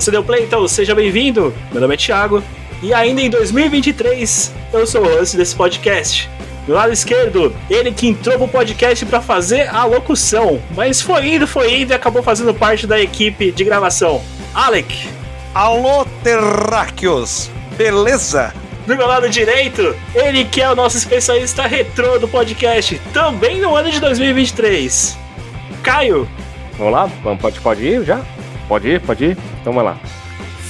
Você deu play, então seja bem-vindo. Meu nome é Thiago e ainda em 2023 eu sou o host desse podcast. Do lado esquerdo, ele que entrou pro podcast para fazer a locução, mas foi indo, foi indo e acabou fazendo parte da equipe de gravação. Alec. Alô, terráqueos! Beleza? Do meu lado direito, ele que é o nosso especialista retrô do podcast, também no ano de 2023. Caio. Vamos lá? Pode, pode ir já? Pode ir, pode ir? Então vamos lá.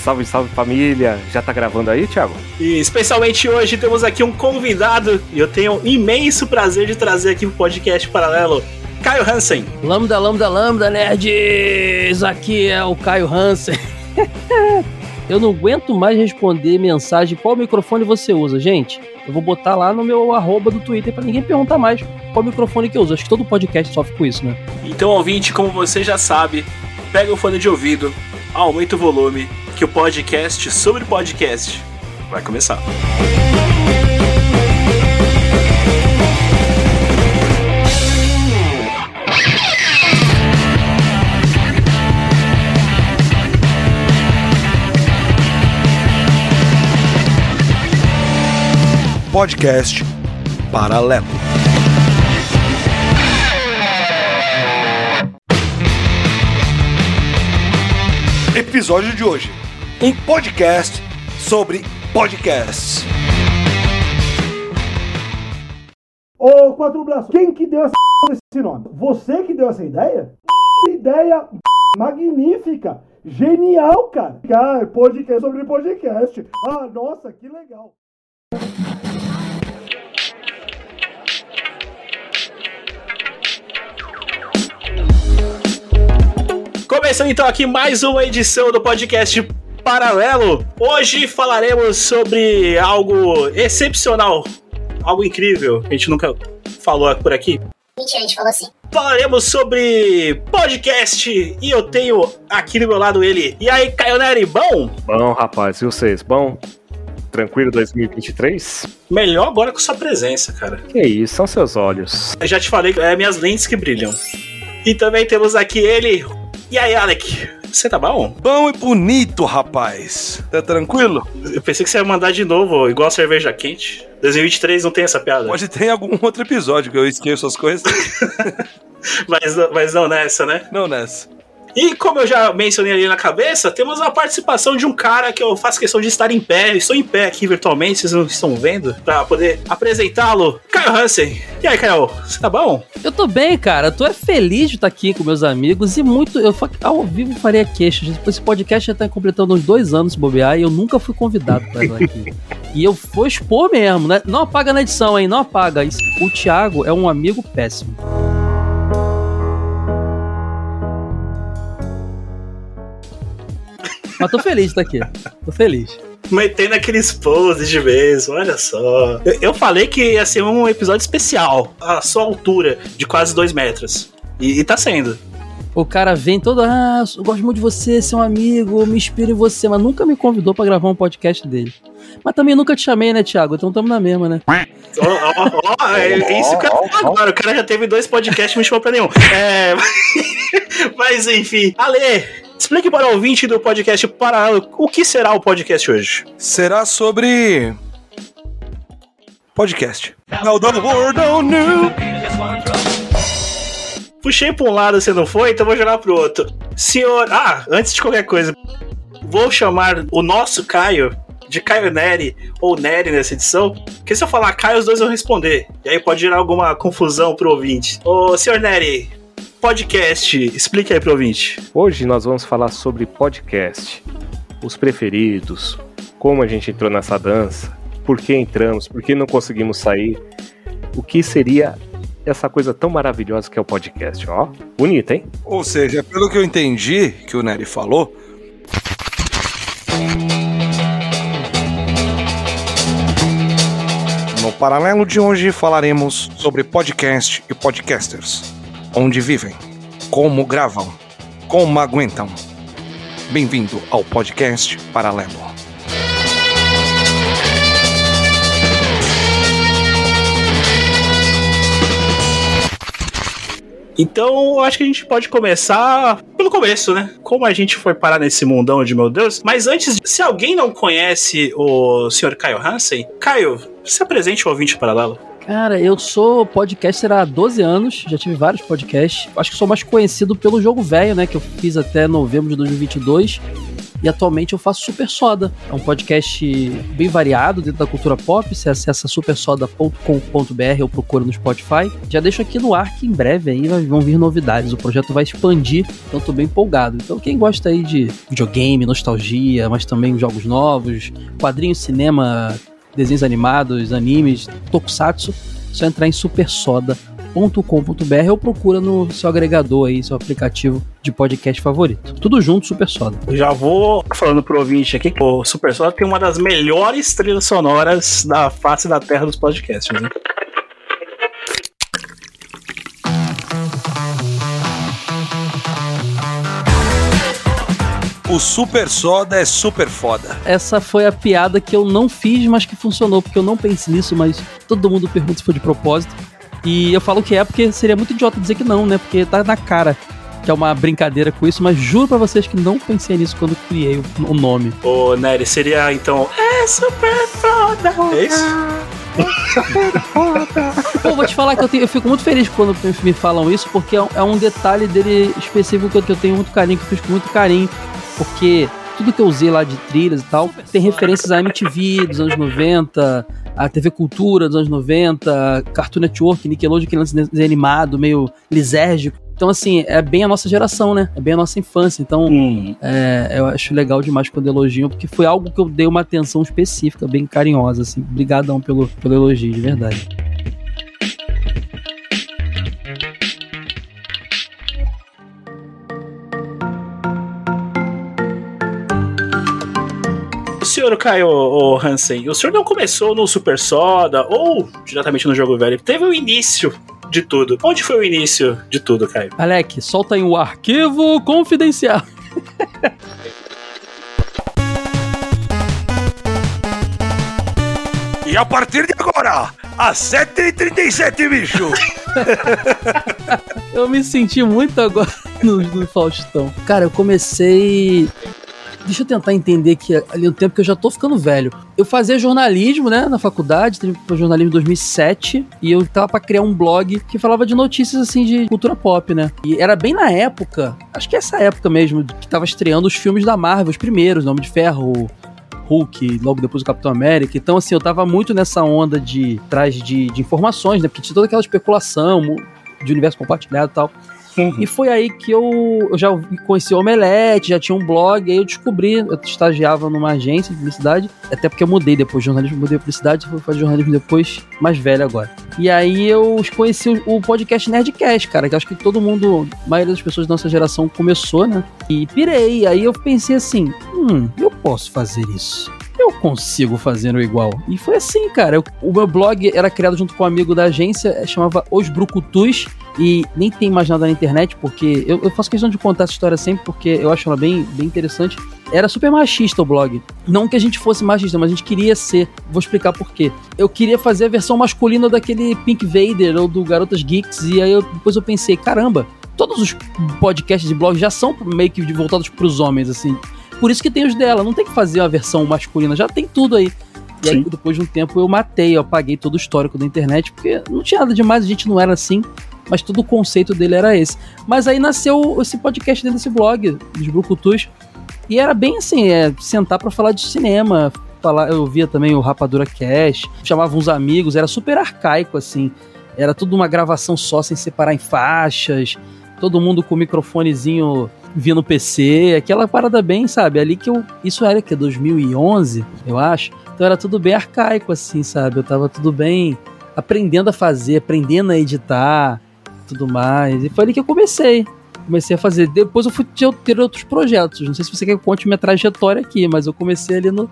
Salve, salve família! Já tá gravando aí, Thiago? E especialmente hoje temos aqui um convidado e eu tenho um imenso prazer de trazer aqui o podcast paralelo. Caio Hansen. Lambda, lambda, lambda, nerds! Aqui é o Caio Hansen. eu não aguento mais responder mensagem qual microfone você usa, gente. Eu vou botar lá no meu arroba do Twitter para ninguém perguntar mais qual microfone que eu uso. Acho que todo podcast sofre com isso, né? Então, ouvinte, como você já sabe, pega o fone de ouvido, aumenta o volume, que o podcast sobre podcast vai começar. Podcast Paralelo. Episódio de hoje: um podcast sobre podcasts. Ô, Quatro Braços, quem que deu essa esse nome? Você que deu essa ideia? Ideia magnífica, genial, cara. Cara, podcast sobre podcast. Ah, nossa, que legal. Começando então aqui mais uma edição do podcast Paralelo. Hoje falaremos sobre algo excepcional, algo incrível, a gente nunca falou por aqui. Mentira, a gente falou assim. Falaremos sobre podcast e eu tenho aqui do meu lado ele. E aí, Caio Neri, bom? Bom, rapaz, e vocês? Bom? Tranquilo 2023? Melhor agora com sua presença, cara. Que isso, são seus olhos. Eu já te falei, é minhas lentes que brilham. E também temos aqui ele. E aí, Alec? Você tá bom? Bom e bonito, rapaz. Tá tranquilo? Eu pensei que você ia mandar de novo, igual cerveja quente. 2023 não tem essa piada. Pode ter algum outro episódio que eu esqueço as coisas. mas, mas não nessa, né? Não nessa. E como eu já mencionei ali na cabeça, temos a participação de um cara que eu faço questão de estar em pé. Estou em pé aqui virtualmente, vocês não estão vendo, para poder apresentá-lo. Caio Hansen. E aí, Caio, você tá bom? Eu tô bem, cara. Eu tô é feliz de estar aqui com meus amigos e muito. Eu ao vivo faria queixa. Esse podcast já tá completando uns dois anos bobear e eu nunca fui convidado pra estar aqui. e eu vou expor mesmo, né? Não apaga na edição, hein? Não apaga. O Thiago é um amigo péssimo. Mas tô feliz de estar aqui. Tô feliz. Metendo aqueles poses de vez, olha só. Eu, eu, falei que ia ser um episódio especial, a sua altura, de quase dois metros. E, e tá sendo. O cara vem todo, ah, eu gosto muito de você, seu amigo, me inspiro em você, mas nunca me convidou para gravar um podcast dele. Mas também nunca te chamei, né, Thiago? Então tamo na mesma, né? Ó, ó, ó, é isso que eu agora. O cara já teve dois podcasts e me chamou pra nenhum. É... mas enfim. Ale, Explique para o ouvinte do podcast Paralelo o que será o podcast hoje. Será sobre. Podcast. Puxei para um lado, você não foi, então vou jogar pro outro. Senhor. Ah, antes de qualquer coisa, vou chamar o nosso Caio de Caio Neri ou Neri nessa edição, porque se eu falar Caio, os dois vão responder. E aí pode gerar alguma confusão pro ouvinte. Ô, senhor Neri, podcast. Explique aí pro ouvinte. Hoje nós vamos falar sobre podcast, os preferidos, como a gente entrou nessa dança, por que entramos, por que não conseguimos sair, o que seria essa coisa tão maravilhosa que é o podcast, ó. Bonita, hein? Ou seja, pelo que eu entendi que o Nery falou, No paralelo de hoje falaremos sobre podcast e podcasters onde vivem, como gravam, como aguentam. Bem-vindo ao podcast Paralelo. Então, eu acho que a gente pode começar pelo começo, né? Como a gente foi parar nesse mundão de meu Deus. Mas antes, se alguém não conhece o Sr. Caio Hansen, Caio, se apresente ao ouvinte paralelo. Cara, eu sou podcaster há 12 anos, já tive vários podcasts. Acho que sou mais conhecido pelo Jogo Velho, né? Que eu fiz até novembro de 2022. E atualmente eu faço Super Soda. É um podcast bem variado dentro da cultura pop. Você acessa supersoda.com.br ou procura no Spotify. Já deixo aqui no ar que em breve aí vão vir novidades. O projeto vai expandir, então tô bem empolgado. Então quem gosta aí de videogame, nostalgia, mas também jogos novos, quadrinhos, cinema, desenhos animados, animes, tokusatsu, só entrar em supersoda.com.br ou procura no seu agregador aí, seu aplicativo de podcast favorito. Tudo junto, Super Soda. Já vou falando pro ouvinte aqui que o Super Soda tem uma das melhores trilhas sonoras da face da terra dos podcasts, né? O Super Soda é super foda. Essa foi a piada que eu não fiz, mas que funcionou, porque eu não pensei nisso, mas todo mundo pergunta se foi de propósito. E eu falo que é porque seria muito idiota dizer que não, né? Porque tá na cara que é uma brincadeira com isso, mas juro pra vocês que não pensei nisso quando criei o, o nome. Ô, Nery, seria então. É super foda! É isso? Pô, vou te falar que eu, tenho- eu fico muito feliz quando me falam isso, porque é um, é um detalhe dele específico que eu, que eu tenho muito carinho, que eu fiz com muito carinho, porque tudo que eu usei lá de trilhas e tal tem referências à MTV dos anos 90, a TV Cultura dos anos 90, Cartoon Network, Nickelodeon, que lance desenho animado, meio lisérgico. Então, assim, é bem a nossa geração, né? É bem a nossa infância. Então, Hum. é, eu acho legal demais quando elogiam, porque foi algo que eu dei uma atenção específica, bem carinhosa, assim. Obrigadão pelo, pelo elogio, de verdade. Senhor Caio ô, Hansen, o senhor não começou no Super Soda ou diretamente no jogo velho? Teve o início de tudo. Onde foi o início de tudo, Caio? Alec, solta aí o arquivo confidencial. E a partir de agora, às 7h37, bicho! Eu me senti muito agora no, no Faustão. Cara, eu comecei. Deixa eu tentar entender aqui ali o tempo que eu já tô ficando velho. Eu fazia jornalismo, né, na faculdade, tive jornalismo em 2007, e eu tava pra criar um blog que falava de notícias assim de cultura pop, né? E era bem na época, acho que é essa época mesmo, que tava estreando os filmes da Marvel, os primeiros, Nome de Ferro, Hulk, logo depois o Capitão América. Então, assim, eu tava muito nessa onda de trás de, de informações, né? Porque tinha toda aquela especulação de universo compartilhado e tal. E foi aí que eu, eu já conheci o Omelete, já tinha um blog, aí eu descobri, eu estagiava numa agência de publicidade, até porque eu mudei depois de jornalismo, mudei de publicidade, fui fazer jornalismo depois, mais velho agora. E aí eu conheci o, o podcast Nerdcast, cara, que acho que todo mundo, a maioria das pessoas da nossa geração começou, né? E pirei, aí eu pensei assim, hum, eu posso fazer isso. Eu consigo fazer o igual. E foi assim, cara. Eu- o meu blog era criado junto com um amigo da agência, eh, chamava Os Brucutus. E nem tem mais nada na internet, porque eu, eu faço questão de contar essa história sempre, porque eu acho ela bem, bem interessante. Era super machista o blog. Não que a gente fosse machista, mas a gente queria ser. Vou explicar por quê. Eu queria fazer a versão masculina daquele Pink Vader ou do Garotas Geeks. E aí eu, depois eu pensei, caramba, todos os podcasts e blogs já são meio que voltados pros homens, assim. Por isso que tem os dela. Não tem que fazer uma versão masculina, já tem tudo aí. E aí, Sim. depois de um tempo, eu matei, eu apaguei todo o histórico da internet, porque não tinha nada demais, a gente não era assim, mas todo o conceito dele era esse. Mas aí nasceu esse podcast dentro desse blog, dos Brucutus, e era bem assim, é, sentar pra falar de cinema, falar, eu via também o Rapadura Cash, chamava uns amigos, era super arcaico, assim, era tudo uma gravação só, sem separar em faixas, todo mundo com o microfonezinho via no PC, aquela parada bem, sabe? Ali que eu. Isso era que 2011, eu acho. Então era tudo bem arcaico, assim, sabe? Eu tava tudo bem aprendendo a fazer, aprendendo a editar, tudo mais. E foi ali que eu comecei. Comecei a fazer. Depois eu fui ter- outros projetos. Não sei se você quer que conte minha trajetória aqui, mas eu comecei ali no,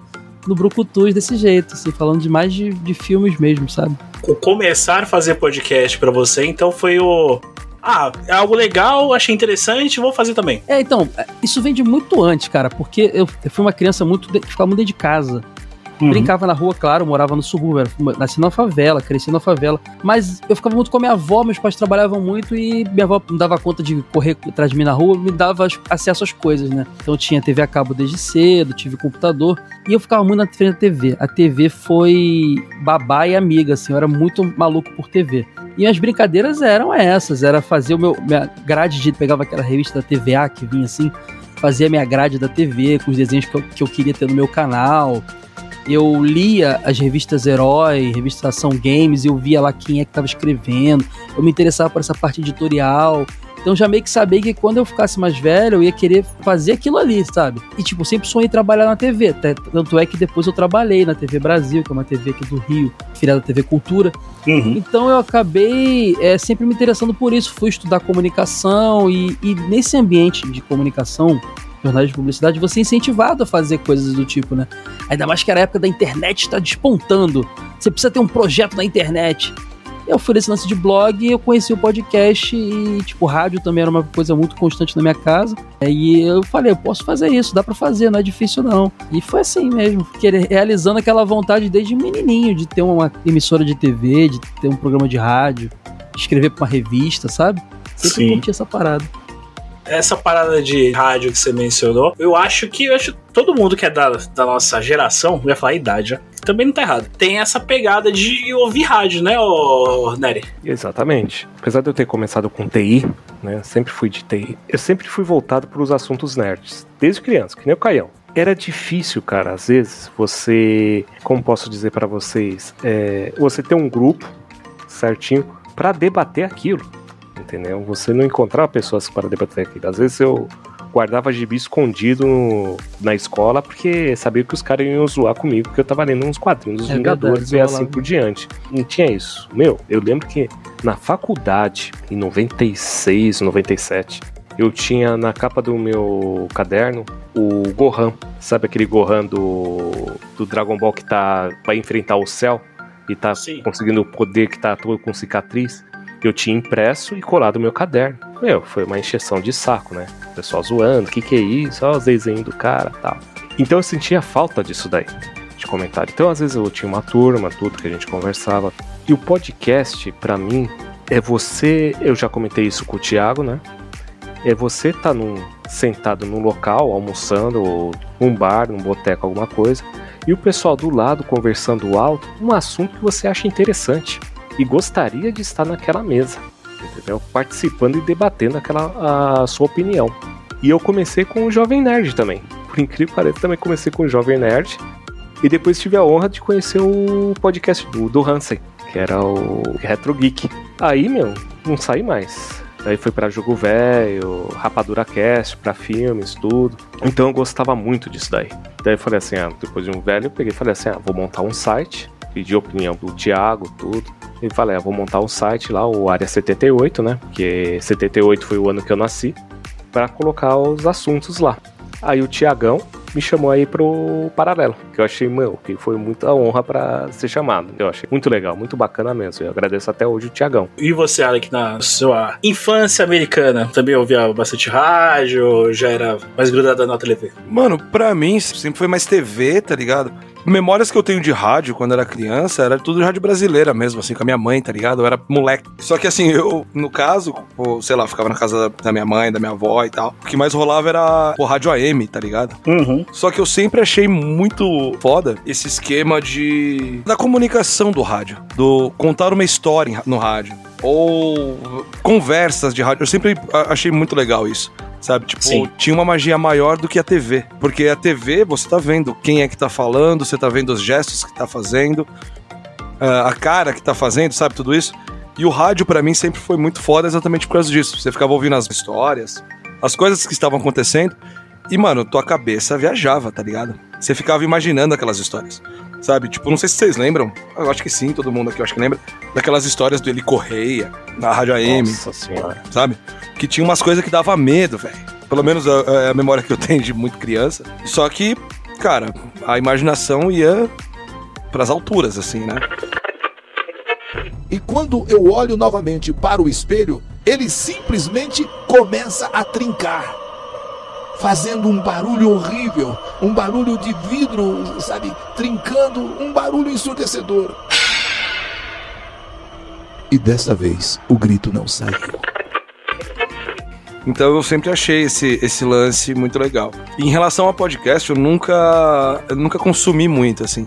no Brucutus desse jeito, assim, falando de mais de, de filmes mesmo, sabe? Começar a fazer podcast pra você, então foi o. Ah, é algo legal, achei interessante, vou fazer também. É, então, isso vem de muito antes, cara, porque eu, eu fui uma criança muito que ficava muito dentro de casa. Uhum. Brincava na rua, claro, morava no subúrbio, nasci na favela, cresci na favela. Mas eu ficava muito com a minha avó, meus pais trabalhavam muito e minha avó não dava conta de correr atrás de mim na rua, me dava acesso às coisas, né? Então tinha TV a cabo desde cedo, tive computador. E eu ficava muito na frente da TV. A TV foi babá e amiga, assim, eu era muito maluco por TV. E as brincadeiras eram essas, era fazer o meu minha grade de pegava aquela revista da TVA que vinha assim, fazia minha grade da TV com os desenhos que eu, que eu queria ter no meu canal. Eu lia as revistas Herói, revista Ação Games, eu via lá quem é que estava escrevendo. Eu me interessava por essa parte editorial. Então já meio que sabia que quando eu ficasse mais velho, eu ia querer fazer aquilo ali, sabe? E tipo, sempre sonhei trabalhar na TV. Tanto é que depois eu trabalhei na TV Brasil, que é uma TV aqui do Rio, filiada da TV Cultura. Uhum. Então eu acabei é, sempre me interessando por isso. Fui estudar comunicação e, e nesse ambiente de comunicação, jornalismo de publicidade, você é incentivado a fazer coisas do tipo, né? Ainda mais que era a época da internet está despontando. Você precisa ter um projeto na internet. Eu fui nesse lance de blog e eu conheci o podcast e, tipo, rádio também era uma coisa muito constante na minha casa. E eu falei, eu posso fazer isso, dá pra fazer, não é difícil não. E foi assim mesmo, realizando aquela vontade desde menininho de ter uma emissora de TV, de ter um programa de rádio, escrever pra uma revista, sabe? Sempre Sim. curti essa parada. Essa parada de rádio que você mencionou, eu acho que eu acho todo mundo que é da, da nossa geração, eu ia falar idade, né? também não tá errado. Tem essa pegada de ouvir rádio, né, ô Nery? Exatamente. Apesar de eu ter começado com TI, né? Sempre fui de TI. Eu sempre fui voltado para os assuntos nerds, desde criança, que nem o Caião. Era difícil, cara, às vezes, você, como posso dizer para vocês, é, você ter um grupo certinho para debater aquilo, entendeu? Você não encontrava pessoas para debater aquilo. Às vezes eu guardava gibi escondido no- na escola porque sabia que os caras iam zoar comigo, que eu tava lendo uns quadrinhos dos É Vingadores verdade, e isso assim por diante. Não tinha isso. Meu, eu lembro que na faculdade, em 96, 97, eu tinha na capa do meu caderno o Gohan. Sabe aquele Gohan do, do Dragon Ball que tá, vai enfrentar o céu e tá Sim. conseguindo o poder que tá todo com cicatriz? Eu tinha impresso e colado no meu caderno. Meu, foi uma encheção de saco, né? O pessoal zoando, o que, que é isso? Olha os desenhos do cara tal. Então eu sentia falta disso daí, de comentário. Então às vezes eu tinha uma turma, tudo que a gente conversava. E o podcast, pra mim, é você. Eu já comentei isso com o Thiago, né? É você tá num, sentado num local, almoçando, ou num bar, num boteco, alguma coisa, e o pessoal do lado conversando alto, um assunto que você acha interessante e gostaria de estar naquela mesa, entendeu? Participando e debatendo aquela a sua opinião. E eu comecei com o Jovem Nerd também. Por incrível que pareça, também comecei com o Jovem Nerd. E depois tive a honra de conhecer o podcast do, do Hansen, que era o Retro Geek. Aí, meu, não saí mais. Daí foi pra jogo velho, Rapadura Cast, pra filmes, tudo. Então eu gostava muito disso daí. Daí eu falei assim, ah, depois de um velho, eu peguei e falei assim, ah, vou montar um site. Pedi opinião do Thiago, tudo. E falei, ah, vou montar um site lá, o Área 78, né? Porque 78 foi o ano que eu nasci. Pra colocar os assuntos lá. Aí o Tiagão me chamou aí pro Paralelo, que eu achei, meu, que foi muita honra pra ser chamado. Eu achei muito legal, muito bacana mesmo. Eu agradeço até hoje o Tiagão. E você, Alec, na sua infância americana, também ouvia bastante rádio, já era mais grudada na TV? Mano, pra mim sempre foi mais TV, tá ligado? Memórias que eu tenho de rádio quando era criança era tudo de rádio brasileira mesmo, assim, com a minha mãe, tá ligado? Eu era moleque. Só que assim, eu, no caso, pô, sei lá, ficava na casa da minha mãe, da minha avó e tal. O que mais rolava era pô, rádio AM, tá ligado? Uhum. Só que eu sempre achei muito foda esse esquema de. da comunicação do rádio. Do contar uma história no rádio. Ou conversas de rádio. Eu sempre achei muito legal isso. Sabe? Tipo, Sim. tinha uma magia maior do que a TV. Porque a TV, você tá vendo quem é que tá falando, você tá vendo os gestos que tá fazendo, ah, a cara que tá fazendo, sabe? Tudo isso. E o rádio, pra mim, sempre foi muito foda exatamente por causa disso. Você ficava ouvindo as histórias, as coisas que estavam acontecendo. E, mano, tua cabeça viajava, tá ligado? Você ficava imaginando aquelas histórias. Sabe? Tipo, não sei se vocês lembram. Eu acho que sim, todo mundo aqui eu acho que lembra. Daquelas histórias do Eli Correia, na Rádio AM, Nossa senhora. sabe? Que tinha umas coisas que dava medo, velho. Pelo menos a, a memória que eu tenho de muito criança. Só que, cara, a imaginação ia pras alturas, assim, né? E quando eu olho novamente para o espelho, ele simplesmente começa a trincar. fazendo um barulho horrível, um barulho de vidro, sabe, trincando, um barulho ensurdecedor. E dessa vez o grito não saiu. Então eu sempre achei esse, esse lance muito legal. E em relação ao podcast, eu nunca, eu nunca consumi muito, assim.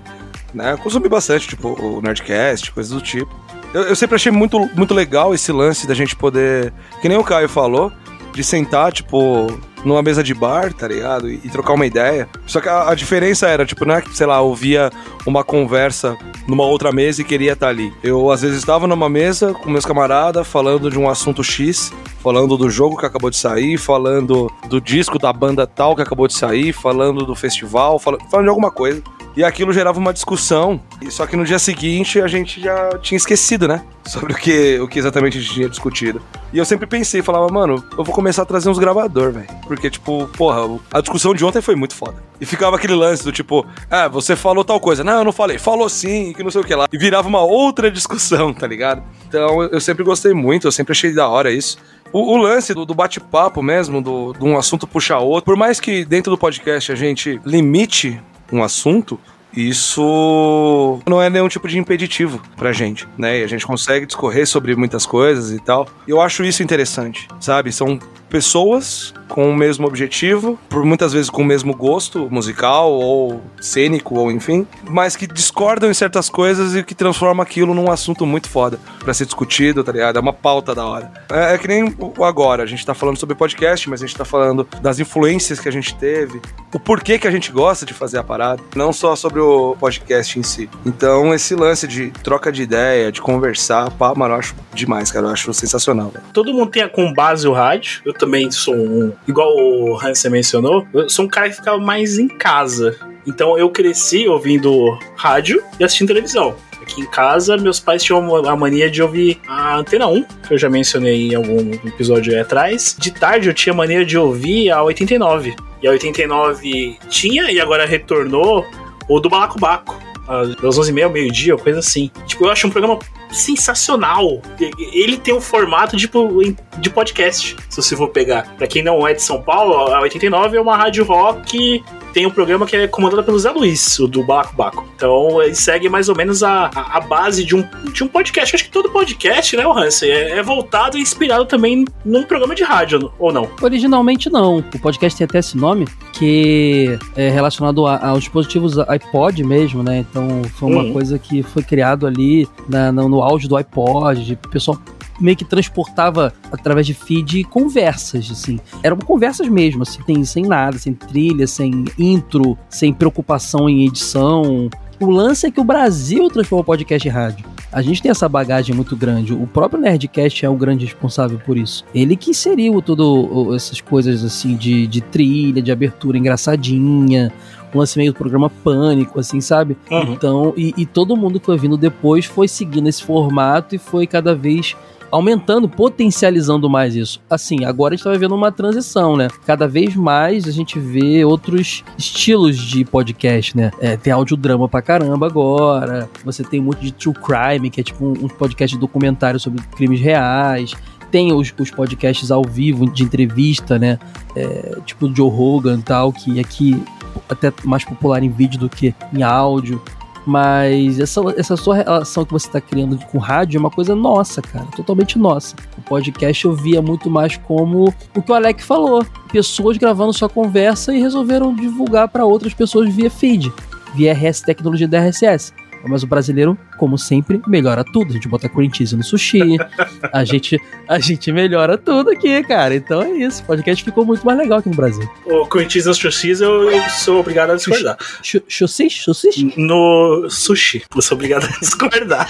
Né? Eu consumi bastante, tipo, o Nerdcast, coisas do tipo. Eu, eu sempre achei muito, muito legal esse lance da gente poder, que nem o Caio falou, de sentar, tipo, numa mesa de bar, tá ligado? E, e trocar uma ideia. Só que a, a, diferença era, tipo, não é que, sei lá, ouvia uma conversa numa outra mesa e queria estar ali. Eu, às vezes, estava numa mesa com meus camaradas falando de um assunto X, falando do jogo que acabou de sair, falando do disco da banda tal que acabou de sair, falando do festival, falando, falando de alguma coisa. E aquilo gerava uma discussão. Só que no dia seguinte a gente já tinha esquecido, né? Sobre o que, o que exatamente a gente tinha discutido. E eu sempre pensei, falava, mano, eu vou começar a trazer uns gravador, velho. Porque, tipo, porra, a discussão de ontem foi muito foda. E ficava aquele lance do tipo, ah, você falou tal coisa. Não, eu não falei. Falou sim, que não sei o que lá. E virava uma outra discussão, tá ligado? Então eu sempre gostei muito, eu sempre achei da hora isso. O, o, lance do, do bate-papo mesmo, do, de um assunto puxar outro, por mais que dentro do podcast a gente limite um assunto, isso não é nenhum tipo de impeditivo pra gente, né? E a gente consegue discorrer sobre muitas coisas e tal. Eu acho isso interessante, sabe? São pessoas com o mesmo objetivo, por muitas vezes com o mesmo gosto musical ou cênico ou enfim, mas que discordam em certas coisas e que transforma aquilo num assunto muito foda para ser discutido, tá ligado? É uma pauta da hora. É, é, que nem agora, a gente tá falando sobre podcast, mas a gente tá falando das influências que a gente teve, o porquê que a gente gosta de fazer a parada, não só sobre o podcast em si. Então, esse lance de troca de ideia, de conversar, pá, mano, eu acho demais, cara, eu acho sensacional. Véio. Todo mundo tem com base o rádio, eu também sou um. Igual o Hansen mencionou, eu sou um cara que ficava mais em casa. Então eu cresci ouvindo rádio e assistindo televisão. Aqui em casa, meus pais tinham a mania de ouvir a Antena 1, que eu já mencionei em algum episódio atrás. De tarde eu tinha mania de ouvir a 89. E a 89 tinha e agora retornou o do Balacobaco. Às 11h30, meio-dia, coisa assim. Tipo, eu acho um programa sensacional. Ele tem um formato tipo de podcast, se você for pegar. Pra quem não é de São Paulo, a 89 é uma rádio rock tem um programa que é comandado pelo Zé Luiz, o do Baco Baco. Então ele segue mais ou menos a, a, a, base de um, de um podcast. Eu acho que todo podcast, né, o Hansen, é, é, voltado e inspirado também num programa de rádio, ou não? Originalmente não. O podcast tem até esse nome, que é relacionado a, aos dispositivos iPod mesmo, né? Então foi uma uhum. coisa que foi criado ali na, no, no auge do iPod, o pessoal meio que transportava através de feed conversas, assim. Eram conversas mesmo, assim, tem, sem nada, sem trilha, sem intro, sem preocupação em edição. O lance é que o Brasil transformou o podcast em rádio. A gente tem essa bagagem muito grande. O próprio Nerdcast é o grande responsável por isso. Ele que inseriu todas essas coisas assim de, de trilha, de abertura engraçadinha, o lance meio do programa Pânico, assim, sabe? Uhum. Então, e, e todo mundo que foi vindo depois foi seguindo esse formato e foi cada vez aumentando, potencializando mais isso. Assim, agora a gente tá vivendo uma transição, né? Cada vez mais a gente vê outros estilos de podcast, né? É, tem audiodrama pra caramba agora. Você tem muito de true crime, que é tipo um, um podcast documentário sobre crimes reais tem os, os, podcasts ao vivo de entrevista, né? É, tipo o Joe Rogan e tal, que aqui até mais popular em vídeo do que em áudio. Mas essa, essa sua relação que você está criando com rádio é uma coisa nossa, cara, totalmente nossa. O podcast eu via muito mais como o que o Alec falou: pessoas gravando sua conversa e resolveram divulgar para outras pessoas via feed, via RS tecnologia da RSS. Mas o brasileiro, como sempre, melhora tudo. A gente bota cream cheese no sushi, a gente, a gente melhora tudo aqui, cara. Então é isso. O podcast ficou muito mais legal aqui no Brasil. O cream cheese no sushi eu, eu sou obrigado a discordar. Sushi? Sushi? No sushi. Eu sou obrigado a discordar.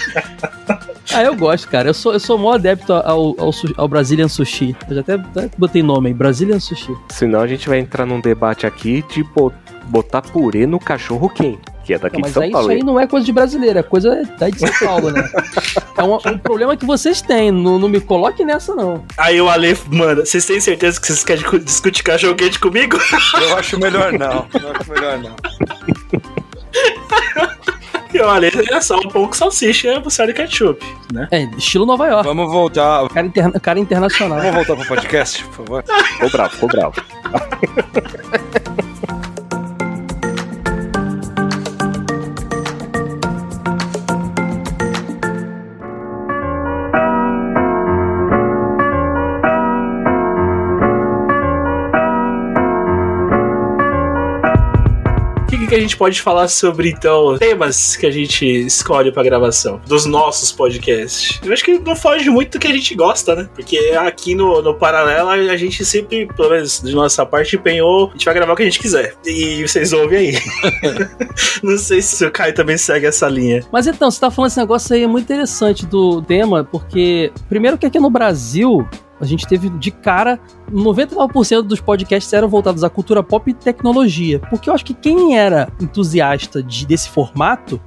ah, eu gosto, cara. Eu sou, eu sou mó adepto ao, ao, ao Brazilian Sushi. Eu já até, até botei nome aí, Brazilian Sushi. Senão a gente vai entrar num debate aqui de botar purê no cachorro quente que é daqui não, de São aí, Paulo. Mas isso aí não é coisa de brasileiro, é coisa daí de São Paulo, né? é um, um, problema que vocês têm, não, não me coloque nessa, não. Aí o Ale, mano, vocês têm certeza que vocês querem discutir cachorro quente comigo? Eu acho melhor não, eu acho melhor não. E olha, é só um pão com salsicha, você de ketchup, né? É, estilo Nova York. Vamos voltar. Cara, interna- cara internacional. Vamos voltar pro podcast, por favor. Ficou bravo, ficou bravo. que, que a gente pode falar sobre, então, temas que a gente escolhe pra gravação? Dos nossos podcasts. Eu acho que não foge muito do que a gente gosta, né? Porque aqui no, no Paralelo a gente sempre, pelo menos de nossa parte, empenhou. A gente vai gravar o que a gente quiser. E vocês ouvem aí. não sei se o Caio também segue essa linha. Mas então, você tá falando esse negócio aí é muito interessante do tema, porque primeiro que aqui no Brasil a gente teve de cara 99% dos podcasts eram voltados à cultura pop e tecnologia, porque eu acho que quem era entusiasta de- desse formato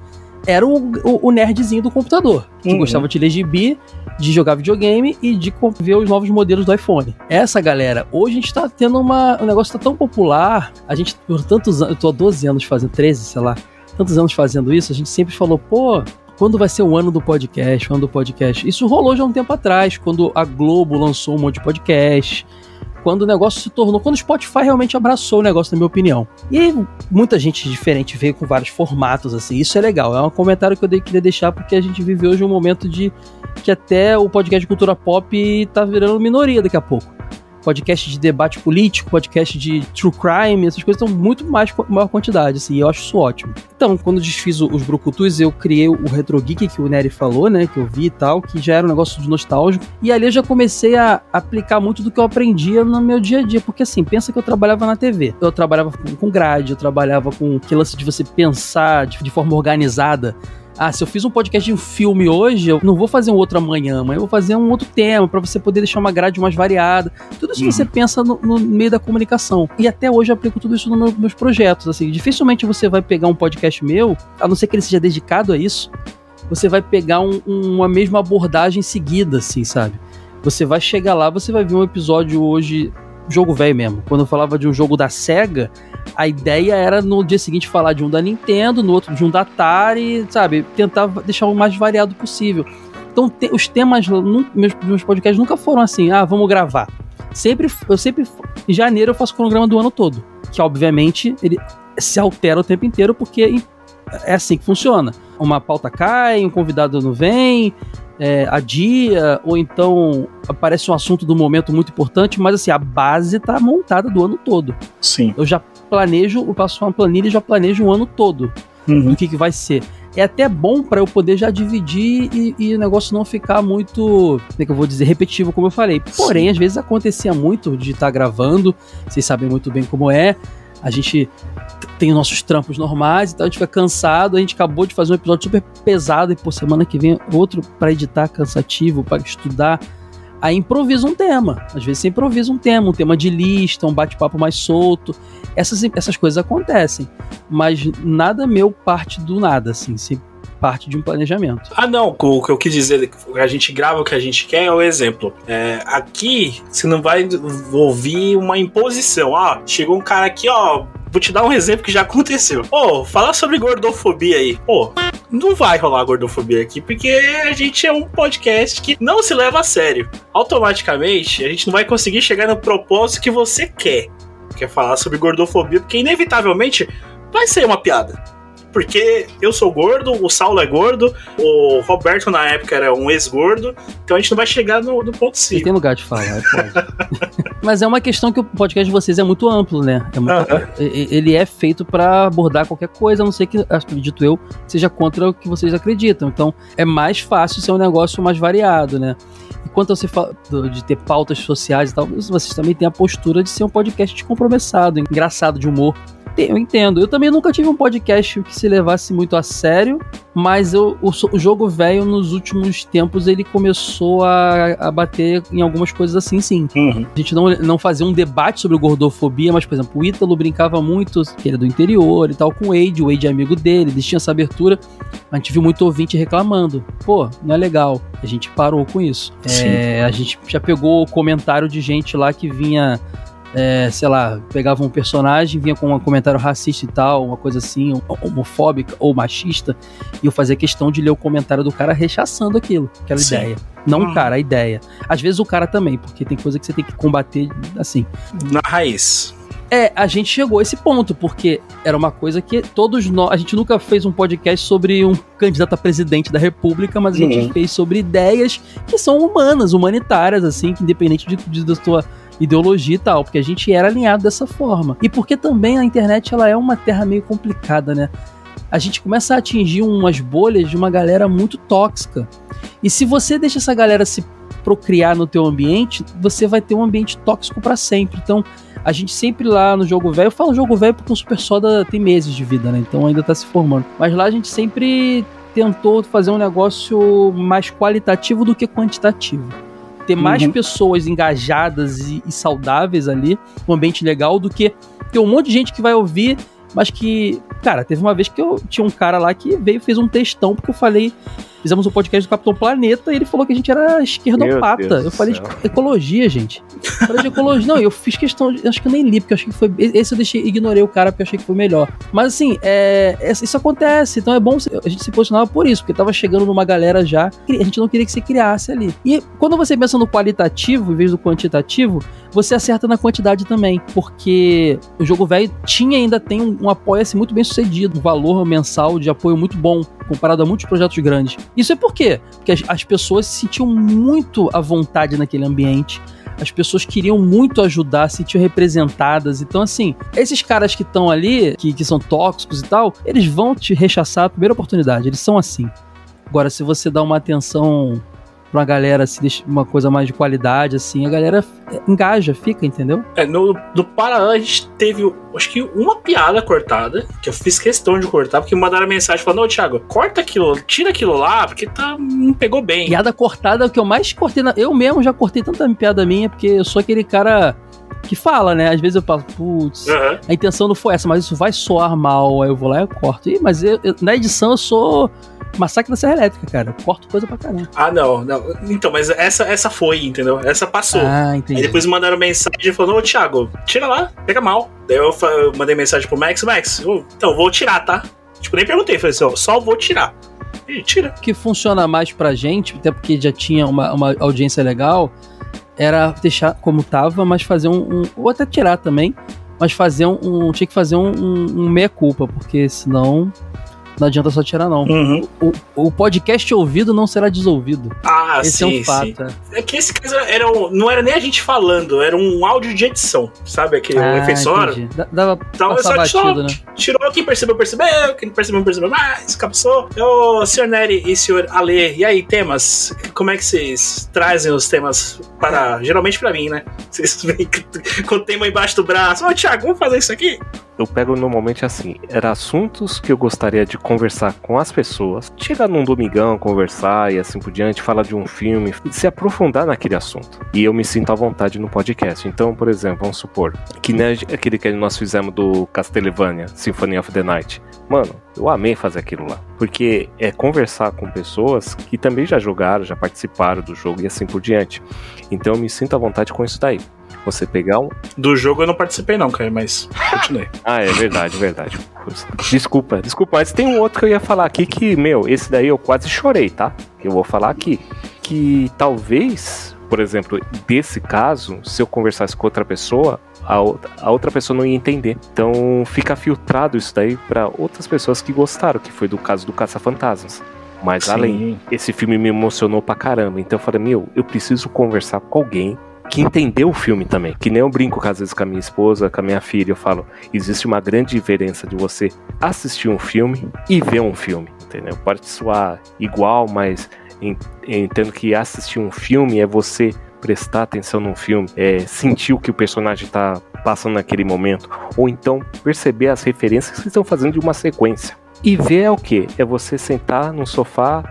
era o, o- o nerdzinho do computador, que Uhum. gostava de ler gibi, de jogar videogame e de ver os novos modelos do iPhone. Essa galera, hoje a gente tá tendo uma. O negócio tá tão popular, a gente, por tantos anos, eu tô há 12 anos fazendo, 13, sei lá, tantos anos fazendo isso, a gente sempre falou, pô, quando vai ser o ano do podcast, o ano do podcast? Isso rolou já um tempo atrás, quando a Globo lançou um monte de podcast, quando o negócio se tornou, quando o Spotify realmente abraçou o negócio, na minha opinião. E muita gente diferente veio com vários formatos, assim, isso é legal, é um comentário que eu queria deixar, porque a gente vive hoje um momento de que até o podcast de cultura pop tá virando minoria daqui a pouco podcast de debate político, podcast de true crime, essas coisas estão muito mais maior quantidade, assim, e eu acho isso ótimo. Então, quando desfiz os Brucutus, eu criei o Retro Geek que o Nery falou, né, que eu vi e tal, que já era um negócio de nostálgico, e ali eu já comecei a aplicar muito do que eu aprendia no meu dia a dia, porque assim, pensa que eu trabalhava na TV, eu trabalhava com, grade, eu trabalhava com aquele lance de você pensar de forma organizada, ah, se eu fiz um podcast de um filme hoje, eu não vou fazer um outro amanhã, amanhã eu vou fazer um outro tema pra você poder deixar uma grade mais variada. Tudo isso Uhum. você pensa no, no meio da comunicação. E até hoje eu aplico tudo isso nos meu- meus projetos. Assim, dificilmente você vai pegar um podcast meu, a não ser que ele seja dedicado a isso, você vai pegar um- uma mesma abordagem seguida, assim, sabe? Você vai chegar lá, você vai ver um episódio hoje, jogo velho mesmo. Quando eu falava de um jogo da SEGA, a ideia era no dia seguinte falar de um da Nintendo, no outro de um da Atari, sabe? Tentar deixar o mais variado possível. Então, te- os temas, nu- meus, meus podcasts nunca foram assim, ah, vamos gravar. Sempre, eu sempre, em janeiro eu faço o cronograma do ano todo. Que, obviamente, ele se altera o tempo inteiro, porque é assim que funciona. Uma pauta cai, um convidado não vem, é, adia, ou então aparece um assunto do momento muito importante, mas assim, a base tá montada do ano todo. Sim. Eu já planejo, eu passo uma planilha e já planejo o ano todo Uhum. do que, que vai ser. É até bom para eu poder já dividir e, e o negócio não ficar muito, como é que eu vou dizer, repetitivo, como eu falei. Porém, às vezes acontecia muito de estar gravando, vocês sabem muito bem como é. A gente tem os nossos trampos normais, então a gente fica cansado. A gente acabou de fazer um episódio super pesado e por semana que vem outro para editar cansativo, para estudar. Aí improvisa um tema. Às vezes você improvisa um tema, um tema de lista, um bate-papo mais solto. Essas, essas coisas acontecem. Mas nada meu parte do nada, assim. Se parte de um planejamento. Ah, não. O que eu quis dizer, a gente grava o que a gente quer é o exemplo. É, aqui, você não vai ouvir uma imposição. Ah, chegou um cara aqui, ó. Vou te dar um exemplo que já aconteceu. Pô, fala sobre gordofobia aí. Pô, não vai rolar gordofobia aqui, porque a gente é um podcast que não se leva a sério. Automaticamente, a gente não vai conseguir chegar no propósito que você quer. Quer falar sobre gordofobia, porque inevitavelmente vai ser uma piada. Porque eu sou gordo, o Saulo é gordo, o Roberto na época era um ex-gordo, então a gente não vai chegar no, no ponto Você C. tem lugar de falar, é. Mas é uma questão que o podcast de vocês é muito amplo, né? É muito- Aham. e- Ele é feito pra abordar qualquer coisa, a não ser que, acredito eu, seja contra o que vocês acreditam. Então, é mais fácil ser um negócio mais variado, né? E quanto a você fala de ter pautas sociais e tal, vocês também têm a postura de ser um podcast descompromissado, engraçado, de humor. Eu entendo. Eu também nunca tive um podcast que se levasse muito a sério, mas eu- o, o jogo velho, nos últimos tempos, ele começou a, a bater em algumas coisas assim, sim. Uhum. A gente não, não fazia um debate sobre gordofobia, mas, por exemplo, o Ítalo brincava muito, que ele é do interior e tal, com o Wade, o Wade é amigo dele, eles tinham essa abertura. A gente viu muito ouvinte reclamando. Pô, não é legal. A gente parou com isso. É, a gente já pegou comentário de gente lá que vinha é, sei lá, pegava um personagem, vinha com um comentário racista e tal, uma coisa assim, homofóbica ou machista, e eu fazia questão de ler o comentário do cara rechaçando aquilo, aquela Sim. ideia. Não Uhum. o cara, a ideia. Às vezes o cara também, porque tem coisa que você tem que combater assim. Na raiz. É, a gente chegou a esse ponto, porque era uma coisa que todos nós. A gente nunca fez um podcast sobre um candidato a presidente da República, mas a gente Uhum. fez sobre ideias que são humanas, humanitárias, assim, que independente de, de, da sua ideologia e tal, porque a gente era alinhado dessa forma. E porque também a internet ela é uma terra meio complicada, né? A gente começa a atingir umas bolhas de uma galera muito tóxica. E se você deixa essa galera se procriar no teu ambiente, você vai ter um ambiente tóxico para sempre. Então, a gente sempre lá no jogo velho, eu falo jogo velho porque o Super Soda tem meses de vida, né? Então ainda tá se formando. Mas lá a gente sempre tentou fazer um negócio mais qualitativo do que quantitativo. Ter mais Uhum. pessoas engajadas e, e saudáveis ali, um ambiente legal, do que ter um monte de gente que vai ouvir, mas que. Cara, teve uma vez que eu tinha um cara lá que veio e fez um textão, porque eu falei. Fizemos um podcast do Capitão Planeta e ele falou que a gente era esquerdopata. Eu falei de ecologia, gente. Eu falei de ecologia. Não, eu fiz questão. de- Acho que eu nem li, porque eu achei que foi. Esse eu deixei, ignorei o cara porque eu achei que foi melhor. Mas assim, é, é- isso acontece. Então é bom se- a gente se posicionava por isso, porque tava chegando numa galera já. A gente não queria que você criasse ali. E quando você pensa no qualitativo em vez do quantitativo, você acerta na quantidade também. Porque o jogo velho tinha ainda tem um, um apoio-se muito bem sucedido, um valor mensal de apoio muito bom, comparado a muitos projetos grandes. Isso é por quê? Porque as, as pessoas se sentiam muito à vontade naquele ambiente. As pessoas queriam muito ajudar, se sentiam representadas. Então, assim, esses caras que estão ali, que, que são tóxicos e tal, eles vão te rechaçar a primeira oportunidade. Eles são assim. Agora, se você dá uma atenção pra uma galera, deixa uma coisa mais de qualidade, assim, a galera engaja, fica, entendeu? É, no, no Paraná a gente teve, acho que uma piada cortada, que eu fiz questão de cortar, porque mandaram mensagem falando, ô Thiago, corta aquilo, tira aquilo lá, porque tá, não pegou bem. Piada cortada é o que eu mais cortei. Na... Eu mesmo já cortei tanta piada minha, porque eu sou aquele cara que fala, né? Às vezes eu falo, putz, Aham. a intenção não foi essa, mas isso vai soar mal. Aí eu vou lá e eu corto. Ih, mas eu- eu- na edição eu sou massacre da Serra Elétrica, cara. Eu corto coisa pra caramba. Ah, não, não. Então, mas essa, essa foi, entendeu? Essa passou. Ah, Aí entendi. depois mandaram mensagem falando, ô Thiago, tira lá, pega mal. Daí eu, eu mandei mensagem pro Max, Max, eu- então, vou tirar, tá? Tipo, nem perguntei, falei assim, ó, só vou tirar. E tira. O que funciona mais pra gente, até porque já tinha uma, uma audiência legal, era deixar como tava, mas fazer um. um- ou até tirar também, mas fazer um. um- tinha que fazer um, um, um meia-culpa, porque senão. Não adianta só tirar, não. Uhum. O, o podcast ouvido não será desouvido. Ah, Esse sim, é um sim. fato. é. É que esse caso era um- não era nem a gente falando, era um áudio de edição, sabe? Aquele Ah, efeito sonoro. Dava Então, passar só, só batido, né? tirou quem percebeu, percebeu, quem não percebeu, percebeu mais, capsou. Ô, senhor Nery e senhor Ale, e aí, temas? Como é que vocês trazem os temas para. Geralmente pra mim, né? Vocês vêm com o tema embaixo do braço. Ô, Thiago, vamos fazer isso aqui? Eu pego normalmente assim, era assuntos que eu gostaria de conversar com as pessoas, chegar num domingão, conversar e assim por diante, falar de um filme, se aprofundar naquele assunto. E eu me sinto à vontade no podcast. Então, por exemplo, vamos supor, que nem aquele que nós fizemos do Castlevania, Symphony of the Night. Mano, eu amei fazer aquilo lá. Porque é conversar com pessoas que também já jogaram, já participaram do jogo e assim por diante. Então eu me sinto à vontade com isso daí. Você pegar um, Do jogo eu não participei, não, cara, mas continuei. ah, é verdade, verdade. Desculpa, desculpa, mas tem um outro que eu ia falar aqui que, meu, esse daí eu quase chorei, tá? Eu vou falar aqui. Que talvez, por exemplo, desse caso, se eu conversasse com outra pessoa, a outra, pessoa não ia entender. Então fica filtrado isso daí pra outras pessoas que gostaram, que foi do caso do Caça-Fantasmas. Mas além, Sim. esse filme me emocionou pra caramba. Então eu falei, meu, eu preciso conversar com alguém que entendeu o filme também. Que nem eu brinco às vezes com a minha esposa, com a minha filha, eu falo, existe uma grande diferença de você assistir um filme e ver um filme, entendeu? Pode soar igual, mas en- entendo que assistir um filme é você prestar atenção num filme, é sentir o que o personagem está passando naquele momento, ou então perceber as referências que estão fazendo de uma sequência. E ver é o que? É você sentar no sofá,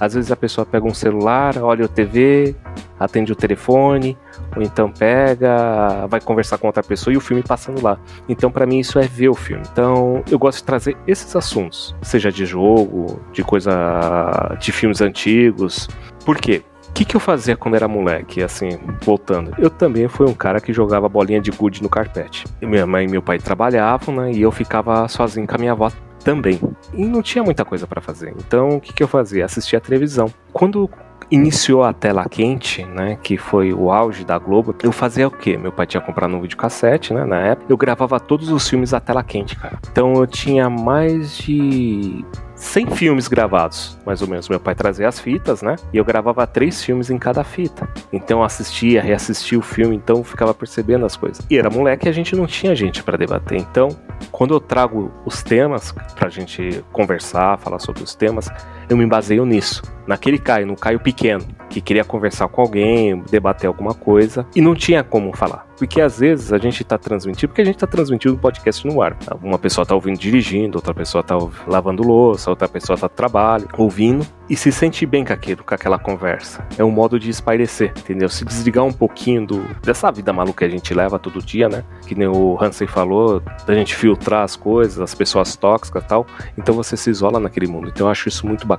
às vezes a pessoa pega um celular, olha o TV, atende o telefone, ou então pega, vai conversar com outra pessoa e o filme passando lá. Então, pra mim, isso é ver o filme. Então, eu gosto de trazer esses assuntos, seja de jogo, de coisa, de filmes antigos. Por quê? que, que eu fazia quando era moleque, assim, voltando? Eu também fui um cara que jogava bolinha de gude no carpete. Minha mãe e meu pai trabalhavam, né? E eu ficava sozinho com a minha avó também. E não tinha muita coisa para fazer. Então, o que, que eu fazia? Assistia a televisão. Quando iniciou a tela quente, né, que foi o auge da Globo, eu fazia o quê? Meu pai tinha comprado um videocassete, né, na época. Eu gravava todos os filmes à tela quente, cara. Então eu tinha mais de 100 filmes gravados, mais ou menos. Meu pai trazia as fitas, né? E eu gravava três filmes em cada fita. Então eu assistia, reassistia o filme, então ficava percebendo as coisas. E era moleque e a gente não tinha gente para debater. Então, quando eu trago os temas pra gente conversar, falar sobre os temas, eu me baseio nisso. Naquele Caio, no Caio pequeno, que queria conversar com alguém, debater alguma coisa, e não tinha como falar. Porque às vezes a gente tá transmitindo, porque a gente tá transmitindo um podcast no ar. Uma pessoa tá ouvindo dirigindo, outra pessoa tá lavando louça, outra pessoa tá no trabalho, ouvindo, e se sente bem com aquilo, com aquela conversa. É um modo de espairecer, entendeu? Se desligar um pouquinho do, dessa vida maluca que a gente leva todo dia, né? Que nem o Hansen falou, da gente filtrar as coisas, as pessoas tóxicas tal. Então você se isola naquele mundo. Então eu acho isso muito bacana.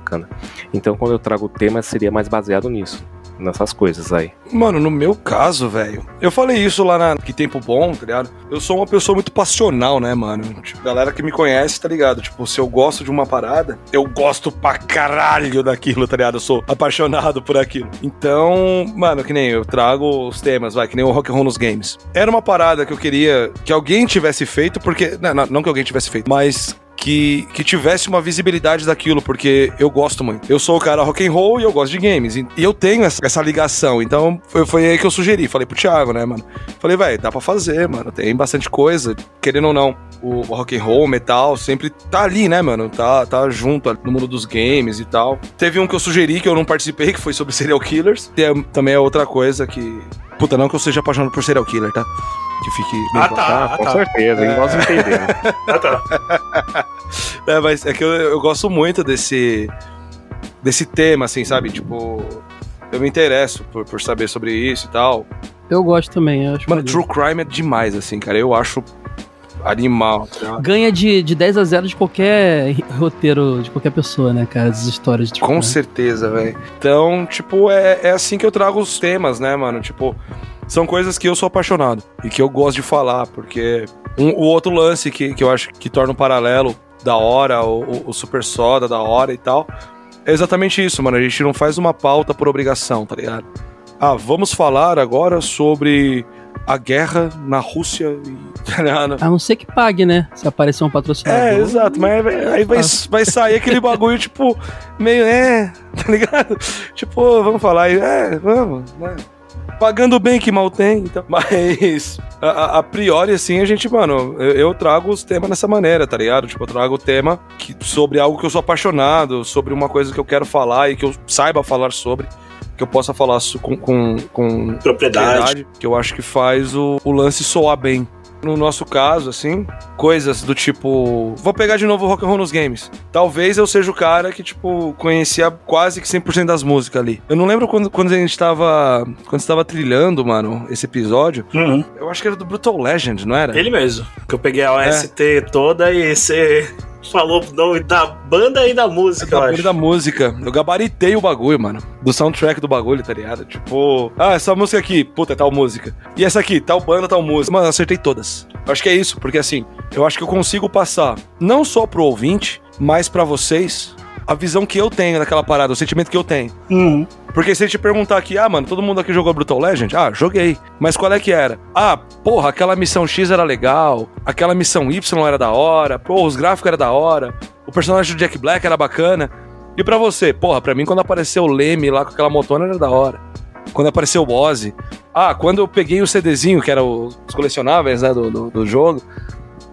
Então quando eu trago o tema, seria mais baseado nisso nessas coisas aí. Mano, no meu caso, velho, eu falei isso lá na Que Tempo Bom, tá ligado? Eu sou uma pessoa muito passional, né, mano? Tipo, galera que me conhece, tá ligado? Tipo, se eu gosto de uma parada, eu gosto pra caralho daquilo, tá ligado? Eu sou apaixonado por aquilo. Então, mano, que nem eu trago os temas, vai, que nem o Rock and Roll nos games. Era uma parada que eu queria que alguém tivesse feito, porque. Não, não, não que alguém tivesse feito, mas que, que tivesse uma visibilidade daquilo, porque eu gosto muito. Eu sou o cara rock and roll e eu gosto de games. E eu tenho essa, essa ligação. Então foi, foi, aí que eu sugeri. Falei pro Thiago, né, mano? Falei, vai, dá pra fazer, mano. Tem bastante coisa. Querendo ou não, o, o rock and roll, o metal, sempre tá ali, né, mano? Tá, tá junto no mundo dos games e tal. Teve um que eu sugeri que eu não participei, que foi sobre serial killers. E é, também é outra coisa que. Puta, não que eu seja apaixonado por serial killer, tá? que fique bem ah, tá, ah, com tá. certeza, é. nós entendemos. ah, tá. É, mas é que eu, eu gosto muito desse desse tema, assim, sabe? Tipo, eu me interesso por, por saber sobre isso e tal. Eu gosto também, eu acho. Mano, True Crime é demais, assim, cara. Eu acho animal. Tá? Ganha de, de 10 a 0 de qualquer roteiro, de qualquer pessoa, né, cara? As histórias de Com crime. certeza, velho. Então, tipo, é, é assim que eu trago os temas, né, mano? Tipo, são coisas que eu sou apaixonado e que eu gosto de falar, porque um, o outro lance que, que eu acho que torna um paralelo da hora, o, o Super Soda da hora e tal, é exatamente isso, mano. A gente não faz uma pauta por obrigação, tá ligado? Ah, vamos falar agora sobre a guerra na Rússia e. Tá a não ser que pague, né? Se aparecer um patrocinador. É, exato, mas aí vai, vai sair aquele bagulho, tipo, meio, é, tá ligado? Tipo, vamos falar, é, vamos, né? pagando bem que mal tem, então. Mas, a, a, priori, assim, a gente, mano, eu, eu, trago os temas dessa maneira, tá ligado? Tipo, eu trago o tema que, sobre algo que eu sou apaixonado, sobre uma coisa que eu quero falar e que eu saiba falar sobre. Que eu possa falar com, com, com propriedade. Que eu acho que faz o, o lance soar bem no nosso caso, assim, coisas do tipo. Vou pegar de novo o rock and roll nos games. Talvez eu seja o cara que, tipo, conhecia quase que 100% das músicas ali. Eu não lembro quando, quando a gente tava. Quando estava trilhando, mano, esse episódio. Uhum. Eu acho que era do Brutal Legend, não era? Ele mesmo. Que eu peguei a OST é. toda e você falou o nome da banda e da música, da banda e da música. Eu gabaritei o bagulho, mano. Do soundtrack do bagulho, tá ligado? Tipo, ah, essa música aqui, puta, é tal música. E essa aqui, tal banda, tal música. Mano, eu acertei todas. Eu acho que é isso, porque assim, eu acho que eu consigo passar não só pro ouvinte, mas para vocês a visão que eu tenho daquela parada, o sentimento que eu tenho. Uhum. Porque se a gente perguntar aqui, ah, mano, todo mundo aqui jogou Brutal Legend? Ah, joguei. Mas qual é que era? Ah, porra, aquela missão X era legal, aquela missão Y era da hora, pô, os gráficos era da hora, o personagem do Jack Black era bacana. E para você, porra, pra mim quando apareceu o Leme lá com aquela motona era da hora. Quando apareceu o Ozzy. Ah, quando eu peguei o CDzinho, que era os colecionáveis, né, do, do, do jogo.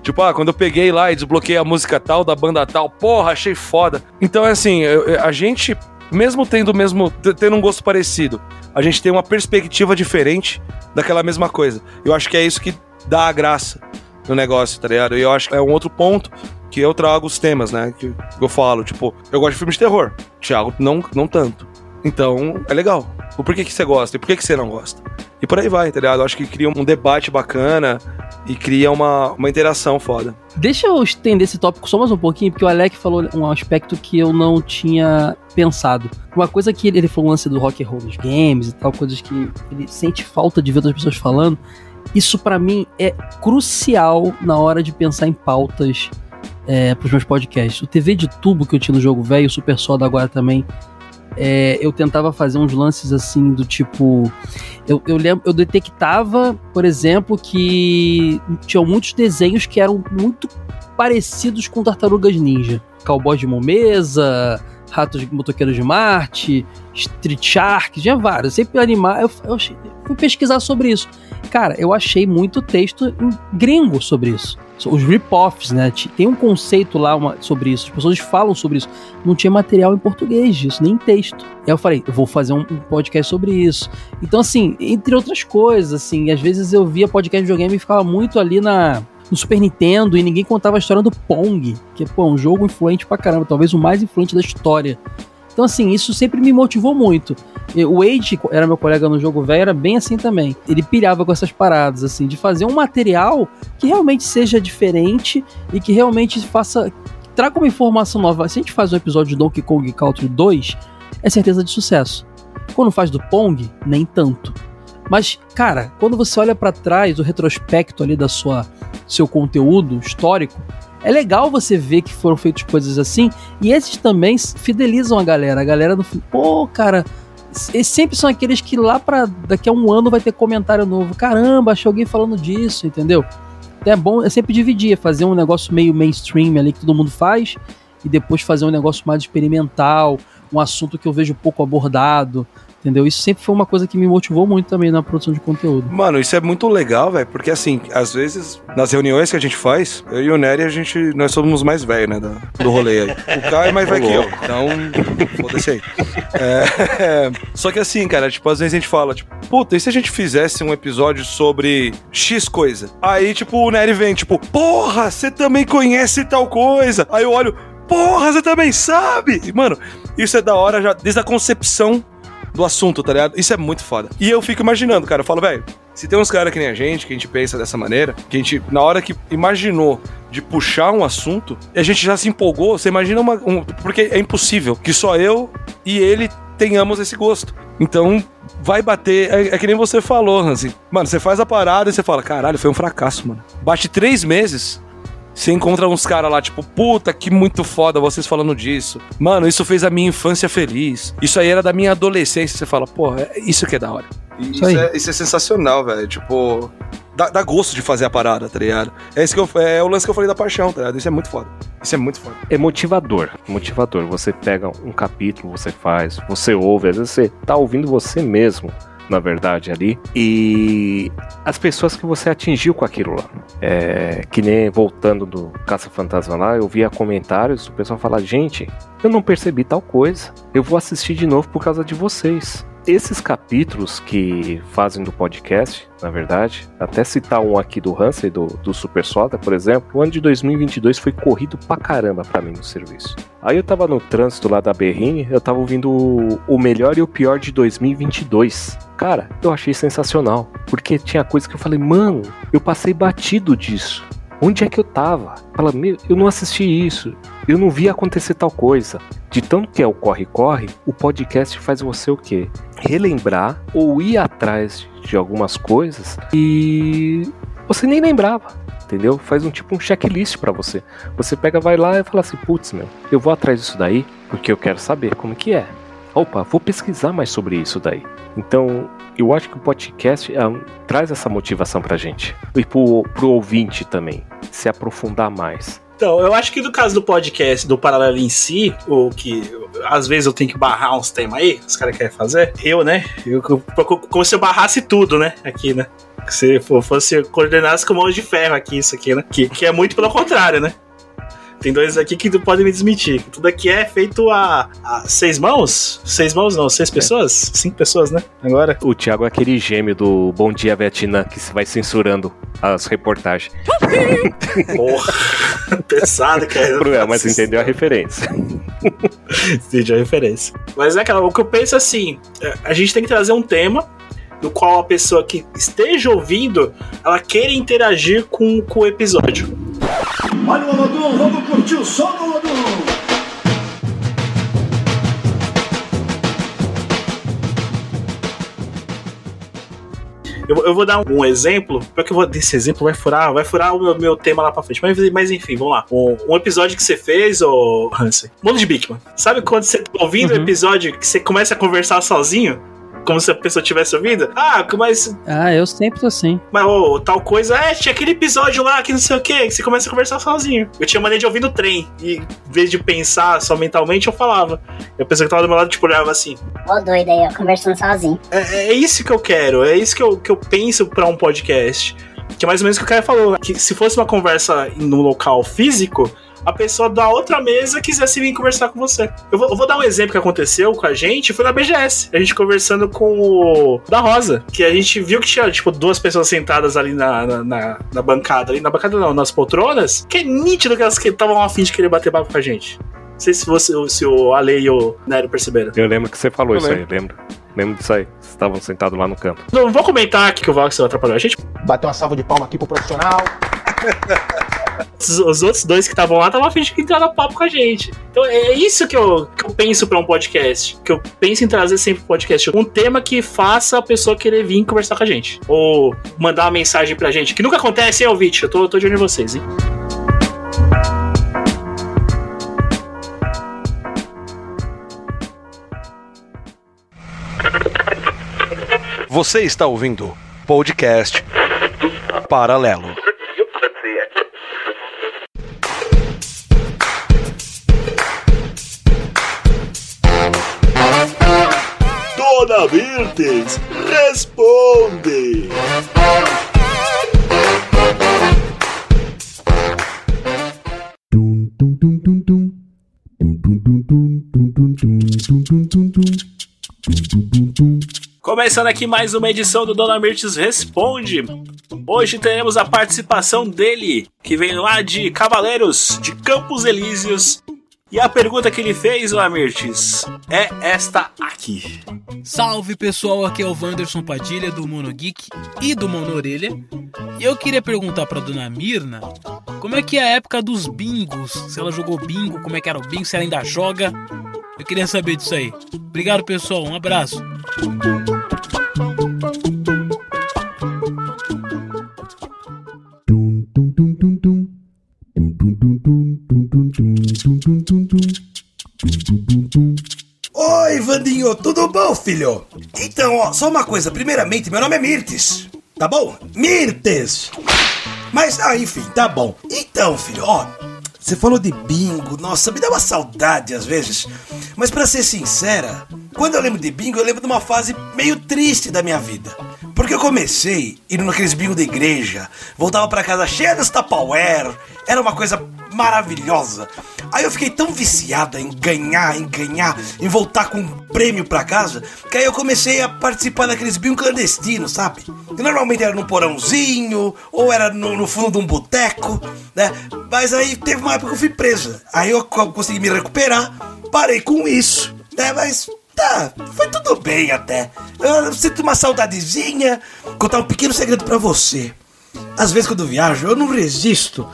Tipo, ah, quando eu peguei lá e desbloqueei a música tal, da banda tal, porra, achei foda. Então, é assim, a gente, mesmo tendo mesmo, tendo um gosto parecido, a gente tem uma perspectiva diferente daquela mesma coisa. Eu acho que é isso que dá a graça no negócio, tá ligado? E eu acho que é um outro ponto que eu trago os temas, né? Que eu falo, tipo, eu gosto de filmes de terror. Thiago, não, não tanto. Então, é legal. O porquê que você gosta e por que que você não gosta. E por aí vai, tá ligado? Eu acho que cria um debate bacana e cria uma, uma interação foda. Deixa eu estender esse tópico só mais um pouquinho, porque o Alec falou um aspecto que eu não tinha pensado. Uma coisa que ele, ele falou lance do rock and roll nos games e tal, coisas que ele sente falta de ver outras pessoas falando. Isso para mim é crucial na hora de pensar em pautas é, pros meus podcasts. O TV de tubo que eu tinha no jogo velho, o Super Soda agora também, é, eu tentava fazer uns lances assim do tipo. Eu, eu lembro, eu detectava, por exemplo, que tinham muitos desenhos que eram muito parecidos com tartarugas ninja. Cowboy de Momesa, Ratos Motoqueiros de Marte, Street Shark, tinha vários. Sempre animar. Eu, eu fui pesquisar sobre isso. Cara, eu achei muito texto gringo sobre isso. Os rip-offs, né? Tem um conceito lá uma- sobre isso. As pessoas falam sobre isso. Não tinha material em português disso, nem texto. E aí eu falei, eu vou fazer um, um podcast sobre isso. Então, assim, entre outras coisas, assim, às vezes eu via podcast de videogame e ficava muito ali na, no Super Nintendo e ninguém contava a história do Pong, que pô, é um jogo influente pra caramba, talvez o mais influente da história. Então, assim, isso sempre me motivou muito. O Wade era meu colega no jogo velho, era bem assim também. Ele pilhava com essas paradas, assim, de fazer um material que realmente seja diferente e que realmente faça. traga uma informação nova. Se a gente faz um episódio de Donkey Kong Country 2, é certeza de sucesso. Quando faz do Pong, nem tanto. Mas, cara, quando você olha pra trás, o retrospecto ali da sua seu conteúdo histórico, é legal você ver que foram feitas coisas assim, e esses também fidelizam a galera. A galera no fim, pô, cara, esses sempre são aqueles que lá para daqui a um ano vai ter comentário novo. Caramba, achei alguém falando disso, entendeu? Então é bom, é sempre dividir, fazer um negócio meio mainstream ali que todo mundo faz, e depois fazer um negócio mais experimental, um assunto que eu vejo pouco abordado, entendeu? Isso sempre foi uma coisa que me motivou muito também na produção de conteúdo. Mano, isso é muito legal, velho, porque assim, às vezes, nas reuniões que a gente faz, eu e o Nery, a gente, nós somos os mais velhos, né, da- do rolê aí. O Caio é mais velho que eu, então, foda-se aí. É, só que assim, cara, tipo, às vezes a gente fala, tipo, puta, e se a gente fizesse um episódio sobre X coisa? Aí, tipo, o Nery vem, tipo, porra, você também conhece tal coisa? Aí eu olho, porra, você também sabe? E, mano, isso é da hora já, desde a concepção do assunto, tá ligado? Isso é muito foda. E eu fico imaginando, cara, eu falo, velho, se tem uns caras que nem a gente, que a gente pensa dessa maneira, que a gente, na hora que imaginou de puxar um assunto, a gente já se empolgou, você imagina uma. um- porque é impossível que só eu e ele tenhamos esse gosto. Então, vai bater. É, é que nem você falou, Hansi. Mano, você faz a parada e você fala, caralho, foi um fracasso, mano. Bate três meses. Você encontra uns caras lá, tipo, puta, que muito foda vocês falando disso. Mano, isso fez a minha infância feliz. Isso aí era da minha adolescência. Você fala, porra, é isso que é da hora. Isso, aí. é, isso é sensacional, velho. Tipo, dá, dá gosto de fazer a parada, tá ligado? É, isso que eu, é o lance que eu falei da paixão, tá ligado? Isso é muito foda. Isso é muito foda. É motivador, motivador. Você pega um capítulo, você faz, você ouve, às vezes você tá ouvindo você mesmo, na verdade, ali. E as pessoas que você atingiu com aquilo lá. É, que nem voltando do Caça Fantasma lá, eu via comentários, o pessoal fala, gente, eu não percebi tal coisa. Eu vou assistir de novo por causa de vocês. Esses capítulos que fazem do podcast, na verdade, até citar um aqui do Hansen, do, do Super Soda, por exemplo, o ano de 2022 foi corrido pra caramba pra mim no serviço. Aí eu tava no trânsito lá da Berrine, eu tava ouvindo o, o melhor e o pior de 2022. Cara, eu achei sensacional, porque tinha coisa que eu falei, mano, eu passei batido disso. Onde é que eu tava? Fala, meu, eu não assisti isso. Eu não vi acontecer tal coisa. De tanto que é o corre-corre, o podcast faz você o quê? Relembrar ou ir atrás de algumas coisas e você nem lembrava. Entendeu? Faz um tipo um checklist pra você. Você pega, vai lá e fala assim: putz, meu, eu vou atrás disso daí porque eu quero saber como que é. Opa, vou pesquisar mais sobre isso daí. Então, eu acho que o podcast é, traz essa motivação pra gente. E pro, pro ouvinte também, se aprofundar mais. Então, eu acho que no caso do podcast, do paralelo em si, o que às vezes eu tenho que barrar uns temas aí, os caras querem fazer, eu, né? Eu, como se eu barrasse tudo, né? Aqui, né? Se fosse coordenasse com mão de ferro aqui, isso aqui, né? Que, que é muito pelo contrário, né? Tem dois aqui que podem me desmentir. Tudo aqui é feito a, a seis mãos? Seis mãos não, seis pessoas? Cinco pessoas, né? Agora. O Thiago é aquele gêmeo do Bom Dia Vietnã que se vai censurando as reportagens. Porra, pesado, cara. Cruel, mas entendeu a referência. Entendi a referência. Mas é aquela, o que eu penso é assim: é, a gente tem que trazer um tema no qual a pessoa que esteja ouvindo, ela queira interagir com, com o episódio. Olha o Olodum, vamos curtir o som do Olodum. Eu, eu vou dar um, um exemplo, porque eu vou desse exemplo vai furar, vai furar o meu, meu tema lá pra frente. Mas, mas enfim, vamos lá. Um, um episódio que você fez, ô Hansen, Mundo de Bigman. Sabe quando você tá ouvindo o Uhum. episódio que você começa a conversar sozinho? Como se a pessoa tivesse ouvido? Ah, mas, Ah, eu sempre tô assim. mas ô, tal coisa. É, tinha aquele episódio lá que não sei o que, que você começa a conversar sozinho. Eu tinha mania de ouvir no trem. E em vez de pensar só mentalmente, eu falava. E a pessoa que tava do meu lado, tipo, olhava assim. Ó, doido aí, ó, conversando sozinho. É, é isso que eu quero, é isso que eu, que eu penso pra um podcast. Que é mais ou menos o que o cara falou. Que se fosse uma conversa no local físico, a pessoa da outra mesa quisesse vir conversar com você. Eu vou, eu vou dar um exemplo que aconteceu com a gente, foi na BGS. A gente conversando com o da Rosa. Que a gente viu que tinha, tipo, duas pessoas sentadas ali na, na, na- na bancada. Ali, na bancada não, nas poltronas. Que é nítido que elas estavam afim de querer bater papo com a gente. Não sei se, você, se o Ale e o Nero perceberam. Eu lembro que você falou Eu isso aí, lembro. lembro. Lembro disso aí. Vocês estavam sentados lá no campo. Não vou comentar aqui que o Vox atrapalhou a gente. Bateu uma salva de palma aqui pro profissional. Os, os outros dois que estavam lá estavam de entrar no papo com a gente. Então é isso que eu, que eu penso pra um podcast. Que eu penso em trazer sempre um podcast. Um tema que faça a pessoa querer vir conversar com a gente. Ou mandar uma mensagem pra gente. Que nunca acontece, hein, ouvinte? Eu tô, tô de olho em vocês, hein? Você está ouvindo podcast Paralelo. Dona Virtes, responde! Começando aqui mais uma edição do Dona Mirtes Responde. Hoje teremos a participação dele, que vem lá de Cavaleiros de Campos Elíseos. E a pergunta que ele fez, Dona Mirtes, é esta aqui. Salve pessoal, aqui é o Wanderson Padilha do Mono Geek e do Mono Orelha. E eu queria perguntar pra dona Mirna como é que é a época dos bingos, se ela jogou bingo, como é que era o bingo, se ela ainda joga. Eu queria saber disso aí. Obrigado pessoal, um abraço. Oi, Vandinho, tudo bom, filho? Então, ó, só uma coisa. Primeiramente, meu nome é Mirtes, tá bom? Mirtes! Mas, ah, enfim, tá bom. Então, filho, ó, você falou de bingo, nossa, me dá uma saudade às vezes. Mas pra ser sincera, quando eu lembro de bingo, eu lembro de uma fase meio triste da minha vida. Porque eu comecei indo naqueles bingo da igreja, voltava pra casa cheia dos Tupperware, era uma coisa maravilhosa. Aí eu fiquei tão viciada em ganhar, em ganhar, em voltar com um prêmio pra casa, que aí eu comecei a participar daqueles bingo clandestinos, sabe? Que normalmente era num porãozinho, ou era no, no fundo de um boteco, né? Mas aí teve uma época que eu fui presa. Aí eu co- consegui me recuperar, parei com isso, né? Mas Tá, foi tudo bem até. Eu sinto uma saudadezinha. Contar um pequeno segredo pra você. Às vezes quando viajo, eu não resisto.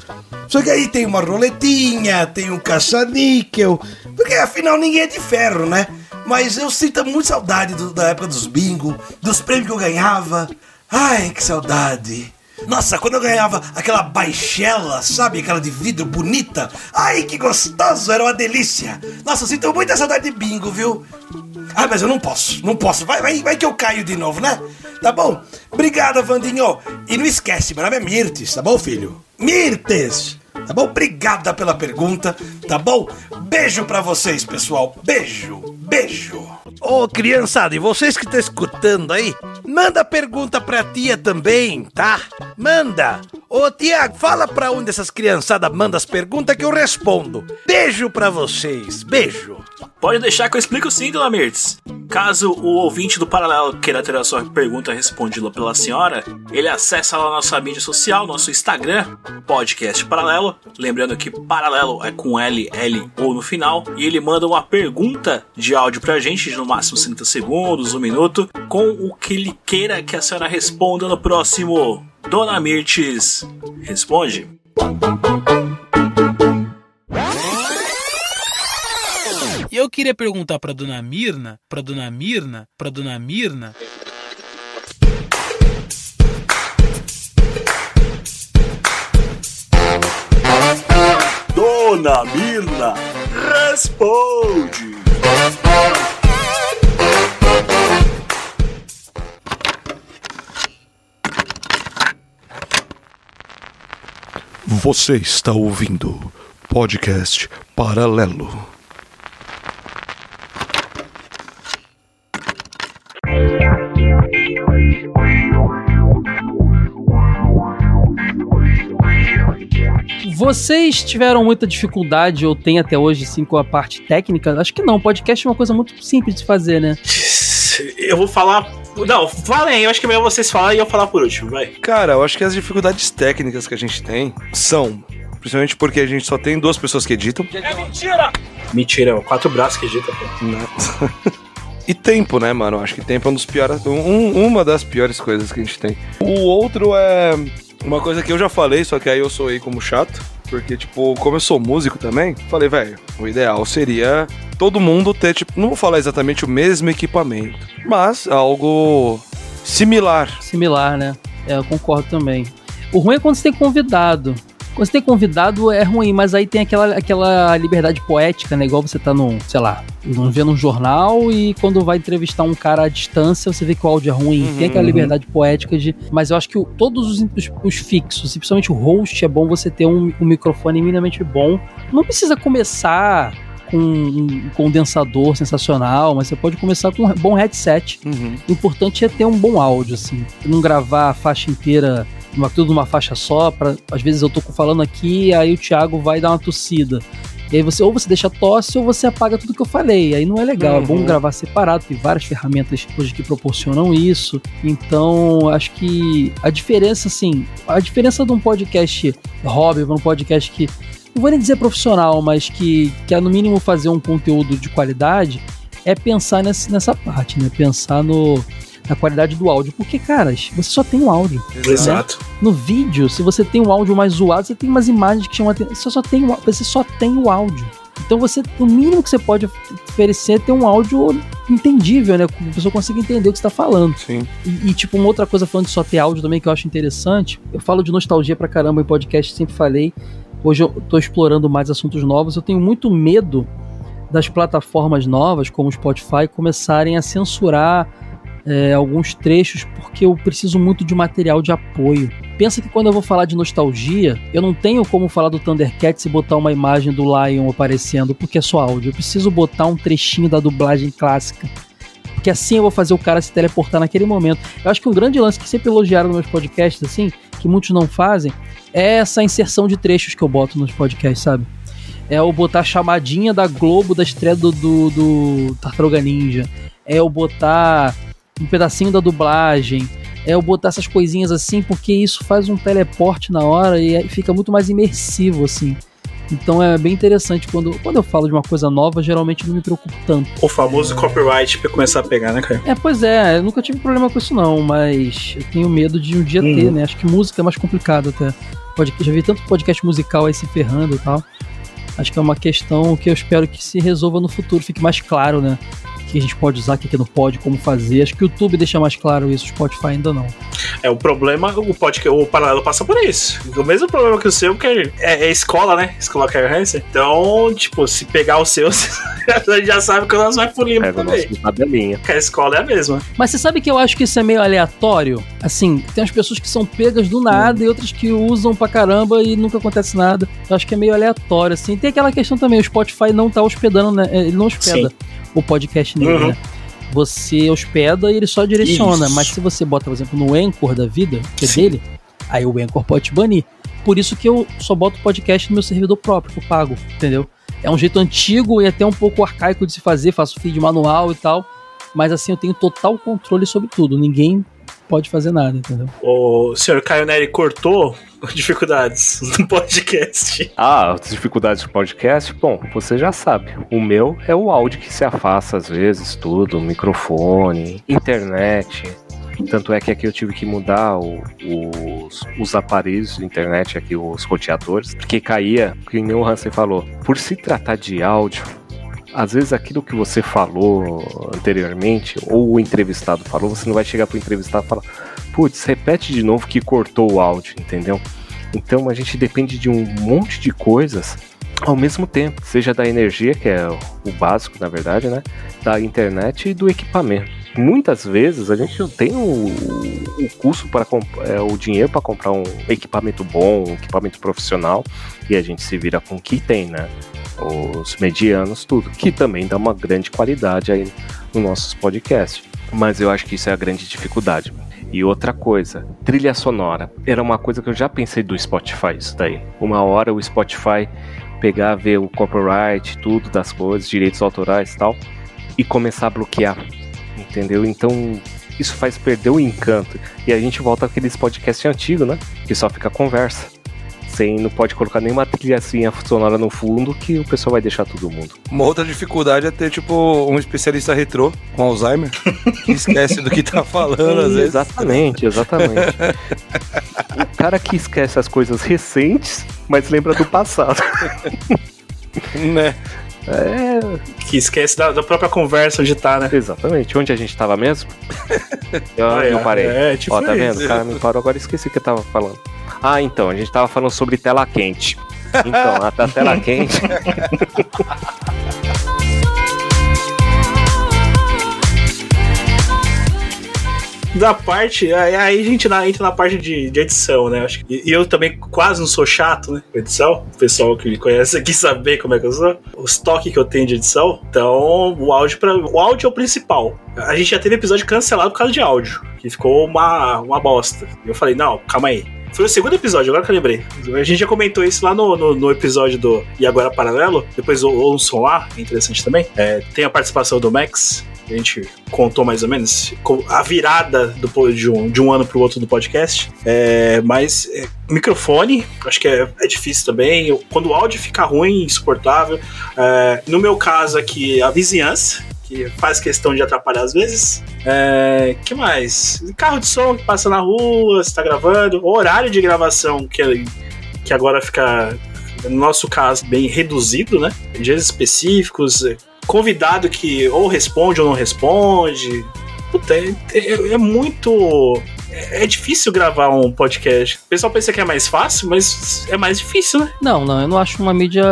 Só que aí tem uma roletinha, tem um caça-níquel. Porque afinal ninguém é de ferro, né? Mas eu sinto muito saudade do- da época dos bingo, dos prêmios que eu ganhava. Ai, que saudade. Nossa, quando eu ganhava aquela baixela, sabe? Aquela de vidro bonita. Ai, que gostoso, era uma delícia. Nossa, eu sinto muita saudade de bingo, viu? Ah, mas eu não posso, não posso. Vai, vai, vai que eu caio de novo, né? Tá bom? Obrigado, Vandinho. E não esquece, meu nome é Mirtes, tá bom, filho? Mirtes! Tá bom? Obrigada pela pergunta, tá bom? Beijo pra vocês, pessoal. Beijo, beijo. Ô, criançada, e vocês que estão escutando aí, manda pergunta pra tia também, tá? Manda. Ô, Tiago, fala pra onde essas criançadas mandam as perguntas que eu respondo. Beijo pra vocês. Beijo. Pode deixar que eu explico sim, dona Mirtz. Caso o ouvinte do Paralelo queira ter a sua pergunta respondida pela senhora, ele acessa lá a nossa mídia social, nosso Instagram, Podcast Paralelo. Lembrando que Paralelo é com L, L ou no final. E ele manda uma pergunta de áudio pra gente, de no máximo 30 segundos, um minuto, com o que ele queira que a senhora responda no próximo. Dona Mirtz, responde. E eu queria perguntar pra dona Mirna, pra dona Mirna, pra dona Mirna, Dona Mirna, responde. Você está ouvindo podcast Paralelo. Vocês tiveram muita dificuldade ou tem até hoje, sim, com a parte técnica? Acho que não. Podcast é uma coisa muito simples de fazer, né? Eu vou falar. Não, falem, eu acho que é melhor vocês falarem e eu falar por último, vai. Cara, eu acho que as dificuldades técnicas que a gente tem são, principalmente porque a gente só tem duas pessoas que editam. Mentira, quatro braços que edita. pô. né? E tempo, né, mano? Eu Acho que tempo é um dos piores, um- uma das piores coisas que a gente tem. O outro é uma coisa que eu já falei, só que aí eu soei como chato. Porque, tipo, como eu sou músico também, falei, velho, o ideal seria todo mundo ter, tipo, não vou falar exatamente o mesmo equipamento, mas algo similar. Similar, né? É, eu concordo também. O ruim é quando você tem convidado. Você tem convidado é ruim, mas aí tem aquela, aquela liberdade poética, né? Igual você tá num, sei lá, vendo um jornal e quando vai entrevistar um cara à distância, você vê que o áudio é ruim. Uhum, tem aquela uhum. liberdade poética de. Mas eu acho que o- todos os, os- os fixos, e principalmente o host, é bom você ter um, um microfone minimamente bom. Não precisa começar com um condensador sensacional, mas você pode começar com um bom headset. Uhum. O importante é ter um bom áudio, assim. Não gravar a faixa inteira, numa, tudo numa faixa só. Pra, às vezes eu tô falando aqui, aí o Thiago vai dar uma tossida. E aí você, ou você deixa tosse, ou você apaga tudo que eu falei. Aí não é legal. É bom Uhum. gravar separado. Tem várias ferramentas hoje que proporcionam isso. Então, acho que a diferença, assim, a diferença de um podcast hobby para um podcast que. Não vou nem dizer profissional, mas que quer no mínimo fazer um conteúdo de qualidade, é pensar nessa, nessa parte, né? Pensar no, na qualidade do áudio. Porque, caras, você só tem um áudio. Exato. No vídeo, se você tem um áudio mais zoado, você tem umas imagens que chamam a atenção. Você só tem, o- você só tem o áudio. Então você, o mínimo que você pode oferecer é ter um áudio entendível, né? Que a pessoa consiga entender o que você tá falando. Sim. E, e, tipo, uma outra coisa falando de só ter áudio também que eu acho interessante. Eu falo de nostalgia pra caramba em podcast, sempre falei. Hoje eu tô explorando mais assuntos novos. Eu tenho muito medo das plataformas novas, como o Spotify, começarem a censurar é, alguns trechos, porque eu preciso muito de material de apoio. Pensa que quando eu vou falar de nostalgia, eu não tenho como falar do Thundercats e botar uma imagem do Lion aparecendo, porque é só áudio. Eu preciso botar um trechinho da dublagem clássica. Porque assim eu vou fazer o cara se teleportar naquele momento. Eu acho que um grande lance que sempre elogiaram nos meus podcasts, assim, que muitos não fazem, é essa inserção de trechos que eu boto nos podcasts, sabe? É eu botar a chamadinha da Globo da estreia do, do, do Tartaruga Ninja. É eu botar um pedacinho da dublagem. É eu botar essas coisinhas assim, porque isso faz um teleporte na hora e fica muito mais imersivo, assim. Então é bem interessante quando, quando eu falo de uma coisa nova, geralmente não me preocupo tanto. O famoso copyright pra começar a pegar, né, cara? É, pois é, eu nunca tive problema com isso não, mas eu tenho medo de um dia Uhum. ter, né? Acho que música é mais complicado até. Pod- Já vi tanto podcast musical aí se ferrando e tal. Acho que é uma questão que eu espero que se resolva no futuro, fique mais claro, né? O que a gente pode usar, o que não pode, como fazer. Acho que o YouTube deixa mais claro isso, o Spotify ainda não. É o problema, o podcast, o paralelo passa por isso. O mesmo problema que o seu, que é, é escola, né? Escola Care Hansen. Então, tipo, se pegar o seu, a gente já sabe que nós vai por limpo o também. nosso. Que a escola é a mesma. Mas você sabe que eu acho que isso é meio aleatório? Assim, tem as pessoas que são pegas do nada e outras que usam pra caramba e nunca acontece nada. Eu acho que é meio aleatório, assim. Tem aquela questão também, o Spotify não tá hospedando, né? Ele não hospeda Sim. O podcast nele, Uhum. né? Você hospeda e ele só direciona. Isso. Mas se você bota, por exemplo, no Anchor da vida, que é Sim. dele, aí o Anchor pode te banir. Por isso que eu só boto podcast no meu servidor próprio, que eu pago, entendeu? É um jeito antigo e até um pouco arcaico de se fazer, faço feed manual e tal. Mas assim, eu tenho total controle sobre tudo. Ninguém pode fazer nada, entendeu? O senhor Caio Neri cortou dificuldades no podcast. Ah, as dificuldades do podcast, bom, você já sabe. O meu é o áudio que se afasta às vezes, tudo, microfone, internet. Tanto é que aqui eu tive que mudar o- os, os aparelhos de internet, aqui, os roteadores, porque caía, que nem o Hansen falou. Por se tratar de áudio, às vezes aquilo que você falou anteriormente, ou o entrevistado falou, você não vai chegar pro entrevistado e falar, putz, repete de novo que cortou o áudio, entendeu? Então a gente depende de um monte de coisas ao mesmo tempo, seja da energia, que é o básico, na verdade, né? Da internet e do equipamento. Muitas vezes a gente não tem o, o custo para é, o dinheiro para comprar um equipamento bom, um equipamento profissional, e a gente se vira com o que tem, né? Os medianos, tudo, que também dá uma grande qualidade aí nos nossos podcasts. Mas eu acho que isso é a grande dificuldade. E outra coisa, trilha sonora. Era uma coisa que eu já pensei do Spotify, isso daí. Uma hora o Spotify pegar, ver o copyright, tudo das coisas, direitos autorais e tal, e começar a bloquear. Entendeu? Então isso faz perder o encanto. E a gente volta àqueles podcasts antigos, né? Que só fica conversa. Sem, não pode colocar nenhuma trilhacinha sonora no fundo que o pessoal vai deixar todo mundo. Uma outra dificuldade é ter, tipo, um especialista retrô com Alzheimer que esquece do que tá falando, às vezes. Exatamente, exatamente. o cara que esquece as coisas recentes, mas lembra do passado. né? É. Que esquece da, da própria conversa onde tá, né? Exatamente. Onde a gente tava mesmo? Eu, É, eu parei. é, tipo Ó, tá vendo? isso. O cara me parou agora esqueci o que eu tava falando. Ah, então, a gente tava falando sobre tela quente. Então, a, a tela quente. Da parte, aí aí a gente na- entra na parte de, de edição, né? Acho que- E, eu também quase não sou chato, né? Edição. O pessoal que me conhece aqui saber como é que eu sou. Os toques que eu tenho de edição. Então, o áudio, pra, o áudio é o principal. A gente já teve episódio cancelado por causa de áudio. Que ficou uma, uma bosta. E eu falei, não, calma aí. Foi o segundo episódio, agora que eu lembrei. A gente já comentou isso lá no, no, no episódio do E Agora Paralelo. Depois ou- ouçam lá, é interessante também. É, tem a participação do Max, a gente contou mais ou menos a virada do, de, um, de um ano pro outro do podcast. É, mas é, microfone, acho que é, é difícil também. Eu- quando o áudio fica ruim, insuportável. É, no meu caso aqui, a vizinhança. Que faz questão de atrapalhar às vezes. É, que mais? Carro de som que passa na rua, você tá gravando. O horário de gravação, que, que agora fica, no nosso caso, bem reduzido, né? Dias específicos, convidado que ou responde ou não responde. Puta, é, é- é muito. É, difícil gravar um podcast. O pessoal pensa que é mais fácil, mas é mais difícil, né? Não, não, eu não acho uma mídia.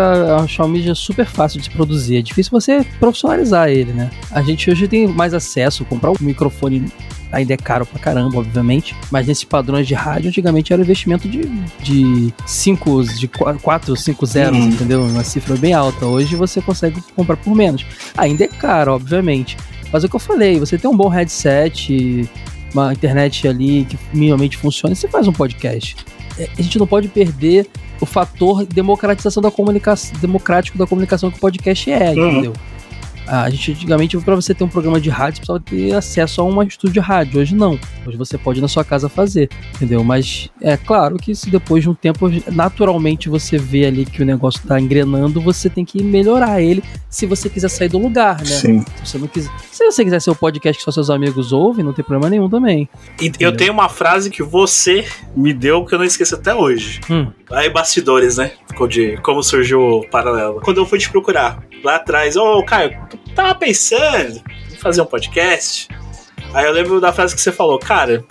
Acho uma mídia super fácil de se produzir. É difícil você profissionalizar ele, né? A gente hoje tem mais acesso, comprar um microfone ainda é caro pra caramba, obviamente. Mas nesses padrões de rádio, antigamente era investimento de, de cinco, de 4, 5 zeros, Uhum. entendeu? Uma cifra bem alta. Hoje você consegue comprar por menos. Ainda é caro, obviamente. Mas é o que eu falei, você tem um bom headset, uma internet ali que minimamente funciona, você faz um podcast. É, A gente não pode perder o fator democratização da comunicação, democrático da comunicação que o podcast é, Uhum. entendeu? Ah, A gente, antigamente, para você ter um programa de rádio, você precisava ter acesso a um estúdio de rádio. Hoje não. Hoje você pode ir na sua casa fazer, entendeu? Mas é claro que se depois de um tempo, naturalmente você vê ali que o negócio tá engrenando, você tem que melhorar ele se você quiser sair do lugar, né? Sim. Se você não quiser. Se você quiser ser o podcast que só seus amigos ouvem, não tem problema nenhum também. E eu tenho uma frase que você me deu que eu não esqueço até hoje. Hum. Aí, bastidores, né? De como surgiu o paralelo. Quando eu fui te procurar lá atrás, ô Caio, tu tava pensando em fazer um podcast? Aí eu lembro da frase que você falou, cara,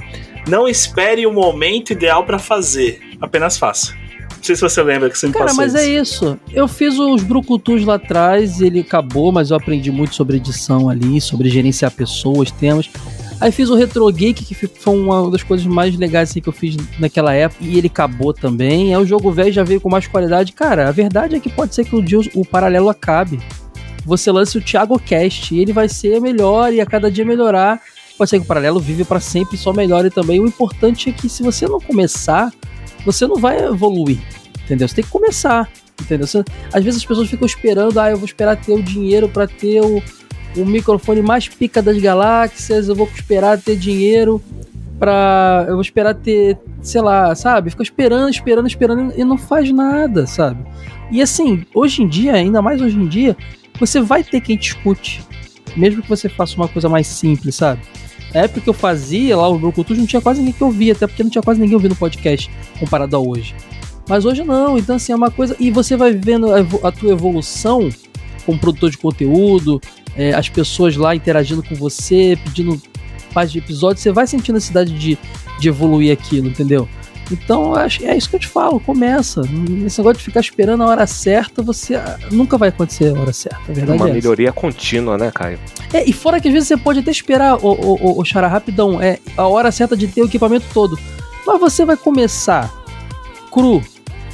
não espere o momento ideal pra fazer, apenas faça. Não sei se você lembra que você me Cara, passou mas é isso. Eu fiz os brucutus lá atrás ele acabou, mas eu aprendi muito sobre edição ali, sobre gerenciar pessoas, temas. Aí fiz o Retro Geek, que foi uma das coisas mais legais assim, que eu fiz naquela época, e ele acabou também. Aí o jogo velho já veio com mais qualidade. Cara, a verdade é que pode ser que um dia o paralelo acabe. Você lance o Thiago Cast e ele vai ser melhor e a cada dia melhorar. Pode ser que o paralelo vive para sempre e só melhore também. O importante é que se você não começar, você não vai evoluir. Entendeu? Você tem que começar. Entendeu? Você- às vezes as pessoas ficam esperando, ah, eu vou esperar ter o dinheiro pra ter o, o microfone mais pica das galáxias, eu vou esperar ter dinheiro pra. Eu vou esperar ter, sei lá, sabe? Fica esperando, esperando, esperando e não faz nada, sabe? E assim, hoje em dia, ainda mais hoje em dia, você vai ter quem te escute. Mesmo que você faça uma coisa mais simples, sabe? Na época que eu fazia lá o meu não tinha quase ninguém que ouvia, até porque não tinha quase ninguém ouvindo podcast comparado a hoje. Mas hoje não, então assim, é uma coisa. E você vai vendo a tua evolução como produtor de conteúdo, é, as pessoas lá interagindo com você, pedindo parte de episódio, você vai sentindo a necessidade de, de evoluir aquilo, entendeu? Então, eu acho- é isso que eu te falo, começa. Esse negócio de ficar esperando a hora certa, você ah, nunca vai acontecer a hora certa, a verdade Uma é essa. melhoria contínua, né, Caio? É, e fora que às vezes você pode até esperar, o, o, o, Xará, rapidão, é a hora certa de ter o equipamento todo. Mas você vai começar cru,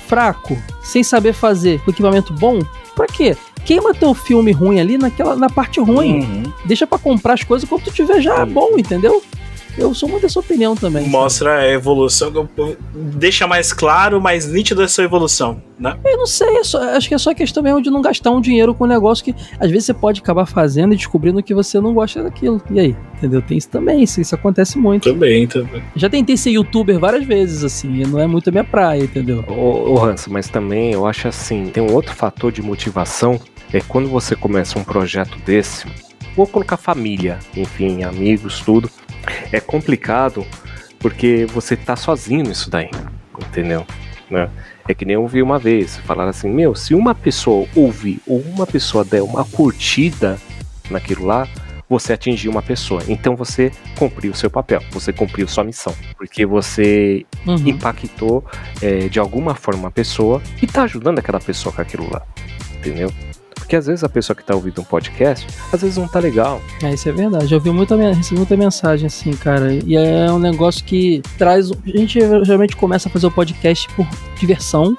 fraco, sem saber fazer, com equipamento bom, pra quê? Queima teu filme ruim ali naquela, na parte ruim. Uhum. Deixa pra comprar as coisas quando tu tiver já bom, entendeu? Eu sou muito dessa opinião também. Mostra a evolução, deixa mais claro, mais nítido essa evolução, né? Eu não sei, é só- acho que é só questão mesmo de não gastar um dinheiro com um negócio que às vezes você pode acabar fazendo e descobrindo que você não gosta daquilo. E aí? Entendeu? Tem isso também, isso, isso acontece muito. Também, também. Já tentei ser youtuber várias vezes, assim, e não é muito a minha praia, entendeu? Ô, ô Hans, mas também eu acho assim, tem um outro fator de motivação, é quando você começa um projeto desse, vou colocar família, enfim, amigos, tudo, é complicado porque você tá sozinho nisso daí, entendeu? Né? É que nem eu ouvi uma vez, falaram assim, meu, se uma pessoa ouvir ou uma pessoa der uma curtida naquilo lá, você atingiu uma pessoa. Então você cumpriu o seu papel, você cumpriu sua missão. Porque você Uhum. impactou é, de alguma forma uma pessoa e tá ajudando aquela pessoa com aquilo lá. Entendeu? Porque às vezes a pessoa que tá ouvindo um podcast, às vezes não tá legal. É, isso é verdade. Já ouvi muita, recebi muita mensagem, assim, cara. E é um negócio que traz. A gente geralmente começa a fazer o podcast por diversão,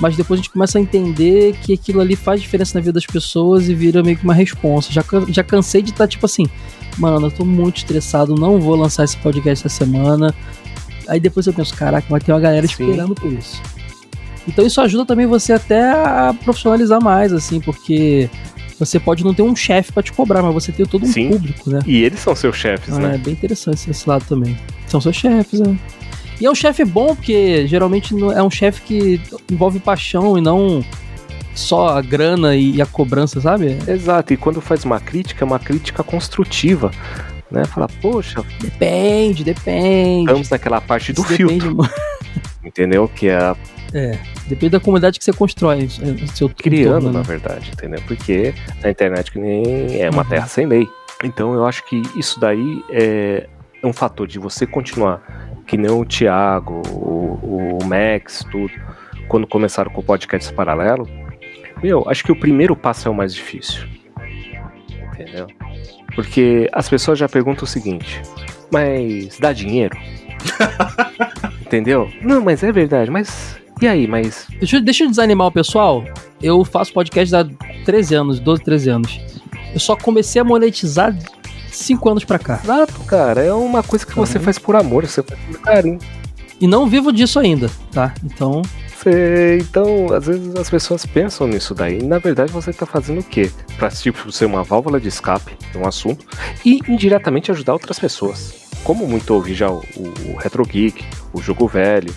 mas depois a gente começa a entender que aquilo ali faz diferença na vida das pessoas e vira meio que uma responsa. Já, já cansei de estar tipo assim, mano, eu tô muito estressado, não vou lançar esse podcast essa semana. Aí depois eu penso, caraca, vai ter uma galera Sim. esperando por isso. Então isso ajuda também você até a profissionalizar mais, assim, porque você pode não ter um chefe pra te cobrar, mas você tem todo um Sim. público, né? E eles são seus chefes, Ah, né? É bem interessante esse lado também. São seus chefes, né? E é um chefe bom, porque geralmente é um chefe que envolve paixão e não só a grana e a cobrança, sabe? Exato, e quando faz uma crítica, é uma crítica construtiva. Né? Fala, poxa, Depende, depende. estamos naquela parte do filtro, entendeu? Que é a é, depende da comunidade que você constrói. é, o Seu criando, entorno, na né? verdade, entendeu? Porque a internet que nem é uma Uhum. terra sem lei. Então eu acho que isso daí é um fator de você continuar, que nem o Thiago, o, o Max, tudo, quando começaram com o podcast paralelo. Meu, acho que o primeiro passo é o mais difícil. Entendeu? Porque as pessoas já perguntam o seguinte: mas dá dinheiro? Entendeu? Não, mas é verdade, mas. E aí, mas Deixa, eu- deixa eu desanimar o pessoal. Eu faço podcast há 13 anos, 12, 13 anos. Eu só comecei a monetizar 5 anos pra cá. Exato, cara. É uma coisa que você faz por amor, você faz por carinho. E não vivo disso ainda, tá? Então, então, às vezes as pessoas pensam nisso daí. E, na verdade, você tá fazendo o quê? Pra tipo, ser uma válvula de escape de um assunto e indiretamente ajudar outras pessoas. Como muito ouvi já o, o Retro Geek, o Jogo Velho,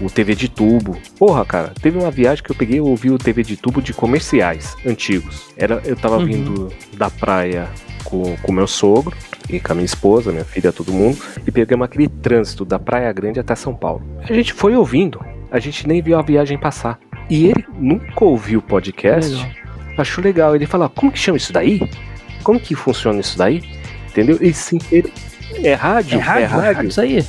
o TV de tubo. Porra, cara, teve uma viagem que eu peguei e ouvi o TV de tubo de comerciais antigos. Era, eu tava Uhum. vindo da praia com o meu sogro e com a minha esposa, minha filha, todo mundo, e pegamos aquele trânsito da Praia Grande até São Paulo. A gente foi ouvindo, a gente nem viu a viagem passar. E ele nunca ouviu o podcast, Legal. achou legal. Ele falou: como que chama isso daí? Como que funciona isso daí? Entendeu? E sim, ele. É rádio? é rádio, isso aí.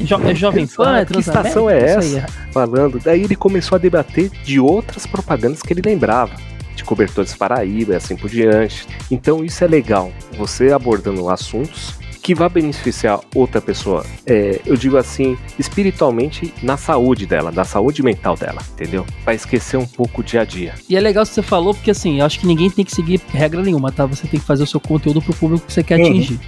É, jo é Jovem Pan, é Exato, que estação é essa? falando. Daí ele começou a debater de outras propagandas que ele lembrava, de cobertores Paraíba e assim por diante. Então isso é legal, você abordando assuntos que vai beneficiar outra pessoa. É, eu digo assim, espiritualmente na saúde dela, da saúde mental dela, entendeu? Vai esquecer um pouco o dia a dia. E é legal que você falou, porque assim, eu acho que ninguém tem que seguir regra nenhuma, tá? Você tem que fazer o seu conteúdo pro público que você quer Uhum. atingir.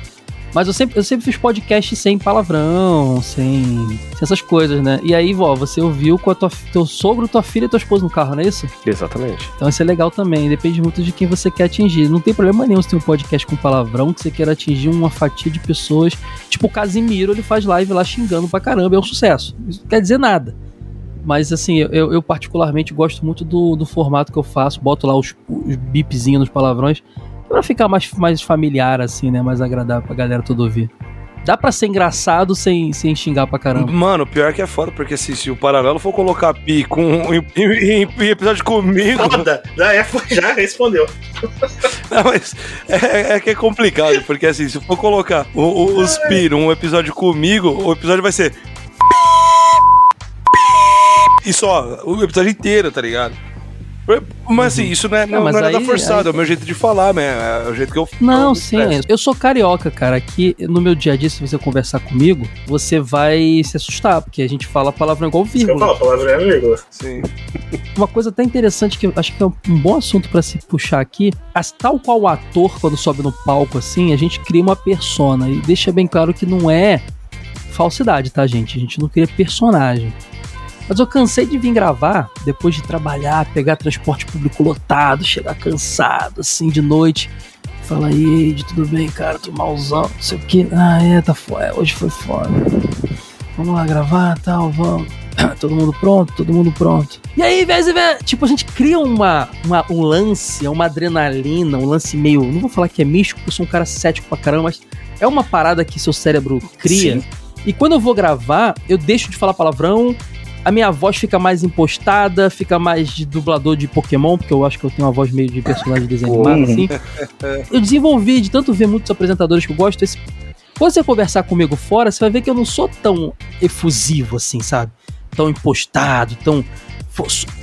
Mas eu sempre, eu sempre fiz podcast sem palavrão, sem, sem essas coisas, né? E aí, vó, você ouviu com a tua, teu sogro, tua filha e tua esposa no carro, não é isso? Exatamente. Então isso é legal também, depende muito de quem você quer atingir. Não tem problema nenhum se tem um podcast com palavrão que você queira atingir uma fatia de pessoas. Tipo o Casimiro, ele faz live lá xingando pra caramba, é um sucesso. Isso não quer dizer nada. Mas assim, eu, eu particularmente gosto muito do, do formato que eu faço, boto lá os, os bipzinhos nos palavrões, pra ficar mais, mais familiar, assim, né? Mais agradável pra galera toda ouvir. Dá pra ser engraçado sem, sem xingar pra caramba. Mano, pior que é foda, porque assim, se o paralelo for colocar pi com, em, em- em episódio comigo. Foda! Já, é, já respondeu. Não, mas é, é que é complicado, porque assim, se for colocar o, o, os pi num episódio comigo, o episódio vai ser. E só, o episódio inteiro, tá ligado? Mas assim, isso não é, não, Não, mas não é nada aí- forçado, aí- é o meu jeito de falar, né? É o jeito que eu Não, eu sim. expresso. Eu sou carioca, cara. Aqui no meu dia a dia, se você conversar comigo, você vai se assustar, porque a gente fala palavrão igual vírgula. falo, a palavra é vírgula. Sim. Uma coisa até interessante que eu acho que é um bom assunto pra se puxar aqui, as, tal qual o ator quando sobe no palco assim, a gente cria uma persona e deixa bem claro que não é falsidade, tá, gente? A gente não cria personagem. Mas eu cansei de vir gravar, depois de trabalhar, pegar transporte público lotado, chegar cansado, assim, de noite. Fala aí, Ed, tudo bem, cara? Tô malzão, não sei o que. Ah, é, tá foda. Hoje foi foda. Vamos lá gravar, tal, vamos. Todo mundo pronto, todo mundo pronto. E aí, vez e vez, tipo, a gente cria uma, uma- um lance, uma adrenalina, um lance meio. Não vou falar que é místico, porque eu sou um cara cético pra caramba, mas é uma parada que seu cérebro cria. Sim. E quando eu vou gravar, eu deixo de falar palavrão, a minha voz fica mais impostada, fica mais de dublador de Pokémon, porque eu acho que eu tenho uma voz meio de personagem de desenho animado, assim. Eu desenvolvi, de tanto ver muitos apresentadores que eu gosto, esse... quando você conversar comigo fora, você vai ver que eu não sou tão efusivo assim, sabe? Tão impostado, tão.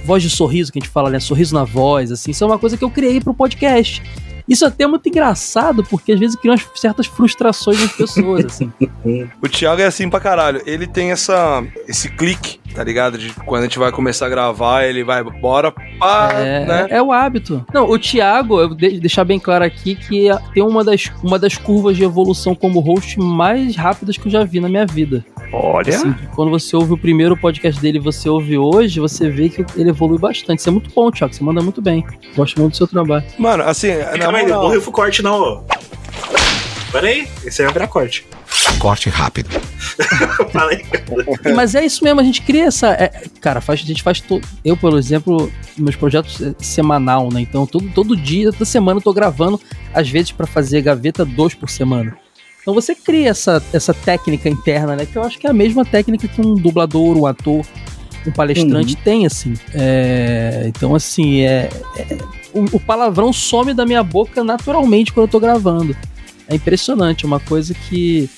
Voz de sorriso que a gente fala, né? Sorriso na voz, assim. Isso é uma coisa que eu criei pro podcast. Isso até é muito engraçado, porque às vezes cria certas frustrações nas pessoas, assim. O Thiago é assim pra caralho. Ele tem essa, esse clique, tá ligado? De quando a gente vai começar a gravar, ele vai, bora, pá, É, né? é o hábito. Não, o Thiago, eu de deixar bem claro aqui que tem uma das, uma das curvas de evolução como host mais rápidas que eu já vi na minha vida. Olha. Assim, quando você ouve o primeiro podcast dele e você ouve hoje, você vê que ele evolui bastante. Isso é muito bom, Thiago. Você manda muito bem. Gosto muito do seu trabalho. Mano, assim, na Calma aí, não morreu o corte, não, ó. Pera aí, esse aí vai virar corte. Corte rápido. Mas é isso mesmo, a gente cria essa. é, cara, faz, a gente faz todo. Eu, por exemplo, meus projetos é semanal, né? Então, todo, todo dia, toda semana eu tô gravando, às vezes, pra fazer gaveta dois por semana. Então você cria essa, essa técnica interna, né? Que eu acho que é a mesma técnica que um dublador, um ator, um palestrante tem, assim. É, então, assim, é, é- o, o palavrão some da minha boca naturalmente quando eu tô gravando. É impressionante, é uma coisa que.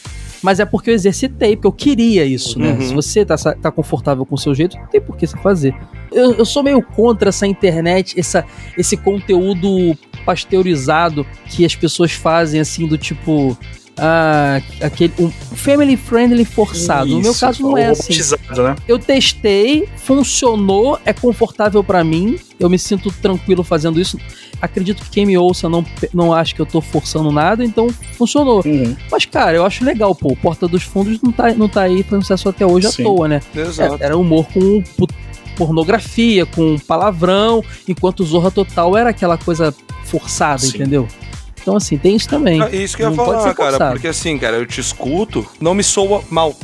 Mas é porque eu exercitei, porque eu queria isso, né? Uhum. Se você tá, tá confortável com o seu jeito, não tem por que você fazer. Eu, eu sou meio contra essa internet, essa, esse conteúdo pasteurizado que as pessoas fazem, assim, do tipo. Ah, aquele. Um family friendly forçado. no meu Isso, caso, não é assim né? eu testei, funcionou, é confortável pra mim, eu me sinto tranquilo fazendo isso. Acredito que quem me ouça não, não acha que eu tô forçando nada, então funcionou. Uhum. Mas, cara, eu acho legal, pô. Porta dos Fundos não tá, não tá aí fazendo sucesso até hoje Sim. à toa, né? exato. É, Era humor com pornografia, com palavrão, enquanto Zorra Total era aquela coisa forçada, Sim. entendeu? Então, assim, tem isso também. Ah, Isso que eu ia Não falar, cara, forçado. porque assim, cara, eu te escuto, não me soa mal.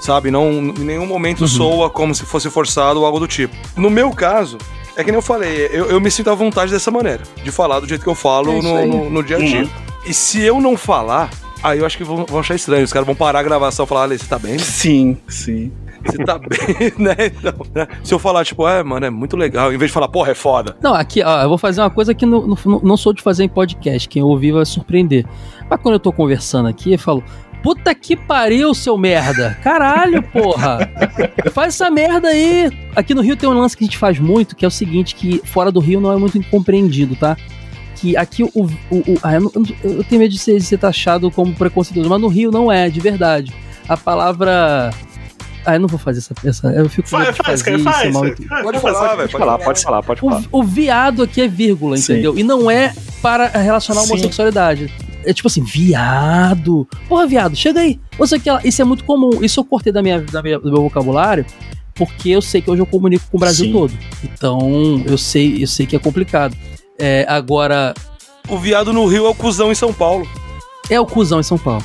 Sabe? Não, em nenhum momento Uhum. soa como se fosse forçado ou algo do tipo. No meu caso, é que nem eu falei, eu, eu me sinto à vontade dessa maneira, de falar do jeito que eu falo É no, no, no dia a dia. Uhum. E se eu não falar, aí eu acho que vão, vão achar estranho. Os caras vão parar a gravação e falar, Ale, você tá bem? Sim, sim. Você tá bem, né? Então, né? Se eu falar, tipo, é, mano, é muito legal, em vez de falar, porra, é foda. Não, aqui, ó, eu vou fazer uma coisa que não, não, não sou de fazer em podcast. Quem ouvir vai surpreender. Mas quando eu tô conversando aqui, eu falo. Puta que pariu, seu merda! Caralho, porra! Faz essa merda aí! Aqui no Rio tem um lance que a gente faz muito, que é o seguinte, que fora do Rio não é muito incompreendido, tá? Que aqui o... o, o- ah, eu, eu tenho medo de ser, de ser taxado como preconceituoso, mas no Rio não é, de verdade. A palavra... Ah, eu não vou fazer essa... essa eu fico com medo Faz, de faz, fazer cara, é faz. mal Pode faz, falar, velho, Pode falar, pode falar, pode falar. o, o viado aqui é vírgula, Sim. entendeu? E não é para relacionar a Sim. homossexualidade. é tipo assim, viado. Porra, viado, chega aí. Ou seja, que ela- isso é muito comum. Isso eu cortei da minha, da minha- do meu vocabulário, porque eu sei que hoje eu comunico com o Brasil Sim. todo. Então, eu sei, eu sei que é complicado. É, agora, O viado no Rio é o cuzão em São Paulo. é o cuzão em São Paulo.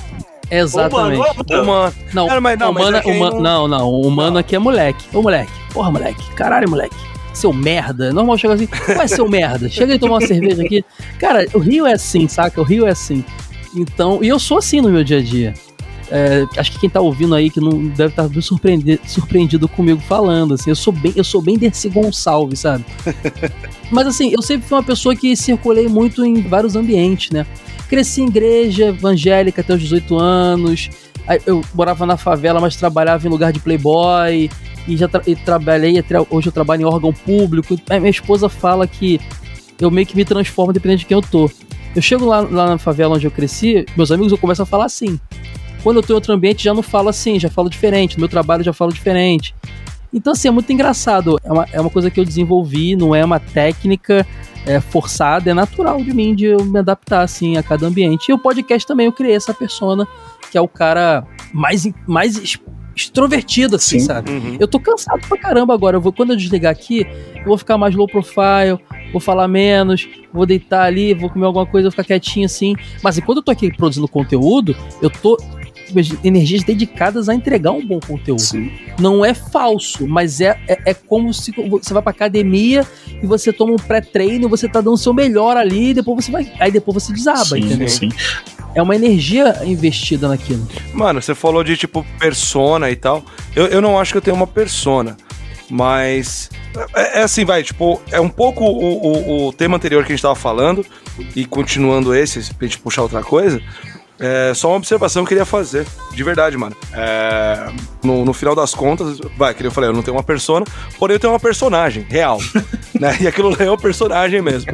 Exatamente. Ô, mano, ô, Ô, mano. Não, Cara, mas não, mas humano, é não- não... não, humano aqui é moleque. Ô, moleque. Porra, moleque. Caralho, moleque. Seu merda. É Normal chegar assim, vai seu merda. Chega aí tomar uma cerveja aqui. Cara, o Rio é assim, saca? O Rio é assim. Então, e eu sou assim no meu dia a dia. É, acho que quem tá ouvindo aí que não deve estar surpreende- surpreendido comigo falando, assim, eu sou bem, eu sou bem Dercy Gonçalves, sabe? Mas assim, eu sempre fui uma pessoa que circulei muito em vários ambientes, né? Cresci em igreja evangélica até os 18 anos. Eu morava na favela, mas trabalhava em lugar de playboy. E já tra- e trabalhei, até hoje eu trabalho em órgão público. Minha esposa fala que eu meio que me transformo dependendo de quem eu tô. Eu chego lá, lá na favela onde eu cresci, meus amigos eu começo a falar assim. Quando eu tô em outro ambiente, já não falo assim, já falo diferente. No meu trabalho, eu já falo diferente. Então, assim, é muito engraçado. É uma, é uma coisa que eu desenvolvi, não é uma técnica é, forçada, é natural de mim de eu me adaptar, assim, a cada ambiente. E o podcast também, eu criei essa persona, que é o cara mais, mais extrovertido, assim, Sim. sabe? Uhum. Eu tô cansado pra caramba agora. Eu vou, quando eu desligar aqui, eu vou ficar mais low profile, vou falar menos, vou deitar ali, vou comer alguma coisa, vou ficar quietinho assim. Mas enquanto eu tô aqui produzindo conteúdo, eu tô energias dedicadas a entregar um bom conteúdo. Sim. Não é falso, mas é, é, é como se você vai pra academia e você toma um pré-treino, você tá dando o seu melhor ali, e depois você vai. Aí depois você desaba, sim, entendeu? sim. É uma energia investida naquilo. Mano, você falou de tipo persona e tal. Eu, eu não acho que eu tenho uma persona, mas. É, é assim, vai, tipo, é um pouco o, o, o tema anterior que a gente tava falando, e continuando esse, pra gente puxar outra coisa. É só uma observação que eu queria fazer, de verdade, mano. É, no, no final das contas, vai, que eu falei, eu não tenho uma persona, porém eu tenho uma personagem real, né? E aquilo lá é um personagem mesmo.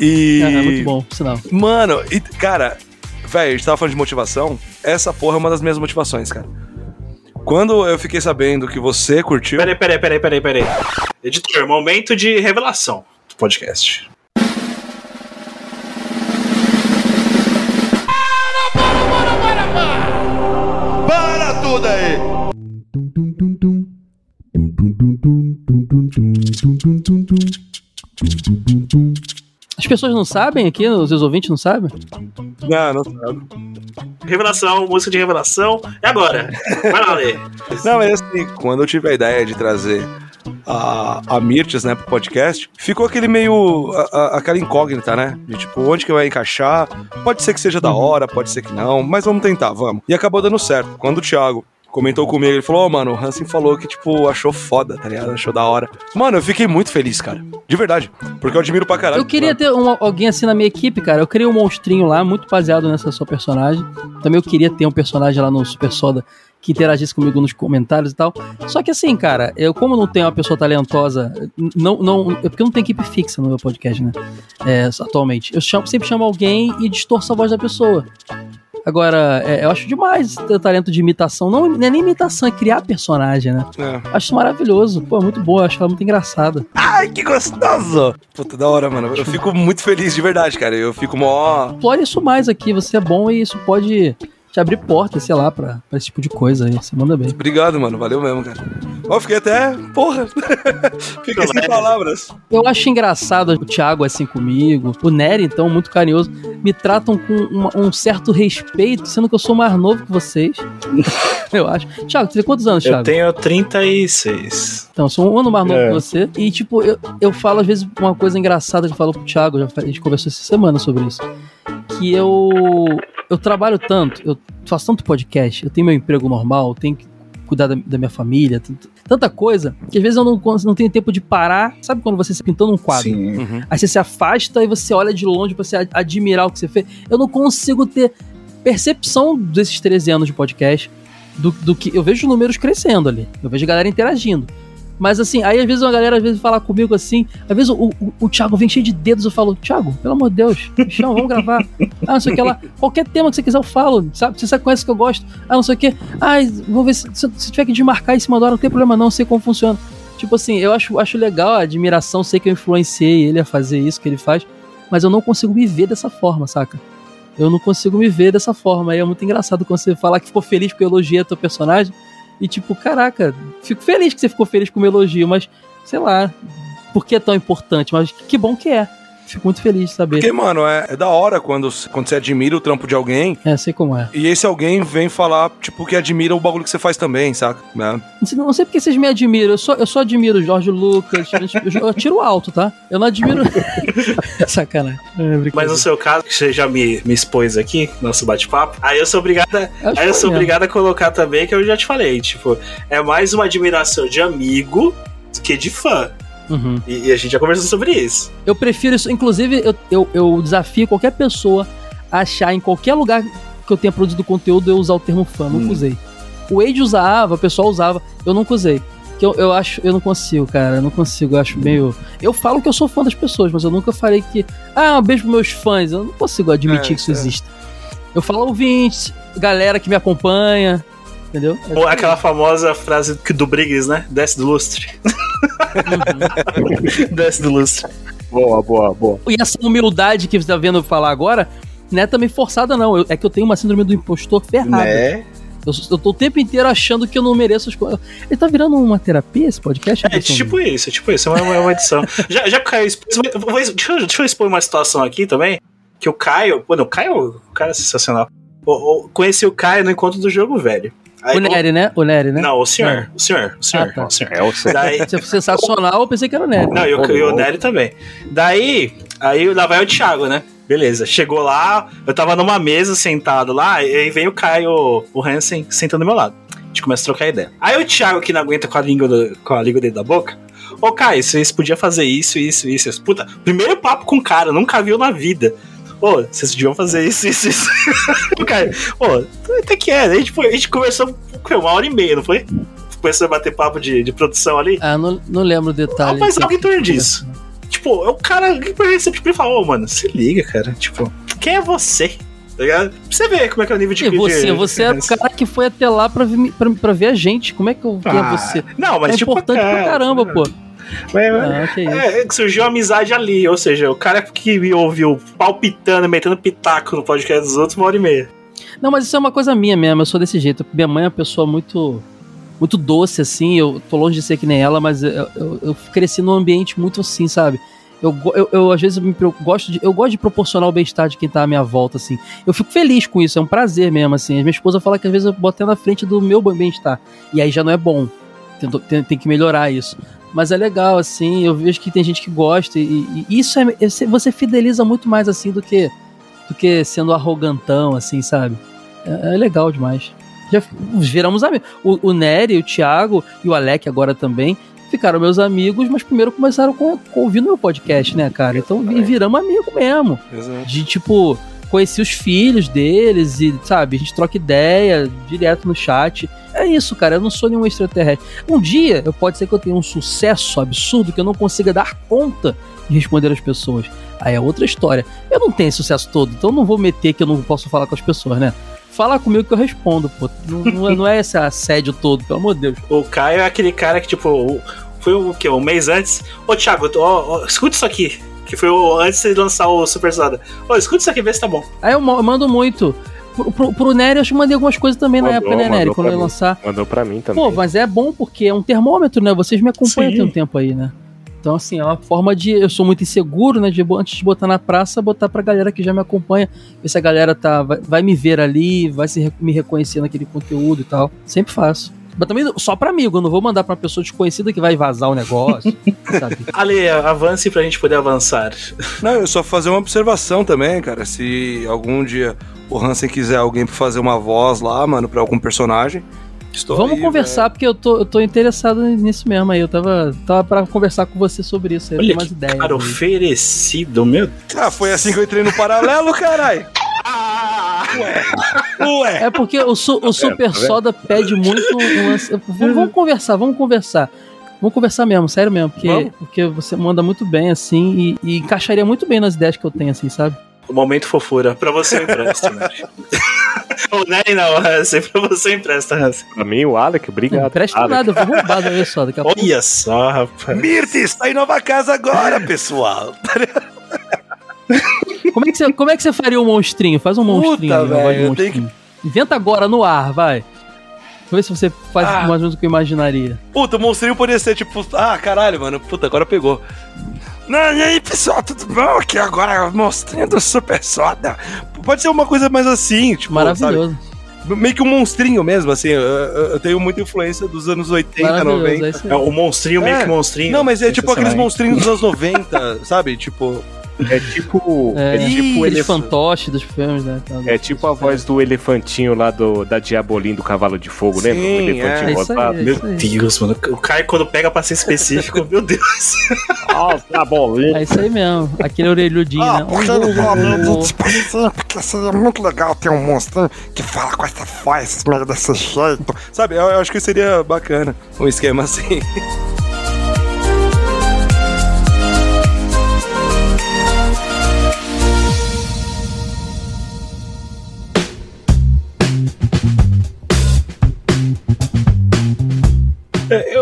E. É, é muito bom, sinal. Mano, e, cara, velho, a gente tava falando de motivação. Essa porra é uma das minhas motivações, cara. Quando eu fiquei sabendo que você curtiu. Peraí, peraí, peraí, peraí, peraí. Editor, momento de revelação do podcast. As pessoas não sabem aqui, os seus ouvintes não sabem? Não, não sabe. Revelação, música de revelação. É agora. Vai lá, Lê. Não, mas assim, quando eu tive a ideia de trazer a, a Mirtes, né, pro podcast, ficou aquele meio. a- a- aquela incógnita, né? De tipo, onde que vai encaixar? Pode ser que seja da hora, pode ser que não, mas vamos tentar, vamos. E acabou dando certo. Quando o Thiago comentou comigo, ele falou: Ô, mano, o Hansen falou que, tipo, achou foda, tá ligado? Achou da hora. Mano, eu fiquei muito feliz, cara. De verdade. Porque eu admiro pra caralho. Eu queria ter um- alguém assim na minha equipe, cara. Eu criei um monstrinho lá, muito baseado nessa sua personagem. Também eu queria ter um personagem lá no Super Soda que interagisse comigo nos comentários e tal. Só que assim, cara, eu como não tenho uma pessoa talentosa, não, não, é porque eu não tenho equipe fixa no meu podcast, né? É, atualmente. Eu chamo- sempre chamo alguém e distorço a voz da pessoa. Agora, é, eu acho demais ter talento de imitação. Não, não é nem imitação, é criar personagem, né? É. Acho isso maravilhoso. Pô, é muito boa, acho ela muito engraçada. Ai, que gostoso! Puta, da hora, mano. Eu fico muito feliz, de verdade, cara. Eu fico mó. explore isso mais aqui. Você é bom e isso pode te abrir portas, sei lá, pra, pra esse tipo de coisa aí. Você manda bem. Obrigado, mano. Valeu mesmo, cara. Ó, fiquei até. Porra! fiquei sem palavras. Eu acho engraçado o Thiago assim comigo. O Nery, então, muito carinhoso. Me tratam com uma- um certo respeito, sendo que eu sou mais novo que vocês. eu acho. Thiago, você tem quantos anos, Thiago? Eu tenho 36. Então, eu sou um ano mais novo É. que você. E, tipo, eu, eu falo às vezes uma coisa engraçada que eu falo pro Thiago, já, a gente conversou essa semana sobre isso. Que eu. Eu trabalho tanto, eu faço tanto podcast, eu tenho meu emprego normal, eu tenho que cuidar da, da minha família, tant- tanta coisa, que às vezes eu não, não tenho tempo de parar. Sabe quando você se pintou num quadro? Sim. Uhum. Aí você se afasta e você olha de longe pra você ad- admirar o que você fez. Eu não consigo ter percepção desses 13 anos de podcast. Do, do que eu vejo números crescendo ali. Eu vejo a galera interagindo. Mas assim, aí às vezes uma galera às vezes fala comigo assim, às vezes o, o, o Thiago vem cheio de dedos, eu falo, Thiago, pelo amor de Deus, chama, vamos gravar. Ah, não sei o que lá. Qualquer tema que você quiser eu falo, sabe? Você sabe conhece que eu gosto. Ah, não sei o que. Ah, vou ver se, se, se tiver que desmarcar em cima da hora, não tem problema não, sei como funciona. Tipo assim, eu acho, acho legal a admiração, sei que eu influenciei ele a fazer isso que ele faz, mas eu não consigo me ver dessa forma, saca? Eu não consigo me ver dessa forma. Aí é muito engraçado quando você falar que ficou feliz porque eu elogiei teu personagem. E tipo, caraca, fico feliz que você ficou feliz com o elogio, mas sei lá, por que é tão importante? Mas que bom que é. Fico muito feliz de saber. Porque, mano, é, é da hora quando, quando você admira o trampo de alguém É, sei como é. e esse alguém vem falar, tipo, que admira o bagulho que você faz também, saca? Né? Não não sei porque vocês me admiram. Eu só, eu só admiro o Jorge Lucas. Eu, eu tiro alto, tá? Eu não admiro. Sacanagem. É, Mas no seu caso, que você já me, me expôs aqui, nosso bate-papo, aí eu sou obrigada. Acho Aí eu sou mesmo. obrigado a colocar também, que eu já te falei, tipo, é mais uma admiração de amigo que de fã. Uhum. E, e a gente já conversou sobre isso. Eu prefiro isso. Inclusive, eu, eu, eu desafio qualquer pessoa a achar em qualquer lugar que eu tenha produzido conteúdo eu usar o termo fã. Nunca Hum. usei. O Age usava, o pessoal usava. Eu nunca usei. Que eu, eu acho, eu não consigo, cara. Eu não consigo. Eu acho meio. Eu falo que eu sou fã das pessoas, mas eu nunca falei que. Ah, um beijo pros meus fãs. Eu não consigo admitir É, que isso é. exista. Eu falo ouvintes, galera que me acompanha. Entendeu? É Ou aquela famosa frase do Briggs, né? Desce do lustre. Desce do lustre. Boa, boa, boa. E essa humildade que você tá vendo eu falar agora, não é também forçada, não. Eu- é que eu tenho uma síndrome do impostor ferrada. Né? Eu, eu tô o tempo inteiro achando que eu não mereço as coisas. Ele tá virando uma terapia esse podcast? É tipo isso, é tipo isso, é uma, é uma edição. já, já caiu. Deixa eu, deixa eu expor uma situação aqui também. Que o Caio. Mano, o Caio o cara é sensacional. O- o- conheci o Caio no encontro do jogo velho. Aí- O Nery, né? O Nery, né? Não, o senhor. O senhor. O senhor. Ah, tá. o senhor. É o seu. Daí, Isso é sensacional, eu pensei que era o Nery. Não, e o, Ô, e o. Nery também. Daí, aí lá vai o Thiago, né? Beleza, chegou lá, eu tava numa mesa sentado lá, e aí vem o Caio, o Hansen, sentando do meu lado. A gente começa a trocar ideia. Aí o Thiago, que não aguenta com a língua, do- com a língua dentro da boca, ô Caio, vocês podiam fazer isso, isso, isso. isso. Puta, primeiro papo com o cara, nunca viu na vida. Ô, vocês deviam fazer isso, isso, isso. o Caio, ô, até que é. A gente, a gente conversou uma hora e meia, não foi? Começou a bater papo de, de produção ali. Ah, não, não lembro o detalhe. Ah, mas algo em torno disso. Tipo, é o cara que você tipo, fala, ô, mano, se liga, cara. Tipo, quem é você? Tá ligado? Pra você ver como é que é o nível de E você, de- você é o cara que foi até lá pra, ver- pra, pra ver a gente. Como é que eu quem Ah, é você? Não, mas é tipo. importante pra é, caramba, pô. Mas- Ah, que. É, surgiu amizade ali, ou seja, o cara que me ouviu palpitando, metendo pitaco no podcast dos outros, uma hora e meia. Não, mas isso é uma coisa minha mesmo, eu sou desse jeito. Minha mãe é uma pessoa muito muito doce, assim, eu tô longe de ser que nem ela, mas eu, eu, eu cresci num ambiente muito assim, sabe? Eu, eu, eu, às vezes me preocupo- gosto de, eu gosto de proporcionar o bem-estar de quem tá à minha volta, assim. Eu fico feliz com isso, é um prazer mesmo, assim. A minha esposa fala que às vezes eu boto ela na frente do meu bem-estar. E aí já não é bom. Tento- Tem, tem que melhorar isso. Mas é legal, assim, eu vejo que tem gente que gosta, e, e isso é, é- Você fideliza muito mais assim do que do que sendo arrogantão, assim, sabe? É, é legal demais. Já viramos amigos. O, o Nery, o Thiago e o Alec agora também ficaram meus amigos, mas primeiro começaram com, com ouvindo meu podcast, né, cara? Então vi- viramos amigo mesmo. Exato. De tipo, conheci os filhos deles e, sabe, a gente troca ideia direto no chat. É isso, cara. Eu não sou nenhum extraterrestre. Um dia, eu pode ser que eu tenha um sucesso absurdo que eu não consiga dar conta de responder às pessoas. Aí é outra história. Eu não tenho esse sucesso todo, então não vou meter que eu não posso falar com as pessoas, né? Fala comigo que eu respondo, pô. Não, não é- é esse assédio todo, pelo amor de Deus. O Caio é aquele cara que, tipo, foi o quê? Um mês antes. Ô, Thiago, ó, ó, escuta isso aqui. Que foi o, antes de lançar o Super Soda. Ô, escuta isso aqui, vê se tá bom. Aí eu mo- eu mando muito. Pro, pro, pro Nery, eu acho que mandei algumas coisas também na Mandou, época, né, Nery? Quando pra eu ia mim. lançar. Mandou pra mim também. Pô, mas é bom porque é um termômetro, né? Vocês me acompanham Sim. tem um tempo aí, né? Então, assim, é uma forma de. Eu sou muito inseguro, né? De antes de botar na praça, botar pra galera que já me acompanha. Ver se a galera tá, vai, vai me ver ali, vai se, me reconhecer naquele conteúdo e tal. Sempre faço. Mas também só pra amigo, eu não vou mandar pra uma pessoa desconhecida que vai vazar o negócio, sabe? Ale, avance pra gente poder avançar. Não, eu só fazer uma observação também, cara. Se algum dia o Hansen quiser alguém pra fazer uma voz lá, mano, pra algum personagem, estou Vamos aí, conversar, porque eu tô, eu tô interessado nisso mesmo aí. Eu tava, tava pra conversar com você sobre isso aí, Olha ter umas que ideias. cara aí. oferecido, meu velho. Ah, foi assim que eu entrei no paralelo, caralho. Ué. É porque o, su- o Super tá vendo? Soda pede muito um. Vamos, vamos conversar, vamos conversar. Vamos conversar mesmo, sério mesmo, porque, Vamos. porque você manda muito bem, assim, e, e encaixaria muito bem nas ideias que eu tenho, assim, sabe? O momento fofura. Pra você eu empresto, Nery. Ô, Nery não, Hansen. Pra você empresta, Hansen. Pra mim, o Alec, Não obrigado. presta Alec. nada, eu vou roubar, olha só, daqui a pouco. Olha só, rapaz. Mirtes, tá em nova casa agora, pessoal. Como é que você, como é que você faria um monstrinho? Faz um monstrinho. eu tenho monstrinho. Inventa agora no ar, vai. Deixa eu ver se você faz Ah. mais ou menos o que eu imaginaria. Puta, o monstrinho poderia ser tipo. Ah, caralho, mano. Puta, agora pegou. Não, e aí, pessoal, tudo bom? Aqui agora é o monstrinho do Super Soda. Pode ser uma coisa mais assim, tipo. Maravilhoso. sabe? Meio que um monstrinho mesmo, assim. Eu, eu- tenho muita influência dos anos 80, Maravilhoso, 90. é. É o monstrinho, meio É. que monstrinho. Não, mas é tipo aqueles monstrinhos dos anos 90, sabe? Tipo. É tipo. É, É, tipo o aquele elef- fantoche dos filmes, né? Então, É tipo a voz do elefantinho lá do, da Diabolim do Cavalo de Fogo, Sim, lembra? O é. elefantinho É isso aí, rosado. é Meu isso aí. Deus, mano. O Caio, quando pega pra ser específico, meu Deus. Ah, Diabolim. É isso aí mesmo. Aquele orelhudinho, Ah, né? porque Oh, ele expressão, porque seria muito legal ter um monstrinho que fala com essa voz, meio desse jeito. Sabe, eu, eu acho que seria bacana um esquema assim.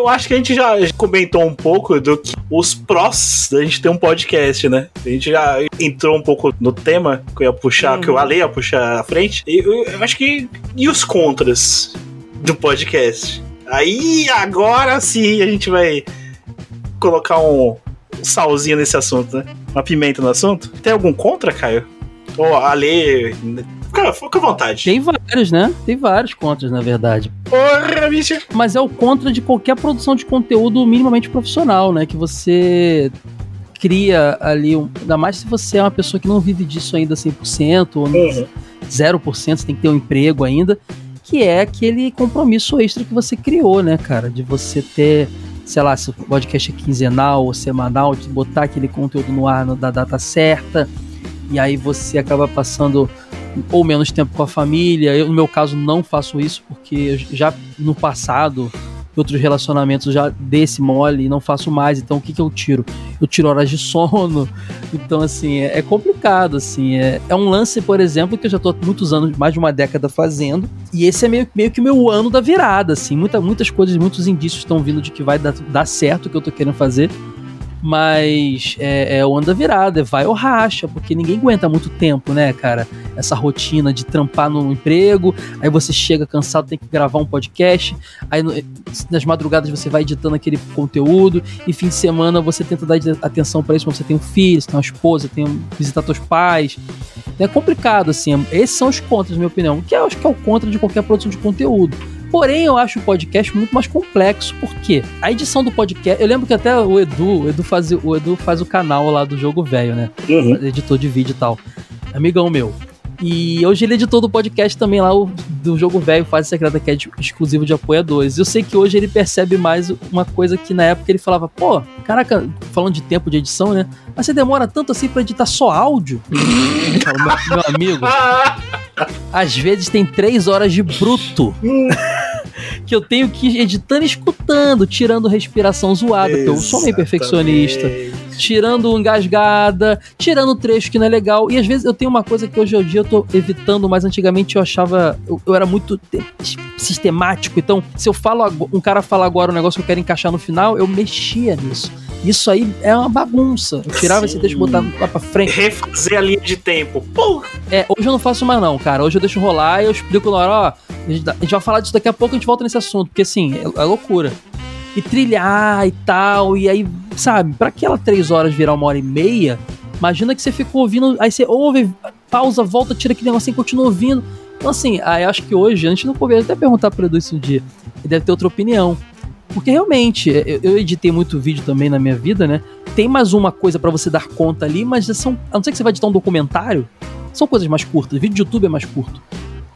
Eu acho que a gente já comentou um pouco do que os prós da gente ter um podcast, né? A gente já entrou um pouco no tema que eu ia puxar, que o Ale ia puxar à frente. E eu, eu acho que. E os contras do podcast? Aí agora sim a gente vai colocar um, salzinho nesse assunto, né? Uma pimenta no assunto. Tem algum contra, Caio? Ou Ale. Fica, fica à vontade. Tem vários, né? Tem vários contras, na verdade. Porra, bicho. Mas é o contra de qualquer produção de conteúdo minimamente profissional, né? Que você cria ali, um, ainda mais se você é uma pessoa que não vive disso ainda 100%, ou Uhum. 0%, você tem que ter um emprego ainda, que é aquele compromisso extra que você criou, né, cara? De você ter, sei lá, se o podcast é quinzenal ou semanal, de botar aquele conteúdo no ar no- da data certa, e aí você acaba passando ou menos tempo com a família. Eu, no meu caso, não faço isso porque já no passado, outros relacionamentos, já dei esse mole e não faço mais. Então, o que, que eu tiro? Eu tiro horas de sono. Então, assim, é, é complicado, assim. É, é um lance, por exemplo, que eu já tô há muitos anos, mais de uma década fazendo. E esse é meio, meio que o meu ano da virada, assim. Muita, muitas coisas, muitos indícios estão vindo de que vai dar, dar certo o que eu tô querendo fazer. Mas é, é o ano da virada, é vai ou racha, porque ninguém aguenta muito tempo, né, cara? Essa rotina de trampar no emprego, aí você chega cansado, tem que gravar um podcast, aí no- nas madrugadas você vai editando aquele conteúdo, e fim de semana você tenta dar atenção pra isso, mas você tem um filho, você tem uma esposa, tem um, visitar seus pais. É complicado, assim. Esses são os contras, na minha opinião. Que eu acho que é o contra de qualquer produção de conteúdo. Porém, eu acho o podcast muito mais complexo, porque a edição do podcast. Eu lembro que até o Edu, o Edu faz, o Edu faz o canal lá do Jogo Velho, né? Uhum. Editor de vídeo e tal. Amigão meu. E hoje ele é editor do podcast também lá, o, do Jogo Velho, faz secreta, que é de- exclusivo de apoiadores. Eu sei que hoje ele percebe mais uma coisa que na época ele falava, pô, caraca, falando de tempo de edição, né? Mas você demora tanto assim pra editar só áudio? Meu, meu amigo, às vezes tem três horas de bruto. que eu tenho que ir editando e escutando, tirando respiração zoada, porque eu sou meio perfeccionista tirando engasgada, tirando trecho que não é legal. E às vezes eu tenho uma coisa que hoje em dia eu tô evitando, mas antigamente eu achava. Eu, eu era muito te- sistemático. Então, se eu falo. Um cara fala agora um negócio que eu quero encaixar no final, eu mexia nisso. Isso aí é uma bagunça. Eu tirava esse texto e botava lá pra frente. Refazer a linha de tempo. Pô, É, hoje eu não faço mais não, cara. Hoje eu deixo rolar e eu explico na hora, ó, a gente, a gente vai falar disso daqui a pouco, a gente volta nesse assunto, porque assim, é, é loucura. E trilhar e tal, e aí, sabe, pra aquela três horas virar uma hora e meia, imagina que você ficou ouvindo, aí você ouve, pausa, volta, tira aquele negocinho e continua ouvindo. Então assim, aí acho que hoje, a gente não convém até perguntar pro Edu isso um dia, ele deve ter outra opinião. Porque realmente, eu, eu editei muito vídeo também na minha vida, né? Tem mais uma coisa pra você dar conta ali, mas são. A não ser que você vai editar um documentário, são coisas mais curtas. Vídeo de YouTube é mais curto.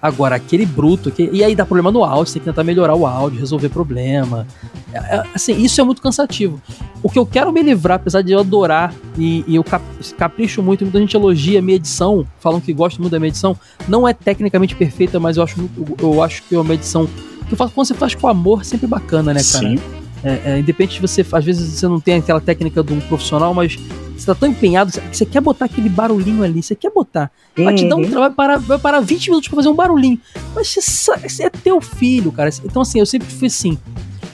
Agora, aquele bruto, que, e aí dá problema no áudio, você tem que tentar melhorar o áudio, resolver problema. É, é, assim, isso é muito cansativo. O que eu quero me livrar, apesar de eu adorar e, e eu cap- capricho muito, muita gente elogia a minha edição, falam que gostam muito da minha edição. Não é tecnicamente perfeita, mas eu acho, muito- eu acho que é uma edição que eu faço- quando você faz com amor, é sempre bacana, né, cara? Sim. É, é, independente de você, às vezes você não tem aquela técnica de um profissional, mas você tá tão empenhado que você quer botar aquele barulhinho ali, você quer botar. Vai te dar um Uhum. trabalho, vai parar, vai parar 20 minutos pra fazer um barulhinho. Mas você, é teu filho, cara. Então, assim, eu sempre fui assim.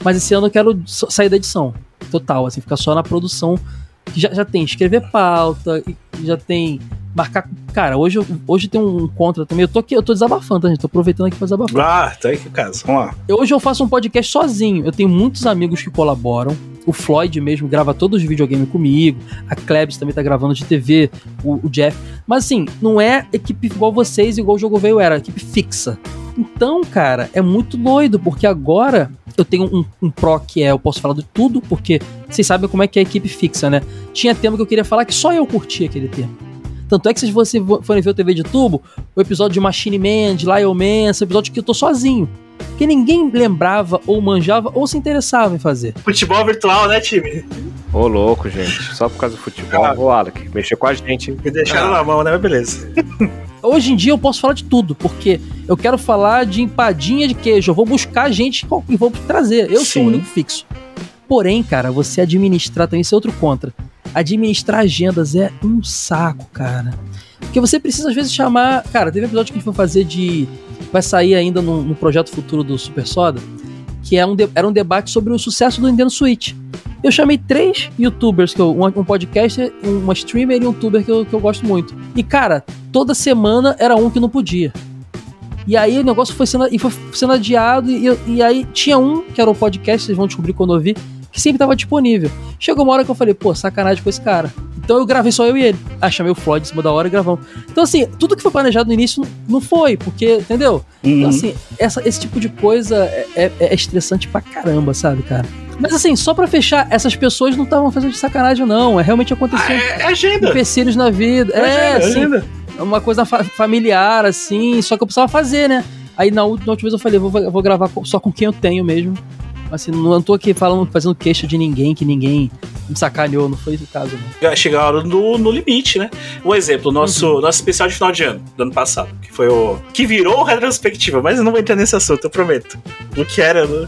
Mas esse ano eu quero sair da edição. Total, assim, ficar só na produção. Que já, já tem escrever pauta, já tem marcar. Cara, hoje, hoje tem um contra também. Eu tô aqui, eu tô desabafando, tá, gente? Tô aproveitando aqui pra desabafar. Ah, tá aí que caso. Vamos lá. Eu- Hoje eu faço um podcast sozinho. Eu tenho muitos amigos que colaboram. O Floyd mesmo grava todos os videogames comigo. A Klebs também tá gravando de TV. O, o Jeff. Mas assim, não é equipe igual vocês, igual o jogo veio era, equipe fixa. Então, cara, é muito doido, porque agora eu tenho um, um pro que é, eu posso falar de tudo, porque vocês sabem como é que é a equipe fixa, né? Tinha tema que eu queria falar que só eu curtia aquele tema. Tanto é que se vocês vo- forem ver o TV de tubo, o episódio de Machine Man, de Lion Man, são episódios que eu tô sozinho. Porque ninguém lembrava, ou manjava, ou se interessava em fazer. Futebol virtual, né, time? Ô, louco, gente. Só por causa do futebol. Ah. Ô, Alec, mexer com a gente. Me deixaram na mão, né? Mas beleza. Hoje em dia eu posso falar de tudo, porque eu quero falar de empadinha de queijo, eu vou buscar gente e vou trazer. Eu sou o Sim. único fixo. Porém, cara, você administrar também, isso é outro contra. Administrar agendas é um saco, cara. Porque você precisa às vezes chamar. Cara, teve um episódio que a gente foi fazer de. Vai sair ainda no, no projeto futuro do Super Soda, que é um de- era um debate sobre o sucesso do Nintendo Switch. Eu chamei três youtubers, que eu, um, um podcaster, uma streamer e um youtuber que eu, que eu gosto muito. E, cara, toda semana era um que não podia. E aí o negócio foi sendo, e foi sendo adiado, e, e aí tinha um, que era o podcast, vocês vão descobrir quando eu vi, que sempre tava disponível. Chegou uma hora que eu falei, pô, sacanagem com esse cara. Então eu gravei só eu e ele. Aí chamei o Floyd em cima da hora e gravamos. Então, assim, tudo que foi planejado no início não foi, porque, entendeu? Então, assim, essa- esse tipo de coisa é, é- é estressante pra caramba, sabe, cara? Mas assim, só pra fechar, essas pessoas não estavam fazendo de sacanagem, não. É realmente acontecendo É agenda. empecilhos na vida. É, agenda, assim, agenda. é uma coisa fa- familiar, assim, só que eu precisava fazer, né? Aí na última, na última vez eu falei, vou, vou gravar com- só com quem eu tenho mesmo. Assim, não tô aqui falando, fazendo queixa de ninguém, que ninguém me sacaneou, não foi o caso, não. Chegaram no, no limite, né? Um exemplo, nosso, Uhum. nosso especial de final de ano, do ano passado, que foi o. Que virou retrospectiva, mas eu não vou entrar nesse assunto, eu prometo. O que era, né?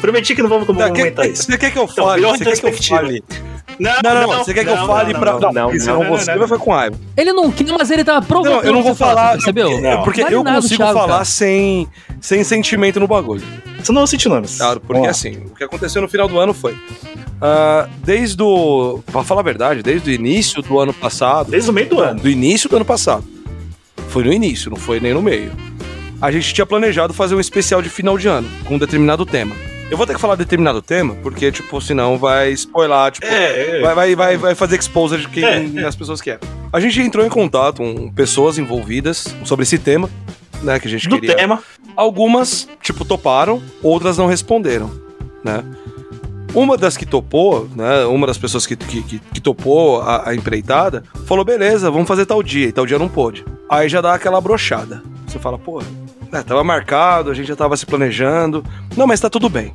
Prometi que não vamos Tá, comentar isso. Você quer que eu Então, fale? virou Você quer que eu fale? Não, Não, não, não. Você quer que eu não, fale não, pra. não, Não, não, porque senão não, você não, vai ficar com raiva. Ele não quer, mas ele tava provocando. Não, eu não vou falar, percebeu? Porque, Não. porque Vale eu nada, consigo Thiago, falar cara. sem, sem sentimento no bagulho. Você não cite nomes. Claro, porque assim, o que aconteceu no final do ano foi. ah, desde o. Pra falar a verdade, desde o início do ano passado. Desde o meio do ano. Do início do ano passado. Foi no início, não foi nem no meio. A gente tinha planejado fazer um especial de final de ano, com um determinado tema. Eu vou ter que falar determinado tema, porque, tipo, senão vai spoiler, tipo, É, é. vai, vai, vai, vai fazer exposure de quem É, as pessoas querem. A gente entrou em contato com pessoas envolvidas sobre esse tema, né, que a gente Do queria. tema. Algumas, tipo, toparam, outras não responderam, né? Uma das que topou, né? Uma das pessoas que, que, que- topou a, a empreitada falou: beleza, vamos fazer tal dia, e tal dia não pôde. Aí já dá aquela brochada. Você fala, pô, né, tava marcado, a gente já tava se planejando. Não, mas tá tudo bem.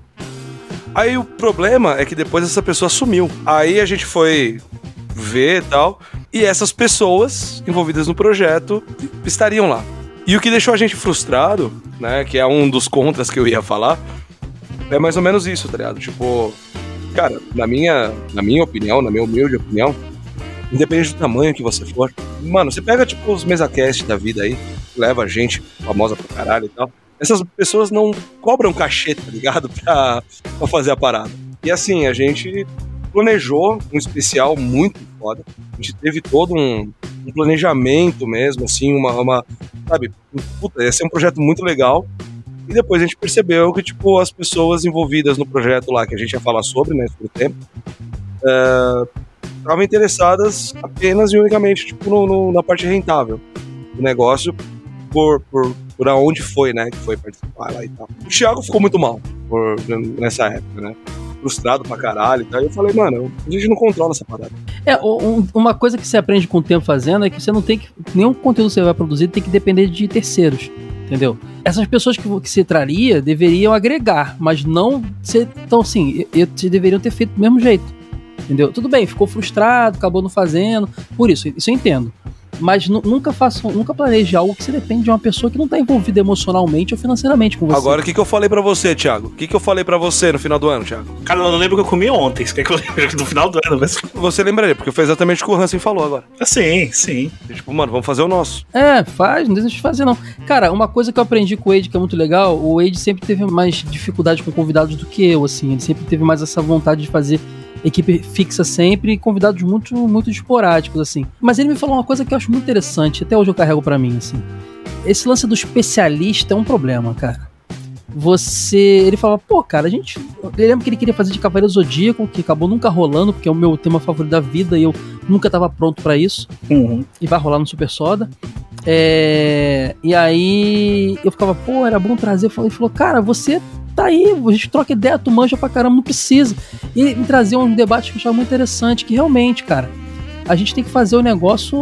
Aí o problema é que depois essa pessoa sumiu. Aí a gente foi ver e tal. E essas pessoas envolvidas no projeto estariam lá. E o que deixou a gente frustrado, né? Que é um dos contras que eu ia falar, é mais ou menos isso, tá ligado? Tipo, cara, na minha, na minha opinião, na minha humilde opinião, independente do tamanho que você for, mano, você pega, tipo, os mesacast da vida aí, leva gente famosa pra caralho e tal. Essas pessoas não cobram cachê, tá ligado? Pra, pra fazer a parada. E assim, a gente planejou um especial muito foda. A gente teve todo um, um planejamento mesmo, assim, uma, uma. Sabe? Puta, ia ser um projeto muito legal. E depois a gente percebeu que, tipo, as pessoas envolvidas no projeto lá, que a gente ia falar sobre, né, o tempo, é, estavam interessadas apenas e unicamente, tipo, no, no- na parte rentável do negócio, por, por, por aonde foi, né, que foi participar lá e tal. O Thiago ficou muito mal por, nessa época, né? Frustrado pra caralho tal. E eu falei, mano, a gente não controla essa parada. É, um- uma coisa que você aprende com o tempo fazendo é que você não tem que. Nenhum conteúdo que você vai produzir tem que depender de terceiros. Entendeu? Essas pessoas que, que você traria deveriam agregar, mas não ser. Então, assim, e- e- deveriam ter feito do mesmo jeito. Entendeu? Tudo bem, ficou frustrado, acabou não fazendo. Por isso, isso eu entendo. Mas nu- nunca faça, nunca planeje algo que você depende de uma pessoa que não está envolvida emocionalmente ou financeiramente com você. Agora, o que, que eu falei pra você, Thiago? O que, que eu falei pra você no final do ano, Thiago? Cara, eu não lembro o que eu comi ontem. Você quer que eu lembre do final do ano? Mas... Você lembraria, porque foi exatamente o que o Hansen falou agora. Sim, sim. Tipo, mano, vamos fazer o nosso. É, faz, não deixa de fazer, não. Cara, uma coisa que eu aprendi com o Wade que é muito legal, o Wade sempre teve mais dificuldade com convidados do que eu, assim. Ele sempre teve mais essa vontade de fazer equipe fixa sempre e convidados muito, muito esporádicos, assim. Mas ele me falou uma coisa que eu acho muito interessante, até hoje eu carrego para mim, assim. Esse lance do especialista é um problema, cara. Você. Ele falava, pô, cara, a gente. Eu lembro que ele queria fazer de Cavaleiro Zodíaco, que acabou nunca rolando, porque é o meu tema favorito da vida e eu nunca tava pronto para isso. Uhum. E vai rolar no Super Soda. É, e aí eu ficava, pô, era bom trazer. Ele falou, cara, você tá aí, a gente troca ideia, tu manja pra caramba, não precisa. E me trazer um debate que eu achava muito interessante, que realmente, cara, a gente tem que fazer o negócio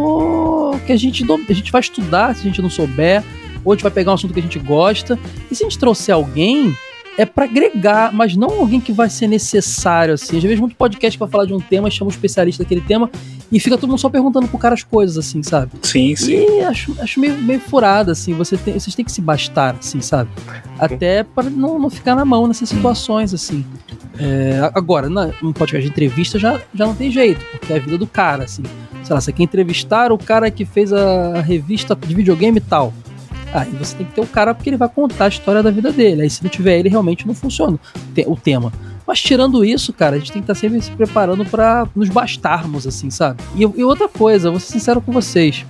que a gente, a gente vai estudar, se a gente não souber, ou a gente vai pegar um assunto que a gente gosta. E se a gente trouxer alguém, é para agregar, mas não alguém que vai ser necessário, assim. Já vejo muito podcast que vai falar de um tema, chama um especialista daquele tema, e fica todo mundo só perguntando pro cara as coisas, assim, sabe? Sim, sim. E acho, acho meio, meio furado, assim, você tem, vocês têm que se bastar, assim, sabe? Até para não, não ficar na mão nessas situações, assim. É, agora, na, um podcast de entrevista já, já não tem jeito, porque é a vida do cara, assim. Sei lá, você quer entrevistar o cara que fez a revista de videogame e tal. Aí você tem que ter o cara porque ele vai contar a história da vida dele. Aí se não tiver ele, realmente não funciona o tema. Mas tirando isso, cara, a gente tem que estar tá sempre se preparando para nos bastarmos, assim, sabe? E, e, outra coisa, vou ser sincero com vocês.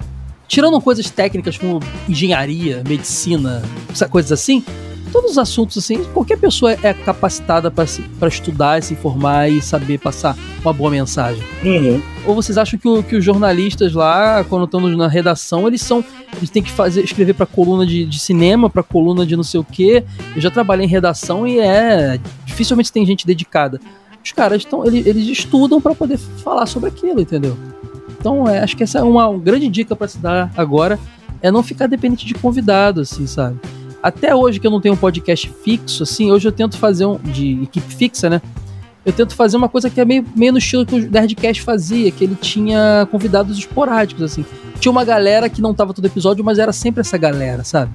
Tirando coisas técnicas como engenharia, medicina, coisas assim, todos os assuntos assim, qualquer pessoa é capacitada para estudar, se informar e saber passar uma boa mensagem. Uhum. Ou vocês acham que, o, que os jornalistas lá, quando estão na redação, eles são. Eles têm que fazer, escrever para coluna de, de cinema, para coluna de não sei o quê. Eu já trabalhei em redação e é. Dificilmente tem gente dedicada. Os caras estão. Eles, eles estudam para poder falar sobre aquilo, entendeu? Então, é, acho que essa é uma, uma grande dica para se dar agora. É não ficar dependente de convidado, assim, sabe? Até hoje que eu não tenho um podcast fixo, assim, hoje eu tento fazer um. de equipe fixa, né? Eu tento fazer uma coisa que é meio, meio no estilo que o Nerdcast fazia, que ele tinha convidados esporádicos, assim. Tinha uma galera que não tava todo episódio, mas era sempre essa galera, sabe?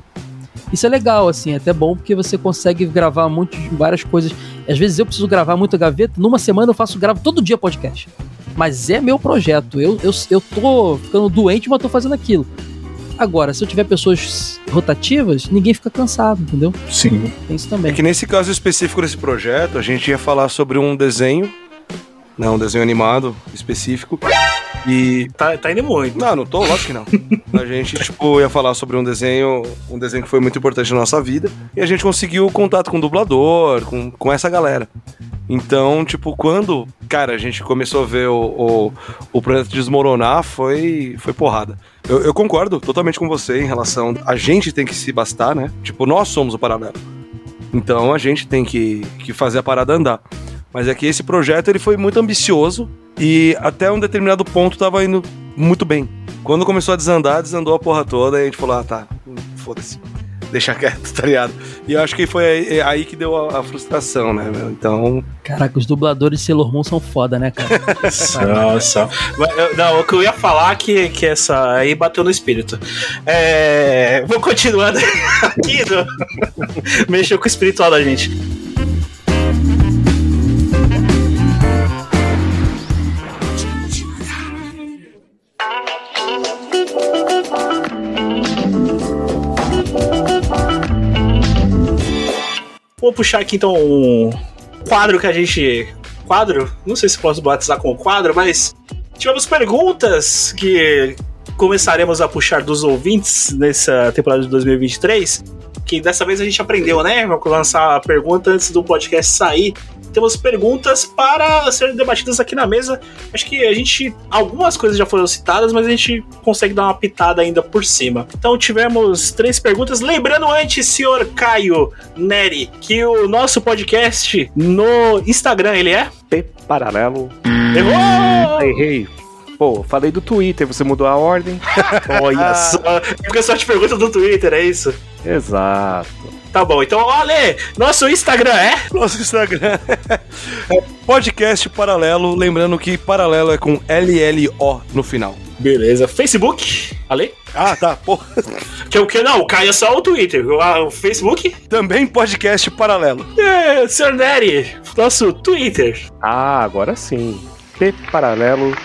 Isso é legal, assim, é até bom porque você consegue gravar muito, várias coisas. Às vezes eu preciso gravar muita gaveta, numa semana eu faço, gravo todo dia podcast. Mas é meu projeto. Eu, eu, eu tô ficando doente, mas tô fazendo aquilo. Agora, se eu tiver pessoas rotativas, ninguém fica cansado, entendeu? Sim. Tem isso também. É que nesse caso específico desse projeto, a gente ia falar sobre um desenho, né, um desenho animado específico. E. Tá, tá indo muito. Não, não tô, lógico que não. a gente, tipo, ia falar sobre um desenho, um desenho que foi muito importante na nossa vida. E a gente conseguiu contato com o dublador, com, com essa galera. Então, tipo, quando, cara, a gente começou a ver o, o, o projeto desmoronar, foi, foi porrada. Eu, eu, concordo totalmente com você em relação. A gente tem que se bastar, né? Tipo, nós somos o paralelo. Então a gente tem que, que fazer a parada andar. Mas é que esse projeto ele foi muito ambicioso e até um determinado ponto tava indo muito bem. Quando começou a desandar, desandou a porra toda e a gente falou: ah, tá, foda-se deixar quieto, tá ligado? E eu acho que foi aí, é aí que deu a, a, frustração, né, meu? Então. Caraca, os dubladores de Sailor Moon são foda, né, cara? são, são. Não, o que eu ia falar é que, que essa aí bateu no espírito. É... Vou continuando aqui, no... mexeu com o espiritual da gente. Vou puxar aqui então um quadro que a gente. Quadro? Não sei se posso batizar como quadro, mas tivemos perguntas que começaremos a puxar dos ouvintes nessa temporada de 2023. Que dessa vez a gente aprendeu, né? Vou lançar a pergunta antes do podcast sair temos perguntas para serem debatidas aqui na mesa. Acho que a gente. Algumas coisas já foram citadas, mas a gente consegue dar uma pitada ainda por cima. Então tivemos três perguntas. Lembrando antes, senhor Caio Neri, que o nosso podcast no Instagram ele é? P Paralelo. Errou! Errei. Pô, falei do Twitter, você mudou a ordem. Olha só. É porque só te pergunta do Twitter, é isso? Exato. Tá bom, então, olha, nosso Instagram é? Nosso Instagram é podcast paralelo, lembrando que paralelo é com L-L-O no final. Beleza. Facebook, Ale? Ah, tá, porra. Que o que? Não, o Caio é só o Twitter. O, Facebook? Também podcast paralelo. É, Sr. Nery, nosso Twitter. Ah, agora sim. P paralelo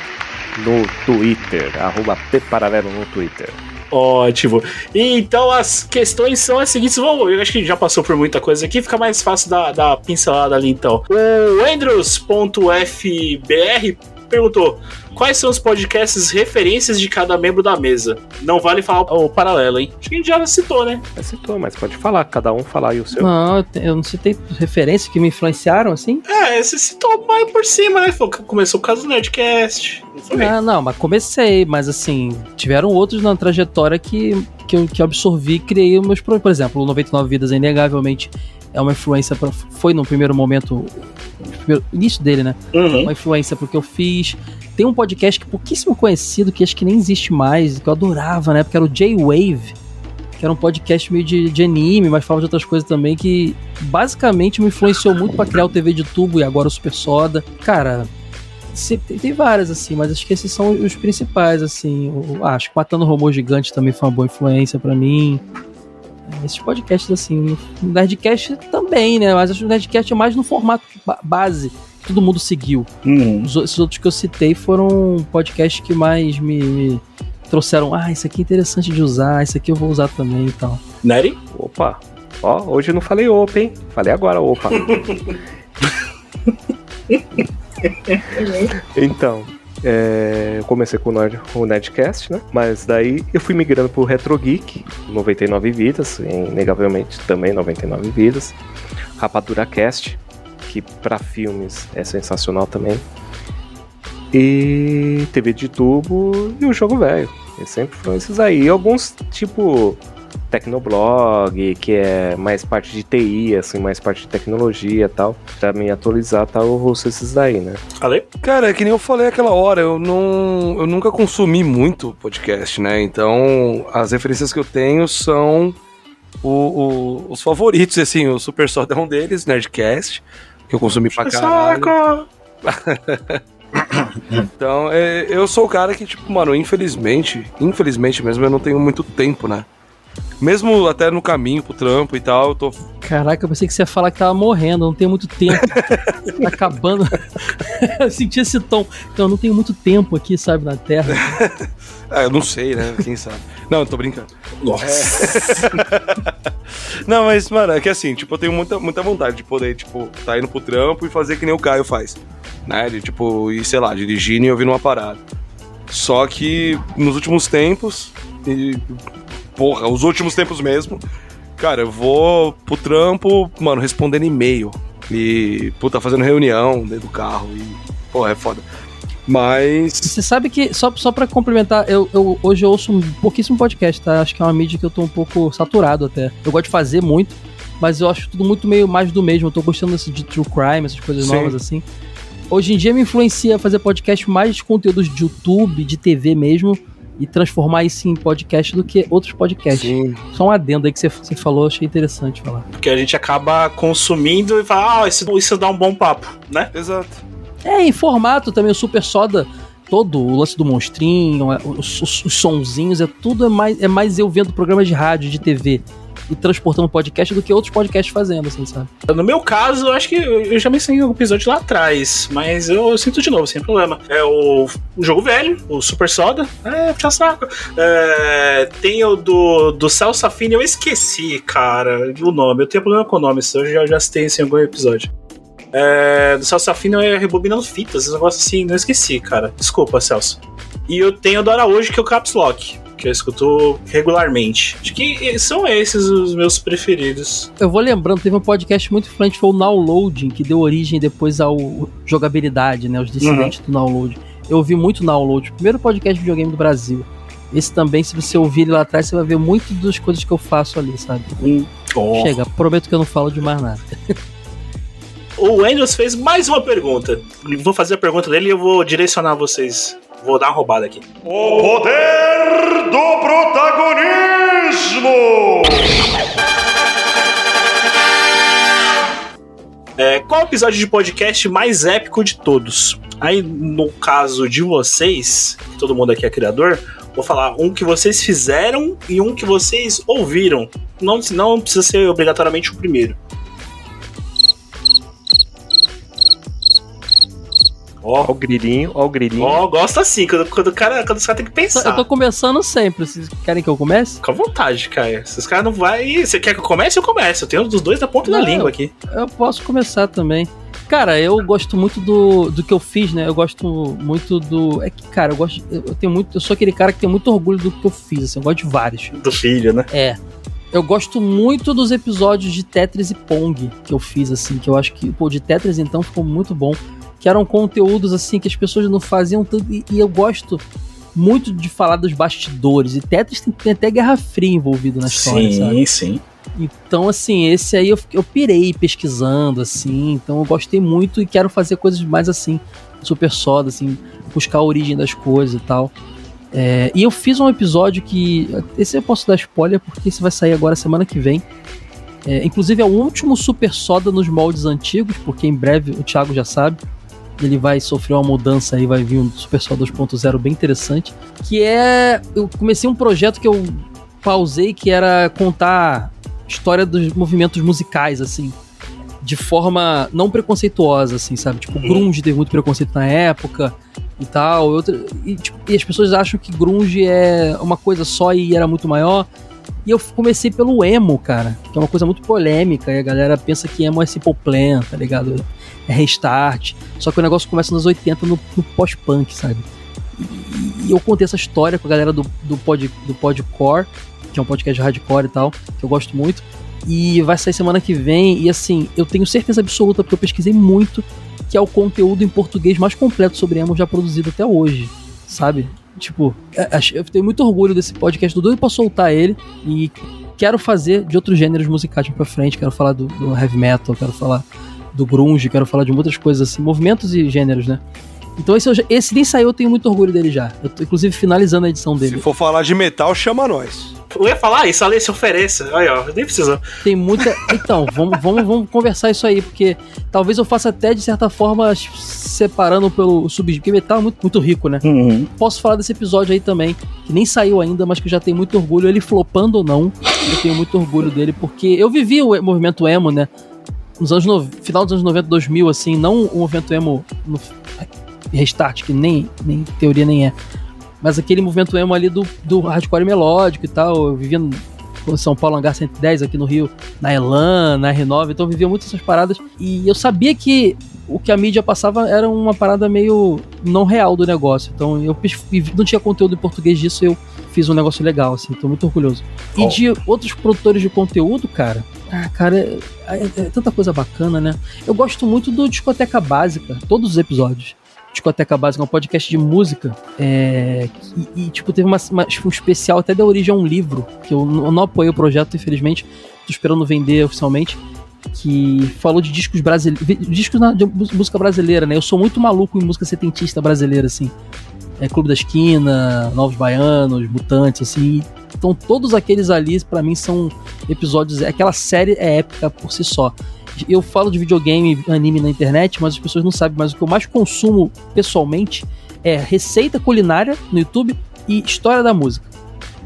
no Twitter, arroba Pparalelo no Twitter. Ótimo. Então as questões são as seguintes. Vamos, eu acho que já passou por muita coisa aqui, fica mais fácil da, da pincelada ali então. O Andrews.fbr perguntou: quais são os podcasts referências de cada membro da mesa? Não vale falar o paralelo, hein? Acho que a gente já citou, né? Já citou, mas pode falar, cada um falar aí o seu. Não, eu não citei referências que me influenciaram, assim. É, você citou mais por cima, né? Começou o caso do Nerdcast. Não? Ah, não, mas comecei, mas assim, tiveram outros na trajetória que, que, eu, que eu absorvi e criei os meus próprios. Por exemplo, o 99 Vidas, inegavelmente, é uma influência, pra, foi no primeiro momento, no primeiro- início dele, né? Uhum. Uma influência pro que eu fiz. Tem um podcast que pouquíssimo conhecido, que acho que nem existe mais, que eu adorava, né? Porque era o J-Wave, que era um podcast meio de, de anime, mas falava de outras coisas também, que basicamente me influenciou muito pra criar o TV de tubo e agora o Super Soda. Cara, tem, várias, assim, mas acho que esses são os principais, assim. Ah, acho que Matando o Robô Gigante também foi uma boa influência pra mim. Esses podcasts, assim, o Nerdcast também, né? Mas acho que o Nerdcast é mais no formato ba- base, que todo mundo seguiu. Uhum. Os, esses outros que eu citei foram podcasts que mais me, me trouxeram. Ah, isso aqui é interessante de usar, isso aqui eu vou usar também e tal. Nery? Opa, ó, hoje eu não falei opa, hein? Falei agora, opa. Então, é, eu comecei com o, Nerd, o Nerdcast, né? Mas daí eu fui migrando pro Retro Geek, 99 vidas, inegavelmente também 99 vidas. Rapadura Cast, que pra filmes é sensacional também. E TV de tubo e o jogo velho. Sempre foram esses aí. E alguns, tipo, Tecnoblog, que é mais parte de TI, assim, mais parte de tecnologia e tal. Pra me atualizar, tal, eu ouço esses daí, né? Ale? Cara, é que nem eu falei aquela hora, eu não. Eu nunca consumi muito podcast, né? Então, as referências que eu tenho são o- o- os favoritos, assim, o Super Soda é um deles, Nerdcast, que eu consumi pra caralho. Saco! Então, é, eu sou o cara que, tipo, mano, infelizmente, infelizmente mesmo, eu não tenho muito tempo, né? Mesmo até no caminho pro trampo e tal, eu tô. Caraca, eu pensei que você ia falar que tava morrendo, não tem muito tempo. tá acabando. eu senti esse tom. Então, eu não tenho muito tempo aqui, sabe, na Terra. Ah, eu não sei, né? Quem sabe. Não, eu tô brincando. Nossa. Não, mas, mano, é que assim, tipo, eu tenho muita, muita vontade de poder, tipo, tá indo pro trampo e fazer que nem o Caio faz. Né? De, tipo, ir, sei lá, dirigindo e ouvindo uma parada. Só que nos últimos tempos, e, porra, os últimos tempos mesmo, cara, eu vou pro trampo, mano, respondendo e-mail. E, puta, fazendo reunião dentro do carro. E, porra, é foda. Mas. Você sabe que, só, só pra complementar, eu, eu- hoje eu ouço um pouquíssimo podcast, tá? Acho que é uma mídia que eu tô um pouco saturado até. Eu gosto de fazer muito, mas eu acho tudo muito meio mais do mesmo. Eu tô gostando desse de true crime, essas coisas Sim. novas assim. Hoje em dia me influencia a fazer podcast mais de conteúdos de YouTube, de TV mesmo, e transformar isso em podcast do que outros podcasts. Sim. Só um adendo aí que você, você falou, achei interessante falar. Porque a gente acaba consumindo e fala, ah, isso, isso dá um bom papo, né? Exato. É, em formato também, o Super Soda, todo o lance do monstrinho, os, os- os sonzinhos, é tudo é mais, é mais eu vendo programas de rádio, de TV e transportando podcast do que outros podcasts fazendo, assim, sabe? No meu caso, eu acho que eu já mencionei um episódio lá atrás, mas eu, sinto de novo, sem problema. É o, o jogo velho, o Super Soda. É, puxa saco. É, tem o do, do Celso Affini, eu esqueci, cara, o nome. Eu tenho problema com o nome, eu já, já citei isso em algum episódio. É, do Celso Affini é rebobinando fitas, esse negócio assim, não esqueci, cara. Desculpa, Celso. E eu tenho o do Araújo, que é o Caps Lock, que eu escuto regularmente. Acho que são esses os meus preferidos. Eu vou lembrando, teve um podcast muito influente, foi o Downloading, que deu origem depois ao jogabilidade, né? Os dissidentes do Download. Eu ouvi muito Download, o primeiro podcast de videogame do Brasil. Esse também, se você ouvir ele lá atrás, você vai ver muito das coisas que eu faço ali, sabe? Oh. Chega, prometo que eu não falo de mais nada. O Andrews fez mais uma pergunta. Vou fazer a pergunta dele e eu vou direcionar vocês. Vou dar uma roubada aqui. O poder do protagonismo! É, qual episódio de podcast mais épico de todos? Aí, no caso de vocês, todo mundo aqui é criador, vou falar um que vocês fizeram e um que vocês ouviram. Não, não precisa ser obrigatoriamente o primeiro. Ó, o grilinho, ó o grilinho. Ó, gosto assim, quando, quando o cara, quando os caras tem que pensar. Eu tô começando sempre. Vocês querem que eu comece? Fica à vontade, Caio. Se os caras não vai. Você quer que eu comece? Eu começo. Eu tenho dos dois da ponta da Não, língua aqui. Eu posso começar também. Cara, eu gosto muito do, do que eu fiz, né? Eu gosto muito do. É que, cara, eu gosto. Eu eu tenho muito. Eu sou aquele cara que tem muito orgulho do que eu fiz, assim. Eu gosto de vários. Do filho, né? É. Eu gosto muito dos episódios de Tetris e Pong que eu fiz, assim, que eu acho que, pô, de Tetris então ficou muito bom. Que eram conteúdos, assim, que as pessoas não faziam tanto. E, e eu gosto muito de falar dos bastidores. E Tetris tem, tem até Guerra Fria envolvido na história, sim, sabe? sim. Então, assim, esse aí eu, eu pirei pesquisando, assim. Então eu gostei muito e quero fazer coisas mais assim, super soda, assim, buscar a origem das coisas e tal. É, e eu fiz um episódio que. Esse eu posso dar spoiler, porque esse vai sair agora semana que vem. É, inclusive é o último Super Soda nos moldes antigos, porque em breve o Thiago já sabe. Ele vai sofrer uma mudança aí, vai vir um Super Soda 2.0 bem interessante. Que é. Eu comecei um projeto que eu pausei, que era contar história dos movimentos musicais, assim. De forma não preconceituosa, assim, sabe? Tipo, Grunge teve muito preconceito na época e tal. Outra, e, tipo, e as pessoas acham que Grunge é uma coisa só e era muito maior. E eu comecei pelo emo, cara, que é uma coisa muito polêmica, e a galera pensa que emo é Simple Plan, tá ligado? É restart. Só que o negócio começa nos 80 no, no pós-punk, sabe? E, eu contei essa história com a galera do, do, pod, do Podcore, que é um podcast hardcore e tal, que eu gosto muito. E vai sair semana que vem, e assim, eu tenho certeza absoluta, porque eu pesquisei muito, que é o conteúdo em português mais completo sobre emo já produzido até hoje, sabe? Tipo, é, acho- eu tenho muito orgulho desse podcast, tô doido pra soltar ele e quero fazer de outros gêneros musicais pra frente. Quero falar do, do heavy metal, quero falar do grunge, quero falar de outras coisas assim, movimentos e gêneros, né? Então esse, esse nem saiu, eu tenho muito orgulho dele já. Eu tô inclusive finalizando a edição dele. Se for falar de metal, chama nós. Eu ia falar isso, Ale se ofereça. Aí, ó, nem precisa. Tem muita. Então, vamos, vamos, vamos conversar isso aí, porque talvez eu faça até de certa forma separando pelo subgênero, porque metal é muito, muito rico, né? Posso falar desse episódio aí também, que nem saiu ainda, mas que eu já tenho muito orgulho, ele flopando ou não, eu tenho muito orgulho dele, porque eu vivi o movimento emo, né? Nos anos no... final dos anos 90, 2000, assim, não o movimento emo no restart, que nem, nem teoria nem é. Mas aquele movimento emo ali do, do hardcore melódico e tal. Eu vivia no São Paulo Hangar 110 aqui no Rio, na Elan, na R9, então eu vivia muito essas paradas. E eu sabia que o que a mídia passava era uma parada meio não real do negócio. Então eu não tinha conteúdo em português disso, eu fiz um negócio legal, assim, tô muito orgulhoso. E Oh. de outros produtores de conteúdo, cara. Ah, cara, é, é- é tanta coisa bacana, né? Eu gosto muito do Discoteca Básica, todos os episódios. Discoteca Básica é um podcast de música. É, e, e, tipo, teve uma, uma- um especial até da origem a um livro, que eu, eu não apoiei o projeto, infelizmente. Tô esperando vender oficialmente. Que falou de discos brasileiros. Discos na- de música brasileira, né? Eu sou muito maluco em música setentista brasileira, assim. É Clube da Esquina, Novos Baianos, Mutantes, assim. Então todos aqueles ali, pra mim, são episódios. Aquela série é épica por si só. Eu falo de videogame, anime na internet, mas as pessoas não sabem, mas o que eu mais consumo pessoalmente é receita culinária no YouTube e história da música.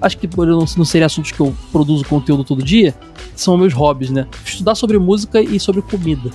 Acho que por não, não serem assuntos que eu produzo conteúdo todo dia, são meus hobbies, né? Estudar sobre música e sobre comida.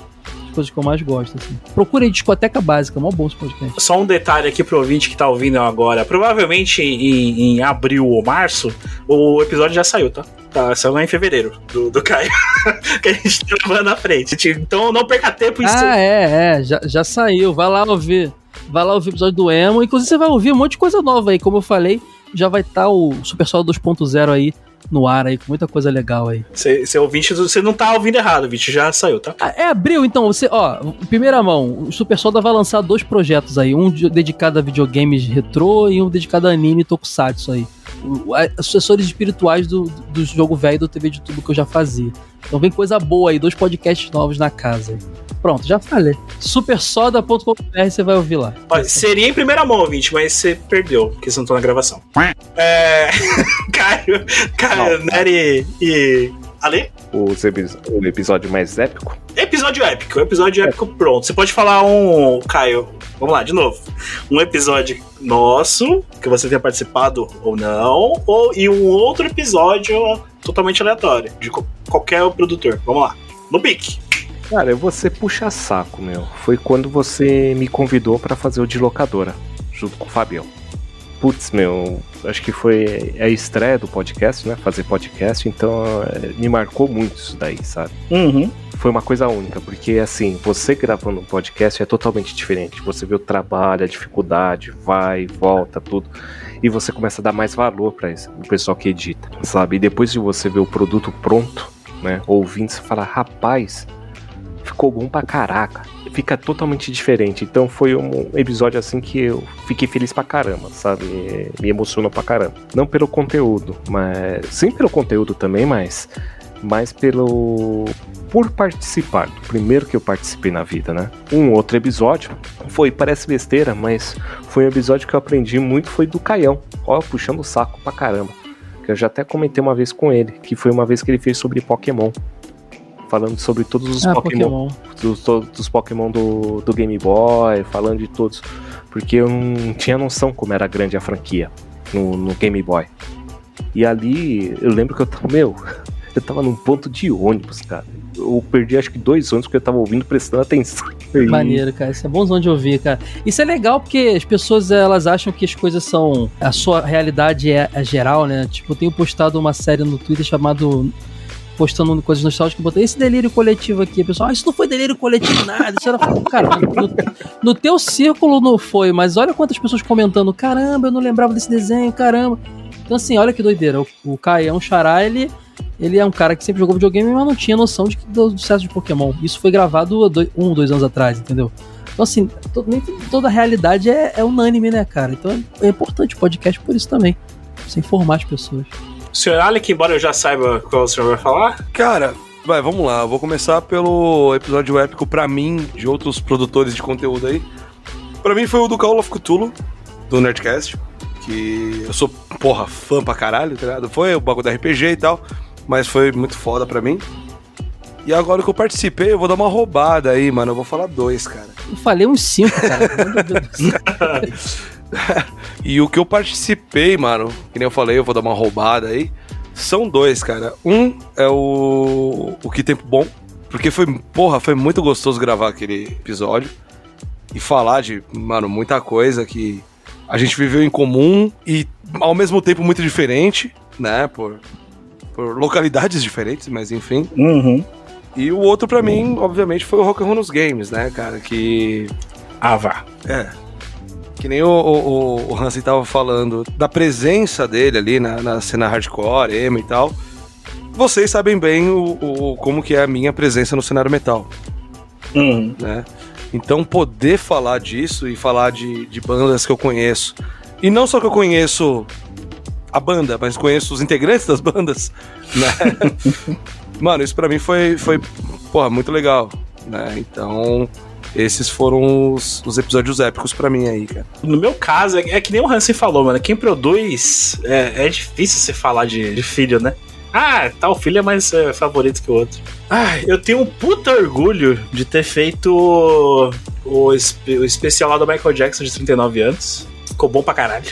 As coisas que eu mais gosto, assim. Procura aí Discoteca Básica, mó bom esse podcast. Só um detalhe aqui pro ouvinte que tá ouvindo agora. Provavelmente em, em abril ou março, o episódio já saiu, tá? Tá, saiu lá em fevereiro, do, do Caio. que a gente tá levando na frente. Então não perca tempo em Ah, é, é, já, já saiu. Vai lá ouvir. Vai lá ouvir o episódio do Emo. Inclusive, você vai ouvir um monte de coisa nova aí. Como eu falei, já vai estar o Super Sol 2.0 aí no ar aí, com muita coisa legal aí. Você, ouvinte, você não tá ouvindo errado, Vinte, já saiu, tá? Ah, É abril, então, você, ó, primeira mão, o Super Soda vai lançar dois projetos aí, um de- dedicado a videogames retrô e um dedicado a anime e tokusatsu aí. O- Sucessores espirituais do, do jogo velho do TV de tubo que eu já fazia. Então vem coisa boa aí, dois podcasts novos na casa aí. Pronto, já falei. Supersoda.com.br você vai ouvir lá. Seria em primeira mão, ouvinte, mas você perdeu, porque você não tá na gravação. É. Caio, Caio, Nery e. Ale? Epi- o episódio mais épico. Episódio épico, episódio épico pronto. Você pode falar um, Caio, vamos lá, de novo. Um episódio nosso, que você tenha participado ou não, ou, e um outro episódio totalmente aleatório, de co- qualquer produtor. Vamos lá. No pique. Cara, você puxa saco, meu. Foi quando você me convidou pra fazer o de locadora, junto com o Fabião. Putz, meu, acho que foi a estreia do podcast, né? Fazer podcast, então é, me marcou muito isso daí, sabe? Uhum. Foi uma coisa única, porque assim, você gravando um podcast é totalmente diferente. Você vê o trabalho, a dificuldade, vai, volta, tudo. E você começa a dar mais valor pra isso, o pessoal que edita, sabe? E depois de você ver o produto pronto, né? Ouvindo, você fala, rapaz, ficou bom pra caraca. Fica totalmente diferente. Então foi um episódio assim que eu fiquei feliz pra caramba, sabe? Me emocionou pra caramba. Não pelo conteúdo, mas. Sim pelo conteúdo também, mas. Mas pelo. Por participar, do primeiro que eu participei na vida, né? Um outro episódio foi, parece besteira, mas foi um episódio que eu aprendi muito, foi do Caião. Ó, puxando o saco pra caramba. Que eu já até comentei uma vez com ele, que foi uma vez que ele fez sobre Pokémon falando sobre todos os Ah, Pokémon, Dos, todos os Pokémon do, do Game Boy, falando de todos. Porque eu não tinha noção como era grande a franquia no, no Game Boy. E ali, eu lembro que eu tava, meu, eu tava num ponto de ônibus, cara. Eu perdi acho que dois ônibus porque eu tava ouvindo, prestando atenção. Maneiro, cara. Isso é bonzão de ouvir, cara. Isso é legal porque as pessoas elas acham que as coisas são. A sua realidade é, é geral, né? Tipo, eu tenho postado uma série no Twitter chamado. Postando coisas nostálgicas, botei esse delírio coletivo aqui. A pessoa, ah, isso não foi delírio coletivo, nada. Isso era. Cara, no, no teu círculo não foi, mas olha quantas pessoas comentando: caramba, eu não lembrava desse desenho, caramba. Então, assim, olha que doideira. O, o Caião Xará, ele ele é um cara que sempre jogou videogame, mas não tinha noção de, do sucesso de Pokémon. Isso foi gravado dois, um, dois anos atrás, entendeu? Então, assim, nem toda a realidade é, é unânime, né, cara? Então é, é importante o podcast por isso também. Você informar as pessoas. Senhor Alec, embora eu já saiba qual o senhor vai falar, Cara, vai, vamos lá. Eu vou começar pelo episódio épico pra mim, de outros produtores de conteúdo aí. Pra mim foi o do Call of Cthulhu, do Nerdcast. Que eu sou, porra, fã pra caralho, tá ligado? Foi o bagulho da RPG e tal, mas foi muito foda pra mim. E agora que eu participei, eu vou dar uma roubada aí, mano. Eu vou falar dois, cara. Eu falei uns cinco, cara. E o que eu participei, mano, que nem eu falei, eu vou dar uma roubada aí. São dois, cara. Um é o. O Que Tempo Bom. Porque foi, porra, foi muito gostoso gravar aquele episódio. E falar de, mano, muita coisa que a gente viveu em comum e ao mesmo tempo muito diferente, né? Por, por localidades diferentes, mas enfim. Uhum. E o outro pra mim, obviamente, foi o Rock and Roll nos Games, né, cara? Que ah, vá. é. Que nem o, o, o Hansen tava falando da presença dele ali na, na cena hardcore, emo e tal. Vocês sabem bem o, o- como que é a minha presença no cenário metal, Uhum. né? Então poder falar disso e falar de, de bandas que eu conheço. E não só que eu conheço a banda, mas conheço os integrantes das bandas, né? Mano, isso pra mim foi, foi porra, muito legal, né? Então, esses foram os, os episódios épicos pra mim aí, cara. No meu caso, é, é que nem o Hansen falou, mano. Quem produz é, é difícil você falar de, de filho, né? Ah, tal filho é mais é, favorito que o outro. Ah, eu tenho um puta orgulho de ter feito o, o, o especial lá do Michael Jackson de 39 anos. Ficou bom pra caralho.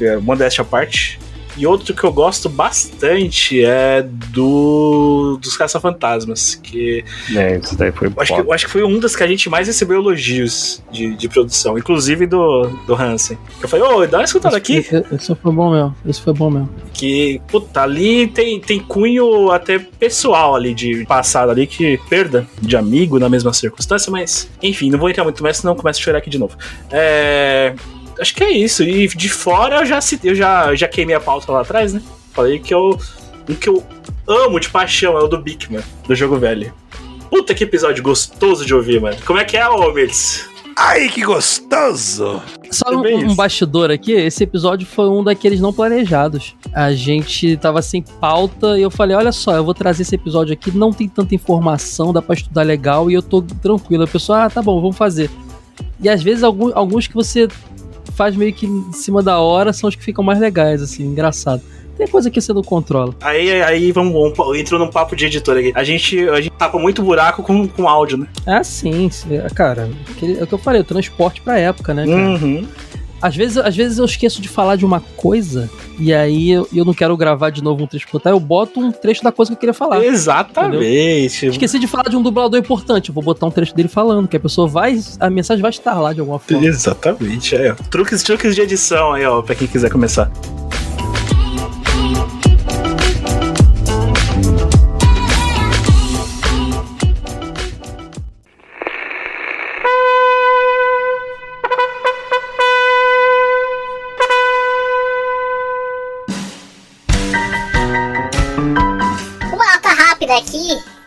é Modéstia à parte. E outro que eu gosto bastante é do dos Caça-Fantasmas, que É, isso daí foi acho, que, acho que foi um das que a gente mais recebeu elogios de, de produção, inclusive do, do Hansen. Eu falei, ô, dá uma escutada aqui. Esse, esse foi bom mesmo. Esse foi bom mesmo. Que, puta, ali tem, tem cunho até pessoal ali de passado ali, que perda de amigo na mesma circunstância, mas enfim, não vou entrar muito mais, senão começo a chorar aqui de novo. É. Acho que é isso. E de fora eu já citei, eu já, já queimei a pauta lá atrás, né? Falei que eu. O que eu amo de paixão é o do Bigman, do jogo velho. Puta que episódio gostoso de ouvir, mano. Como é que é, Homers? Ai, que gostoso! Só É um, um bastidor aqui, esse episódio foi um daqueles não planejados. A gente tava sem pauta e eu falei, olha só, eu vou trazer esse episódio aqui, não tem tanta informação, dá pra estudar legal e eu tô tranquilo. A pessoa, ah, tá bom, vamos fazer. E às vezes alguns, alguns que você faz meio que em cima da hora são os que ficam mais legais, assim, engraçado. Tem coisa que você não controla. Aí, aí vamos, vamos entrou num papo de editor aqui. A gente, a gente tapa muito buraco com, com áudio, né? Ah, sim, cara. aquele- É o que eu falei, o transporte pra época, né, cara? Uhum. Às vezes, às vezes eu esqueço de falar de uma coisa e aí eu, eu não quero gravar de novo um trecho pra eu boto um trecho da coisa que eu queria falar. Exatamente. Esqueci de falar de um dublador importante, eu vou botar um trecho dele falando, que a pessoa vai. A mensagem vai estar lá de alguma forma. Exatamente, é. Truques, truques de edição aí, ó, pra quem quiser começar.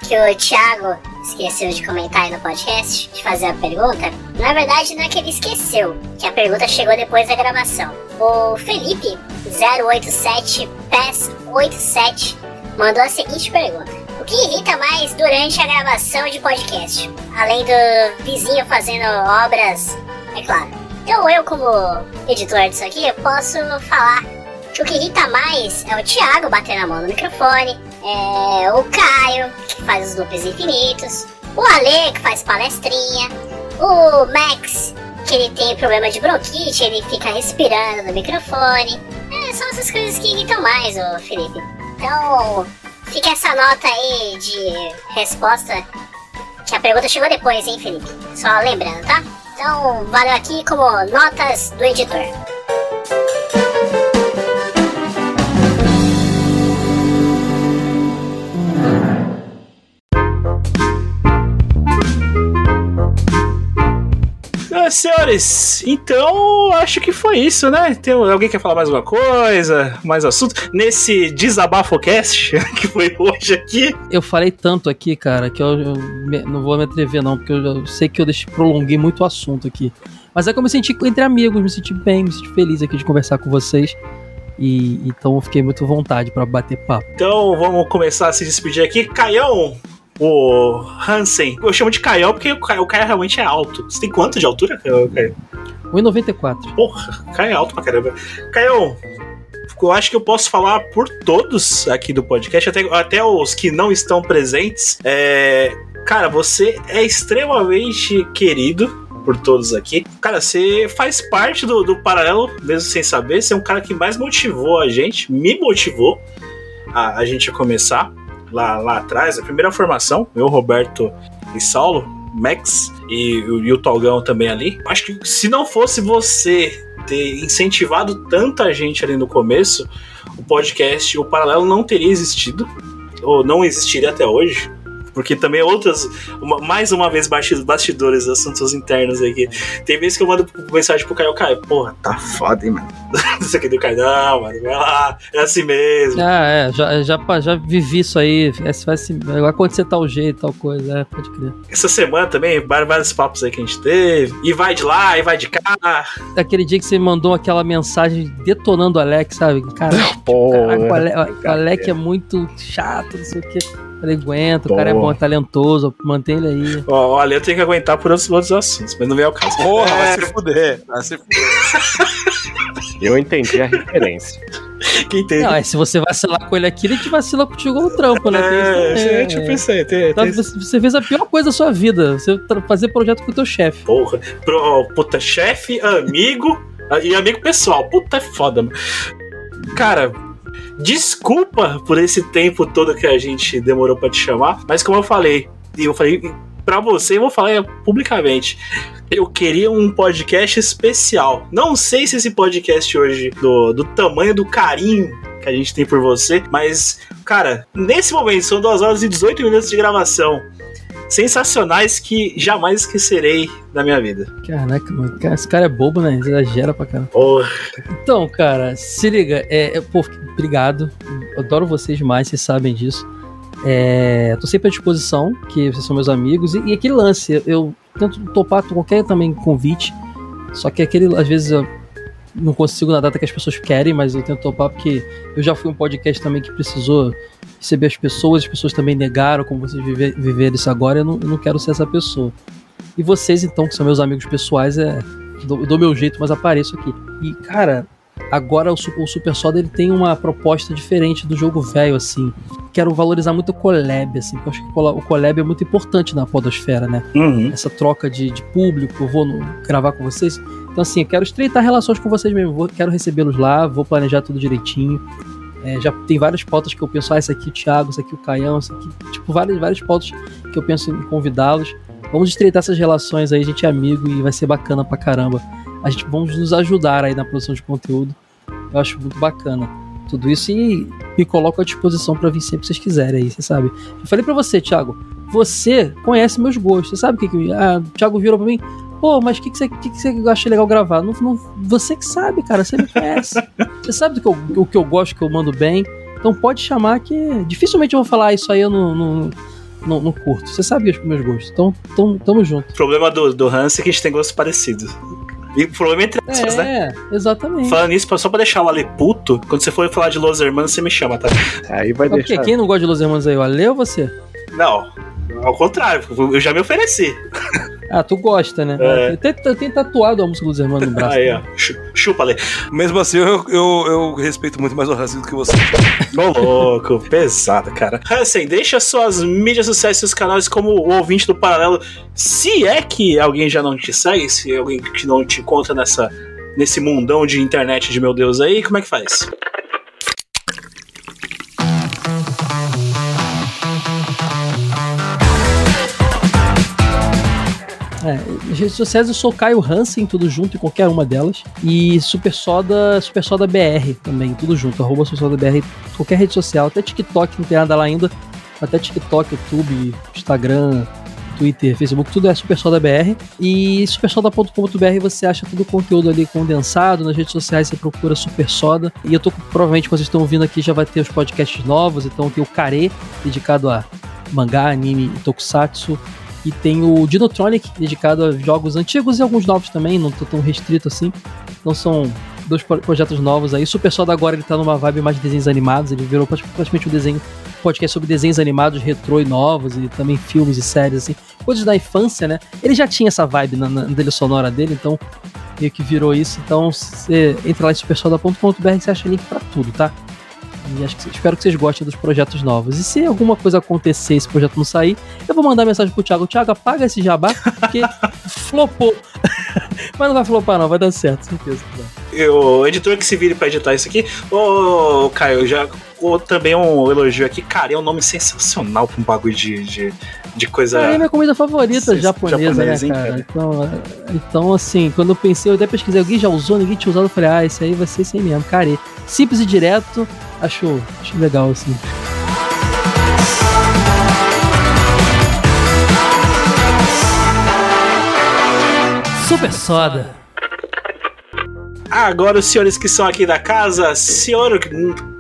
Que o Thiago esqueceu de comentar aí no podcast, de fazer a pergunta. Na verdade, não é que ele esqueceu, que a pergunta chegou depois da gravação. O Felipe, 087 PES 87, mandou a seguinte pergunta. O que irrita mais durante a gravação de podcast? Além do vizinho fazendo obras, é claro. Então eu, como editor disso aqui, eu posso falar o que irrita mais é o Thiago batendo a mão no microfone, é o Caio, que faz os loops infinitos, o Ale, que faz palestrinha, o Max, que ele tem problema de bronquite, ele fica respirando no microfone. É, são essas coisas que irritam mais, o Felipe. Então, fica essa nota aí de resposta, que a pergunta chegou depois, hein, Felipe? Só lembrando, tá? Então, valeu aqui como notas do editor. Senhores, então acho que foi isso, né? Tem alguém quer falar mais uma coisa, mais assunto nesse desabafocast que foi hoje aqui? Eu falei tanto aqui, cara, que eu, eu me- não vou me atrever, não, porque eu, eu sei que eu deixei, prolonguei muito o assunto aqui. Mas é que eu me senti entre amigos, me senti bem, me senti feliz aqui de conversar com vocês. E então eu fiquei muito à vontade pra bater papo. Então vamos começar a se despedir aqui. Caião, o Hansen. Eu chamo de Caião porque o Caio, o Caio realmente é alto. Você tem quanto de altura, Caio? 1,94. Porra, Caio é alto pra caramba. Caião, eu acho que eu posso falar por todos aqui do podcast, até, até os que não estão presentes. É, cara, você é extremamente querido por todos aqui. Cara, você faz parte do, do paralelo, mesmo sem saber. Você é um cara que mais motivou a gente, me motivou a, a gente a começar lá, lá atrás. A primeira formação, eu, Roberto e Saulo, Max e, e o Tolgão também ali. Acho que se não fosse você ter incentivado tanta gente ali no começo, o podcast, o paralelo não teria existido, ou não existiria até hoje. Porque também outras, uma- mais uma vez, basti- bastidores, assuntos internos aqui. Tem vezes que eu mando mensagem pro Caio, Caio, porra, tá foda, hein, mano. Isso aqui do Caio, não, mano, vai lá, é assim mesmo. Ah, é, já, já, já vivi isso aí. É, vai, se, vai acontecer tal jeito, tal coisa. É, pode crer. Essa semana também, vários papos aí que a gente teve. E vai de lá, e vai de cá. Aquele dia que você mandou aquela mensagem detonando o Alex, sabe? Cara, caraca, o, Ale, o Alec é muito chato, não sei o quê. Falei, aguenta, o cara é bom, é talentoso, mantém ele aí. Ó, olha, eu tenho que aguentar por outros, outros assuntos, mas não vem ao caso. Porra, vai É, se fuder. Vai se fuder. Eu entendi a referência. Quem entende? Não, é, se você vacilar com ele aqui, ele te vacila contigo no trampo, né? Tem É, gente, eu é. pensei, tem, Então, tem- você fez a pior coisa da sua vida, você fazer projeto com o teu chefe. Porra, pro, puta, chefe, amigo e amigo pessoal. Puta, é foda, mano. Cara, desculpa por esse tempo todo que a gente demorou pra te chamar, mas como eu falei, e eu falei pra você, eu vou falar publicamente. Eu queria um podcast especial. Não sei se esse podcast hoje, do, do tamanho do carinho que a gente tem por você, mas, cara, nesse momento, são 2 horas e 18 minutos de gravação. Sensacionais que jamais esquecerei da minha vida. Caraca, mano, cara, esse cara é bobo, né? Exagera pra caramba. Porra. Então, cara, se liga, é, é, pô, obrigado. Adoro vocês demais, vocês sabem disso. É, tô sempre à disposição, que vocês são meus amigos. E, e aquele lance, eu, eu tento topar qualquer também convite. Só que aquele, às vezes, eu não consigo na data que as pessoas querem, mas eu tento topar porque eu já fui um podcast também que precisou receber as pessoas, as pessoas também negaram como vocês viver, isso agora, eu não, eu não quero ser essa pessoa. E vocês, então, que são meus amigos pessoais, é, dou, dou meu jeito, mas apareço aqui. E, cara, Agora o, Su- o Super Soda ele tem uma proposta diferente do jogo velho, assim. Quero valorizar muito o collab, assim, porque eu acho que o collab é muito importante na podosfera, né? Uhum. Essa troca de, de público, eu vou no- gravar com vocês. Então, assim, eu quero estreitar relações com vocês mesmo. Vou, quero recebê-los lá, vou planejar tudo direitinho. É, já tem várias pautas que eu penso, ah, esse aqui o Thiago, esse aqui o Caião, esse aqui. Tipo, várias, várias pautas que eu penso em convidá-los. Vamos estreitar essas relações aí, a gente é amigo e vai ser bacana pra caramba. A gente vamos nos ajudar aí na produção de conteúdo. Eu acho muito bacana tudo isso e me coloco à disposição pra vir sempre que vocês quiserem aí, você sabe. Eu falei pra você, Thiago, você conhece meus gostos, você sabe o que que. Ah, o Thiago virou pra mim, pô, mas o que, que, você, que, que você acha legal gravar? Não, não- você que sabe, cara, você me conhece. você sabe do que eu, o que eu gosto, que eu mando bem. Então pode chamar que dificilmente eu vou falar "Ah, isso aí eu não, não, não, não curto. Você sabe os meus gostos. Então, então tamo junto. O problema do, do Hans é que a gente tem gostos parecidos. E o problema é entre aspas, né? É, exatamente. Falando nisso, só pra deixar o Ale puto, quando você for falar de Los Hermanos, você me chama, tá? Aí vai Mas por quê? deixar. Quem não gosta de Los Hermanos aí? O Ale ou você? Não, ao contrário, eu já me ofereci. Ah, tu gosta, né? É. Eu tenho, eu tenho tatuado a música dos Hermanos no braço. Aí, ó. Chu- Chupa, Ale. Mesmo assim, eu, eu, eu respeito muito mais o Hansen do que você. Ô, louco, pesado, cara. Hansen, deixa suas mídias sociais, seus canais como o ouvinte do Paralelo. Se é que alguém já não te segue, se é alguém que não te encontra nessa, nesse mundão de internet de meu Deus aí, como é que faz? É, nas redes sociais eu sou Caio Hansen, tudo junto em qualquer uma delas. E Super Soda, Super Soda BR também, tudo junto. Arroba Super Soda BR, qualquer rede social, até TikTok, não tem nada lá ainda. Até TikTok, YouTube, Instagram, Twitter, Facebook, tudo é Super Soda BR. E supersoda.com.br você acha todo o conteúdo ali condensado. Nas redes sociais você procura Super Soda. E eu tô, provavelmente, quando vocês estão ouvindo aqui, já vai ter os podcasts novos. Então tem o Care, dedicado a mangá, anime e tokusatsu. E tem o Dinotronic, dedicado a jogos antigos e alguns novos também, não tô tão restrito assim. Então são dois pro- projetos novos aí. Super Soda agora ele tá numa vibe mais de desenhos animados, ele virou prati- praticamente um desenho, podcast sobre desenhos animados retrô e novos, e também filmes e séries, assim, coisas da infância, né? Ele já tinha essa vibe na, na trilha sonora dele, então meio que virou isso. Então você entra lá em supersoda.com.br e você acha link pra tudo, tá? E acho que, espero que vocês gostem dos projetos novos. E se alguma coisa acontecer e esse projeto não sair, eu vou mandar mensagem pro Thiago. Thiago, apaga esse jabá, porque flopou. Mas não vai flopar, não, vai dar certo, certeza. O editor que se vire pra editar isso aqui. Ô, Caio, já ô, também um elogio aqui. Cara, é um nome sensacional pra um bagulho de, de, de coisa. É minha comida favorita Sim, japonesa, japonês, né, hein, cara? cara? Então, então, assim, quando eu pensei, eu até pesquisei, alguém já usou, ninguém tinha usado, eu falei, ah, esse aí vai ser esse aí mesmo, care. Simples e direto, acho, acho legal, assim. Super Soda. Agora, os senhores que são aqui da casa, senhor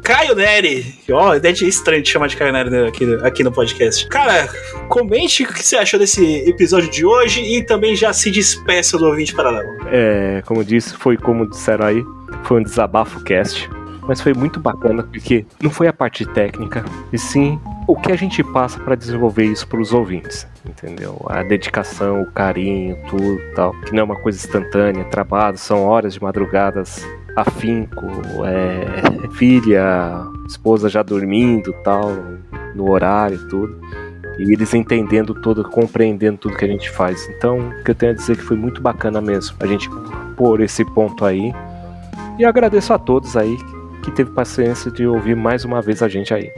Caio Neri. Ó, é até estranho te chamar de Caio Neri aqui, aqui no podcast. Cara, comente o que você achou desse episódio de hoje e também já se despeça do ouvinte paralelo. É, como disse, foi como disseram aí, foi um desabafo cast. Mas foi muito bacana porque não foi a parte técnica, e sim o que a gente passa para desenvolver isso para os ouvintes, entendeu? A dedicação, o carinho, tudo tal, que não é uma coisa instantânea, trabalho, são horas de madrugadas afinco, é, filha, esposa já dormindo tal, no horário tudo. E eles entendendo tudo, compreendendo tudo que a gente faz. Então, o que eu tenho a dizer é que foi muito bacana mesmo a gente pôr esse ponto aí. E agradeço a todos aí que teve paciência de ouvir mais uma vez a gente aí.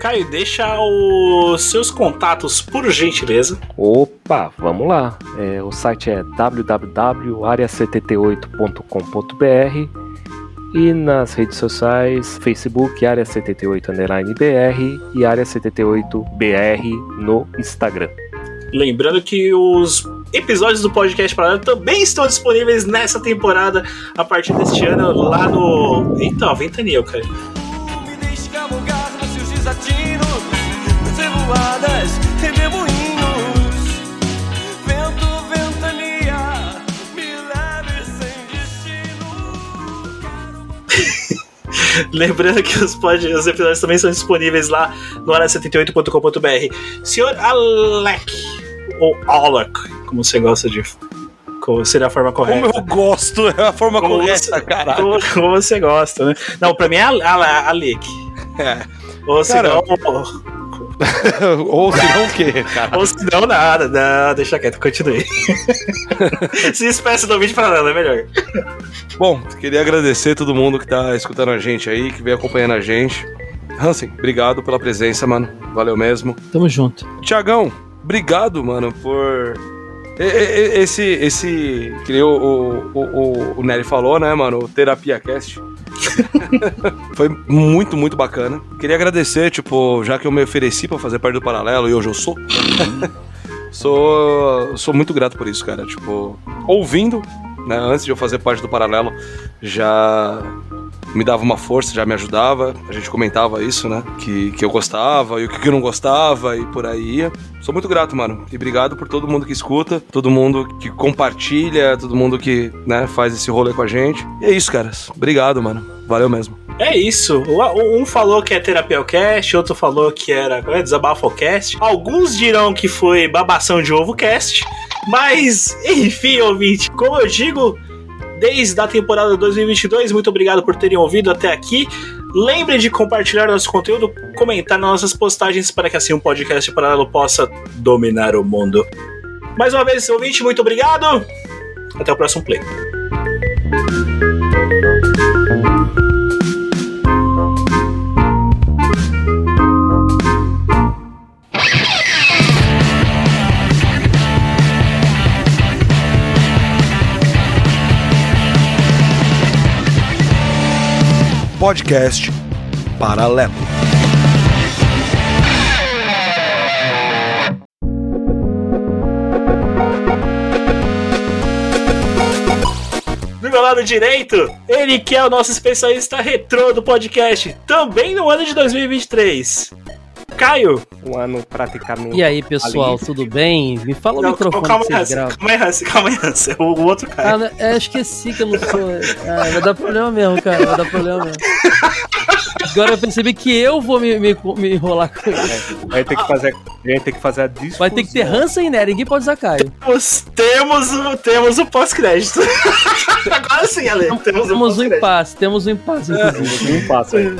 Caio, deixa os seus contatos, por gentileza. Opa, vamos lá. É, o site é www.areact8.com.br e nas redes sociais, Facebook, Área 78 underline BR e Área 78 BR no Instagram. Lembrando que os episódios do podcast Paralelo também estão disponíveis nessa temporada a partir deste ano lá no. Eita, ó, ventania, cara. Me deixe cavalgar nos seus desatinos, nas revoadas, redemoinhos. Vento, ventania, me leve sem destino. Lembrando que os, pod... os episódios também são disponíveis lá no área78.com.br. Senhor Alec, ou Alec, como você gosta de Como seria a forma Como correta. eu gosto, é a forma Como correta, você- caralho. Como, como você gosta, né? Não, pra mim é a, a, a Lick. É. Ou se Cara, não, Ou se não o quê, cara? ou se não, nada. Não, deixa quieto, continue. se espécie do vídeo paralelo, é melhor. Bom, queria agradecer todo mundo que tá escutando a gente aí, que vem acompanhando a gente. Hansen, obrigado pela presença, mano. Valeu mesmo. Tamo junto. Tiagão, obrigado, mano, por. Esse, esse, que nem o, o, o, Nery falou, né, mano, o Terapia Cast. Foi muito, muito bacana. Queria agradecer, tipo, já que eu me ofereci pra fazer parte do Paralelo e hoje eu sou. sou, sou muito grato por isso, cara. Tipo, ouvindo, né, antes de eu fazer parte do Paralelo, já me dava uma força, já me ajudava. A gente comentava isso, né? Que, que eu gostava e o que eu não gostava e por aí ia. Sou muito grato, mano. E obrigado por todo mundo que escuta, todo mundo que compartilha, todo mundo que, né, faz esse rolê com a gente. E é isso, caras. Obrigado, mano. Valeu mesmo. É isso. Um falou que é Terapiocast, outro falou que era é, Desabafocast. Alguns dirão que foi Babação de Ovo Cast. Mas, enfim, ouvinte, como eu digo, desde a temporada 2022, muito obrigado por terem ouvido até aqui. Lembre de compartilhar nosso conteúdo, comentar nas nossas postagens para que assim um podcast paralelo possa dominar o mundo. Mais uma vez, ouvinte, muito obrigado. Até o próximo play. Podcast Paralelo. Do meu lado direito, ele que é o nosso especialista retrô do podcast, também no ano de 2023. Caio. Um ano praticamente. E aí, pessoal, tudo bem? Me fala o Não, microfone calma que aí, vocês gravam. calma aí, Hansen, calma aí, Hansen. O, o outro Ah, cara. né, é, esqueci que eu não sou. Ah, vai dar problema mesmo, cara. Vai dar problema mesmo. Agora eu percebi que eu vou me, me, me enrolar com ele. Vai ter que fazer, a gente tem que fazer a discussão. Vai ter que ter Hansen, né? Ninguém pode usar Caio. Temos, temos, o- temos o pós-crédito. Agora sim, Ale. Temos, o Temos um pós-crédito. impasse, temos um impasse, inclusive. Não passa aí.